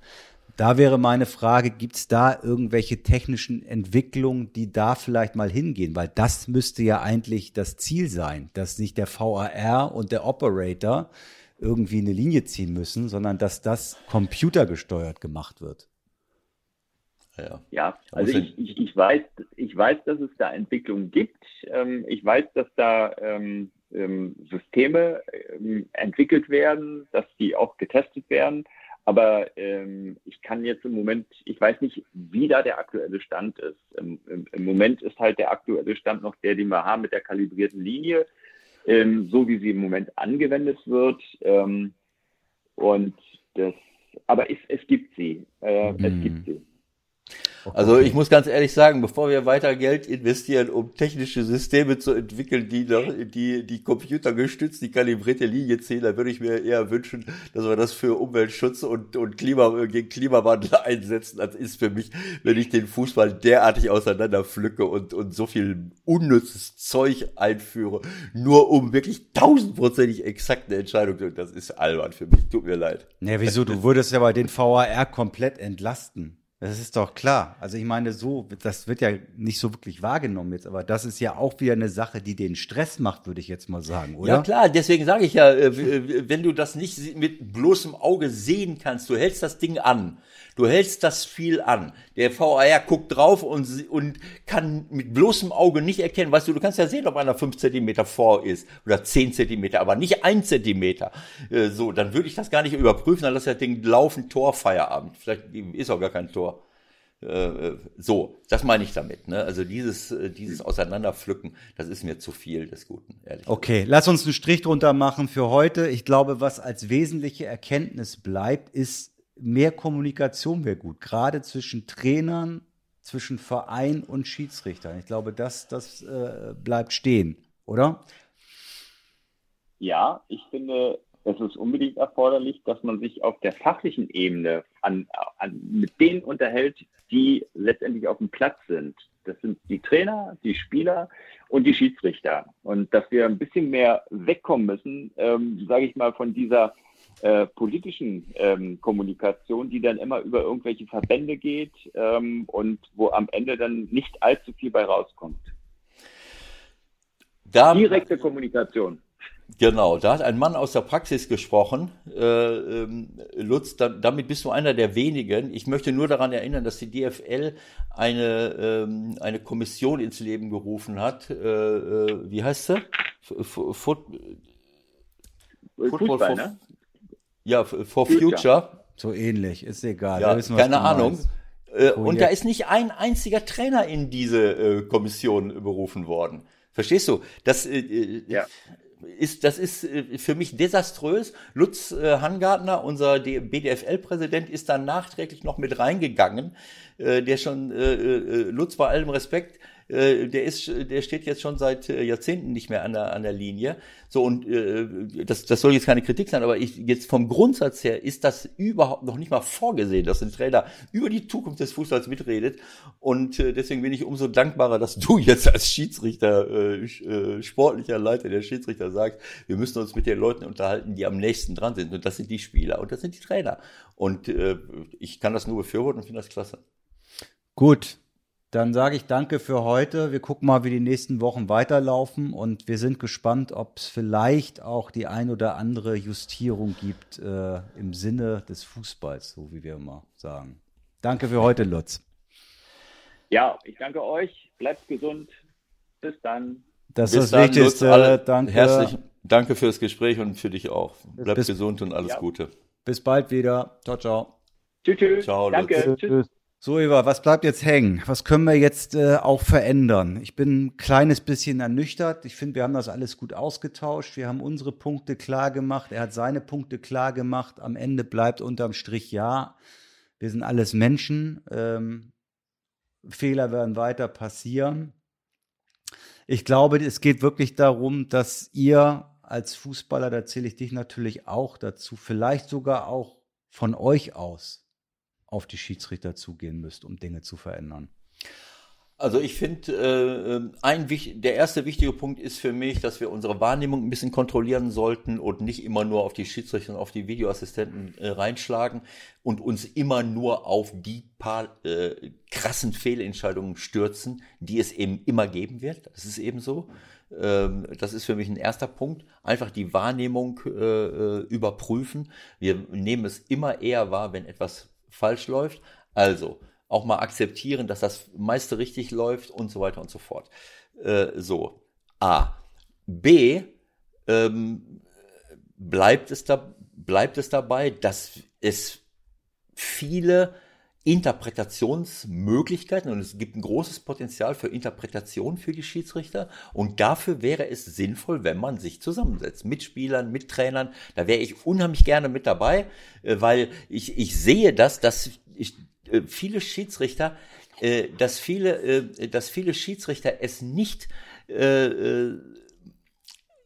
Da wäre meine Frage, gibt es da irgendwelche technischen Entwicklungen, die da vielleicht mal hingehen? Weil das müsste ja eigentlich das Ziel sein, dass nicht der VAR und der Operator irgendwie eine Linie ziehen müssen, sondern dass das computergesteuert gemacht wird. Ja, ja also ich, ich, ich, weiß, ich weiß, dass es da Entwicklungen gibt. Ähm, ich weiß, dass da ähm, ähm, Systeme entwickelt werden, dass die auch getestet werden. Aber ich kann jetzt im Moment, ich weiß nicht, wie da der aktuelle Stand ist. Im, im, Moment ist halt der aktuelle Stand noch der, den wir haben mit der kalibrierten Linie, so wie sie im Moment angewendet wird. und das, aber es, es gibt sie. Äh, mhm. Es gibt sie. Also ich muss ganz ehrlich sagen, bevor wir weiter Geld investieren, um technische Systeme zu entwickeln, die noch, die, die computergestützt die kalibrierte Linie ziehen, dann würde ich mir eher wünschen, dass wir das für Umweltschutz und, und Klima, gegen Klimawandel einsetzen. Das ist für mich, wenn ich den Fußball derartig auseinander pflücke und, und so viel unnützes Zeug einführe, nur um wirklich tausendprozentig exakte Entscheidungen. Das ist albern für mich. Tut mir leid. Ja, wieso? Du würdest ja bei den VAR komplett entlasten. Das ist doch klar. Also ich meine, so, das wird ja nicht so wirklich wahrgenommen jetzt, aber das ist ja auch wieder eine Sache, die den Stress macht, würde ich jetzt mal sagen, oder? Ja klar, deswegen sage ich ja, äh, wenn du das nicht mit bloßem Auge sehen kannst, du hältst das Ding an, du hältst das viel an. Der VAR guckt drauf und, und kann mit bloßem Auge nicht erkennen, weißt du, du kannst ja sehen, ob einer fünf Zentimeter vor ist oder zehn Zentimeter, aber nicht ein Zentimeter. Äh, so, dann würde ich das gar nicht überprüfen, dann lass das Ding laufen, Tor, Feierabend. Vielleicht ist auch gar kein Tor. Äh, so, das meine ich damit. Ne? Also dieses, äh, dieses Auseinanderpflücken, das ist mir zu viel des Guten, ehrlich. Okay, lass uns einen Strich drunter machen für heute. Ich glaube, was als wesentliche Erkenntnis bleibt, ist, mehr Kommunikation wäre gut. Gerade zwischen Trainern, zwischen Verein und Schiedsrichtern. Ich glaube, das, das äh, bleibt stehen, oder? Ja, ich finde, es ist unbedingt erforderlich, dass man sich auf der fachlichen Ebene an, an, mit denen unterhält, die letztendlich auf dem Platz sind. Das sind die Trainer, die Spieler und die Schiedsrichter. Und dass wir ein bisschen mehr wegkommen müssen, ähm, sage ich mal, von dieser äh, politischen ähm, Kommunikation, die dann immer über irgendwelche Verbände geht ähm, und wo am Ende dann nicht allzu viel bei rauskommt. Da, Direkte Kommunikation. Genau, da hat ein Mann aus der Praxis gesprochen. Äh, ähm, Lutz, da, damit bist du einer der wenigen. Ich möchte nur daran erinnern, dass die DFL eine, ähm, eine Kommission ins Leben gerufen hat. Äh, äh, wie heißt sie? Foot, Football for, ne? Ja, for Future. Future. So ähnlich, ist egal. Ja, wissen, keine Ahnung. Äh, und da ist nicht ein einziger Trainer in diese äh, Kommission berufen worden. Verstehst du? Das, äh, äh ja ist, das ist äh, für mich desaströs. Lutz äh, Hangartner, unser BDFL-Präsident, ist da nachträglich noch mit reingegangen. Äh, der schon, äh, äh, Lutz bei allem Respekt, äh, der ist, der steht jetzt schon seit äh, Jahrzehnten nicht mehr an der, an der Linie. So und äh, das, das soll jetzt keine Kritik sein, aber ich jetzt vom Grundsatz her ist das überhaupt noch nicht mal vorgesehen, dass ein Trainer über die Zukunft des Fußballs mitredet. Und äh, deswegen bin ich umso dankbarer, dass du jetzt als Schiedsrichter, äh, äh, sportlicher Leiter der Schiedsrichter sagst, wir müssen uns mit den Leuten unterhalten, die am nächsten dran sind. Und das sind die Spieler und das sind die Trainer. Und äh, ich kann das nur befürworten und finde das klasse. Gut, dann sage ich danke für heute. Wir gucken mal, wie die nächsten Wochen weiterlaufen und wir sind gespannt, ob es vielleicht auch die ein oder andere Justierung gibt äh, im Sinne des Fußballs, so wie wir immer sagen. Danke für heute, Lutz. Ja, ich danke euch. Bleibt gesund. Bis dann. Das ist das Wichtigste. Alle, danke. Herzlich danke fürs Gespräch und für dich auch. Bleibt bis, gesund und alles ja. Gute. Bis bald wieder. Ciao, ciao. Tschüss, tschüss. Ciao, danke. Lutz. Tschüss. So, Eva, was bleibt jetzt hängen? Was können wir jetzt äh, auch verändern? Ich bin ein kleines bisschen ernüchtert. Ich finde, wir haben das alles gut ausgetauscht. Wir haben unsere Punkte klar gemacht. Er hat seine Punkte klar gemacht. Am Ende bleibt unterm Strich ja. Wir sind alles Menschen. Ähm, Fehler werden weiter passieren. Ich glaube, es geht wirklich darum, dass ihr als Fußballer, da zähle ich dich natürlich auch dazu, vielleicht sogar auch von euch aus auf die Schiedsrichter zugehen müsst, um Dinge zu verändern? Also ich finde, äh, ein der erste wichtige Punkt ist für mich, dass wir unsere Wahrnehmung ein bisschen kontrollieren sollten und nicht immer nur auf die Schiedsrichter und auf die Videoassistenten äh, reinschlagen und uns immer nur auf die paar äh, krassen Fehlentscheidungen stürzen, die es eben immer geben wird. Das ist eben so. Ähm, das ist für mich ein erster Punkt. Einfach die Wahrnehmung äh, äh überprüfen. Wir nehmen es immer eher wahr, wenn etwas falsch läuft. Also auch mal akzeptieren, dass das meiste richtig läuft und so weiter und so fort. Äh, so. A. B. Ähm, bleibt, es da, bleibt es dabei, dass es viele Interpretationsmöglichkeiten und es gibt ein großes Potenzial für Interpretation für die Schiedsrichter und dafür wäre es sinnvoll, wenn man sich zusammensetzt mit Spielern, mit Trainern. Da wäre ich unheimlich gerne mit dabei, äh, weil ich, ich sehe das, dass ich, äh, viele Schiedsrichter äh, dass viele, dass viele Schiedsrichter es nicht äh,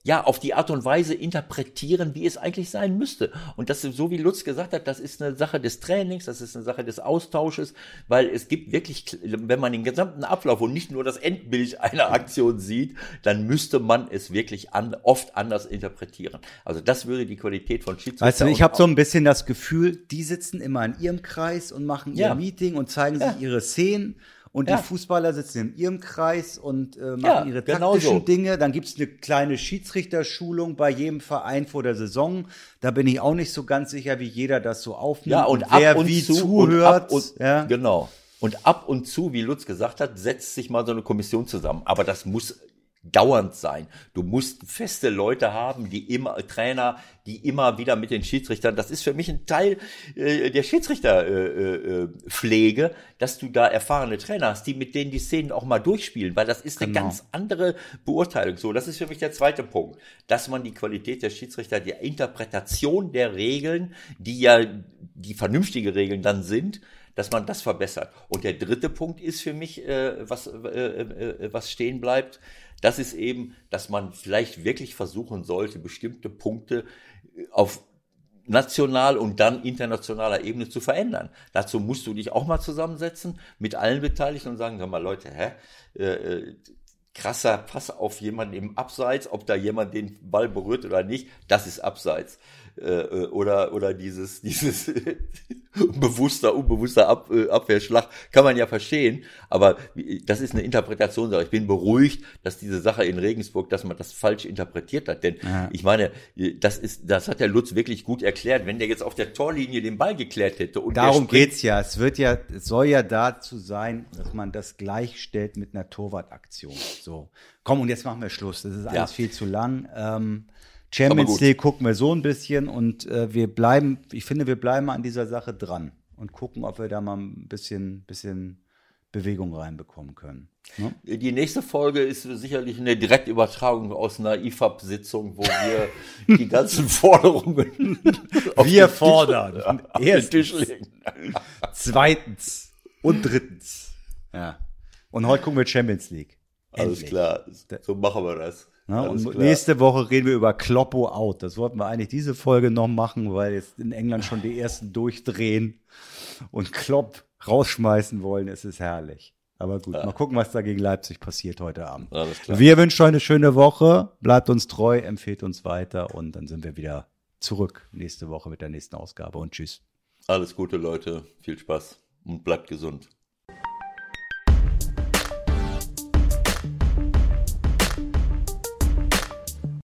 ja, auf die Art und Weise interpretieren, wie es eigentlich sein müsste. Und das ist so, wie Lutz gesagt hat, das ist eine Sache des Trainings, das ist eine Sache des Austausches, weil es gibt wirklich, wenn man den gesamten Ablauf und nicht nur das Endbild einer Aktion sieht, dann müsste man es wirklich an, oft anders interpretieren. Also das würde die Qualität von Schiedsrichter. Weißt du, ich habe so ein bisschen das Gefühl, die sitzen immer in ihrem Kreis und machen ihr Ja. Meeting und zeigen Ja. sich ihre Szenen. Und Ja. die Fußballer sitzen in ihrem Kreis und äh, machen Ja, ihre genau taktischen so. Dinge. Dann gibt's eine kleine Schiedsrichterschulung bei jedem Verein vor der Saison. Da bin ich auch nicht so ganz sicher, wie jeder das so aufnimmt. Ja, und, wer ab und wie zu zuhört. Und und, ja. Genau. Und ab und zu, wie Lutz gesagt hat, setzt sich mal so eine Kommission zusammen. Aber das muss dauernd sein. Du musst feste Leute haben, die immer, Trainer, die immer wieder mit den Schiedsrichtern, das ist für mich ein Teil äh, der Schiedsrichterpflege, äh, äh, Pflege, dass du da erfahrene Trainer hast, die mit denen die Szenen auch mal durchspielen, weil das ist eine Genau. ganz andere Beurteilung. So, das ist für mich der zweite Punkt, dass man die Qualität der Schiedsrichter, die Interpretation der Regeln, die ja die vernünftige Regeln dann sind, dass man das verbessert. Und der dritte Punkt ist für mich, äh, was, äh, äh, was stehen bleibt, das ist eben, dass man vielleicht wirklich versuchen sollte, bestimmte Punkte auf national und dann internationaler Ebene zu verändern. Dazu musst du dich auch mal zusammensetzen mit allen Beteiligten und sagen, sag mal Leute, hä, äh, äh, krasser Pass auf jemanden im Abseits, ob da jemand den Ball berührt oder nicht, das ist Abseits. Äh, äh, oder, oder dieses, dieses bewusster, unbewusster Ab, äh, Abwehrschlag kann man ja verstehen, aber das ist eine Interpretationssache. Ich bin beruhigt, dass diese Sache in Regensburg, dass man das falsch interpretiert hat, denn Ja. ich meine, das ist, das hat der Lutz wirklich gut erklärt. Wenn der jetzt auf der Torlinie den Ball geklärt hätte und Darum geht's ja. Es wird ja, es soll ja dazu sein, dass man das gleichstellt mit einer Torwartaktion. So. Komm, und jetzt machen wir Schluss. Das ist alles Ja. viel zu lang. Ähm, Champions. League gucken wir so ein bisschen und äh, wir bleiben, ich finde, wir bleiben an dieser Sache dran und gucken, ob wir da mal ein bisschen, bisschen Bewegung reinbekommen können. Ne? Die nächste Folge ist sicherlich eine Direktübertragung aus einer IFAB-Sitzung, wo wir die ganzen Forderungen auf Wir den Tisch- fordern. Erstens. Tisch legen. Zweitens und drittens. Ja. Und heute gucken wir Champions League. Alles Endlich. klar, so machen wir das. Ja, Alles und nächste Woche reden wir über Kloppo out. Das wollten wir eigentlich diese Folge noch machen, weil jetzt in England schon die ersten durchdrehen und Klopp rausschmeißen wollen. Es ist herrlich. Aber gut, mal gucken, was da gegen Leipzig passiert heute Abend. Wir wünschen euch eine schöne Woche. Bleibt uns treu, empfehlt uns weiter und dann sind wir wieder zurück nächste Woche mit der nächsten Ausgabe und tschüss. Alles Gute, Leute. Viel Spaß und bleibt gesund.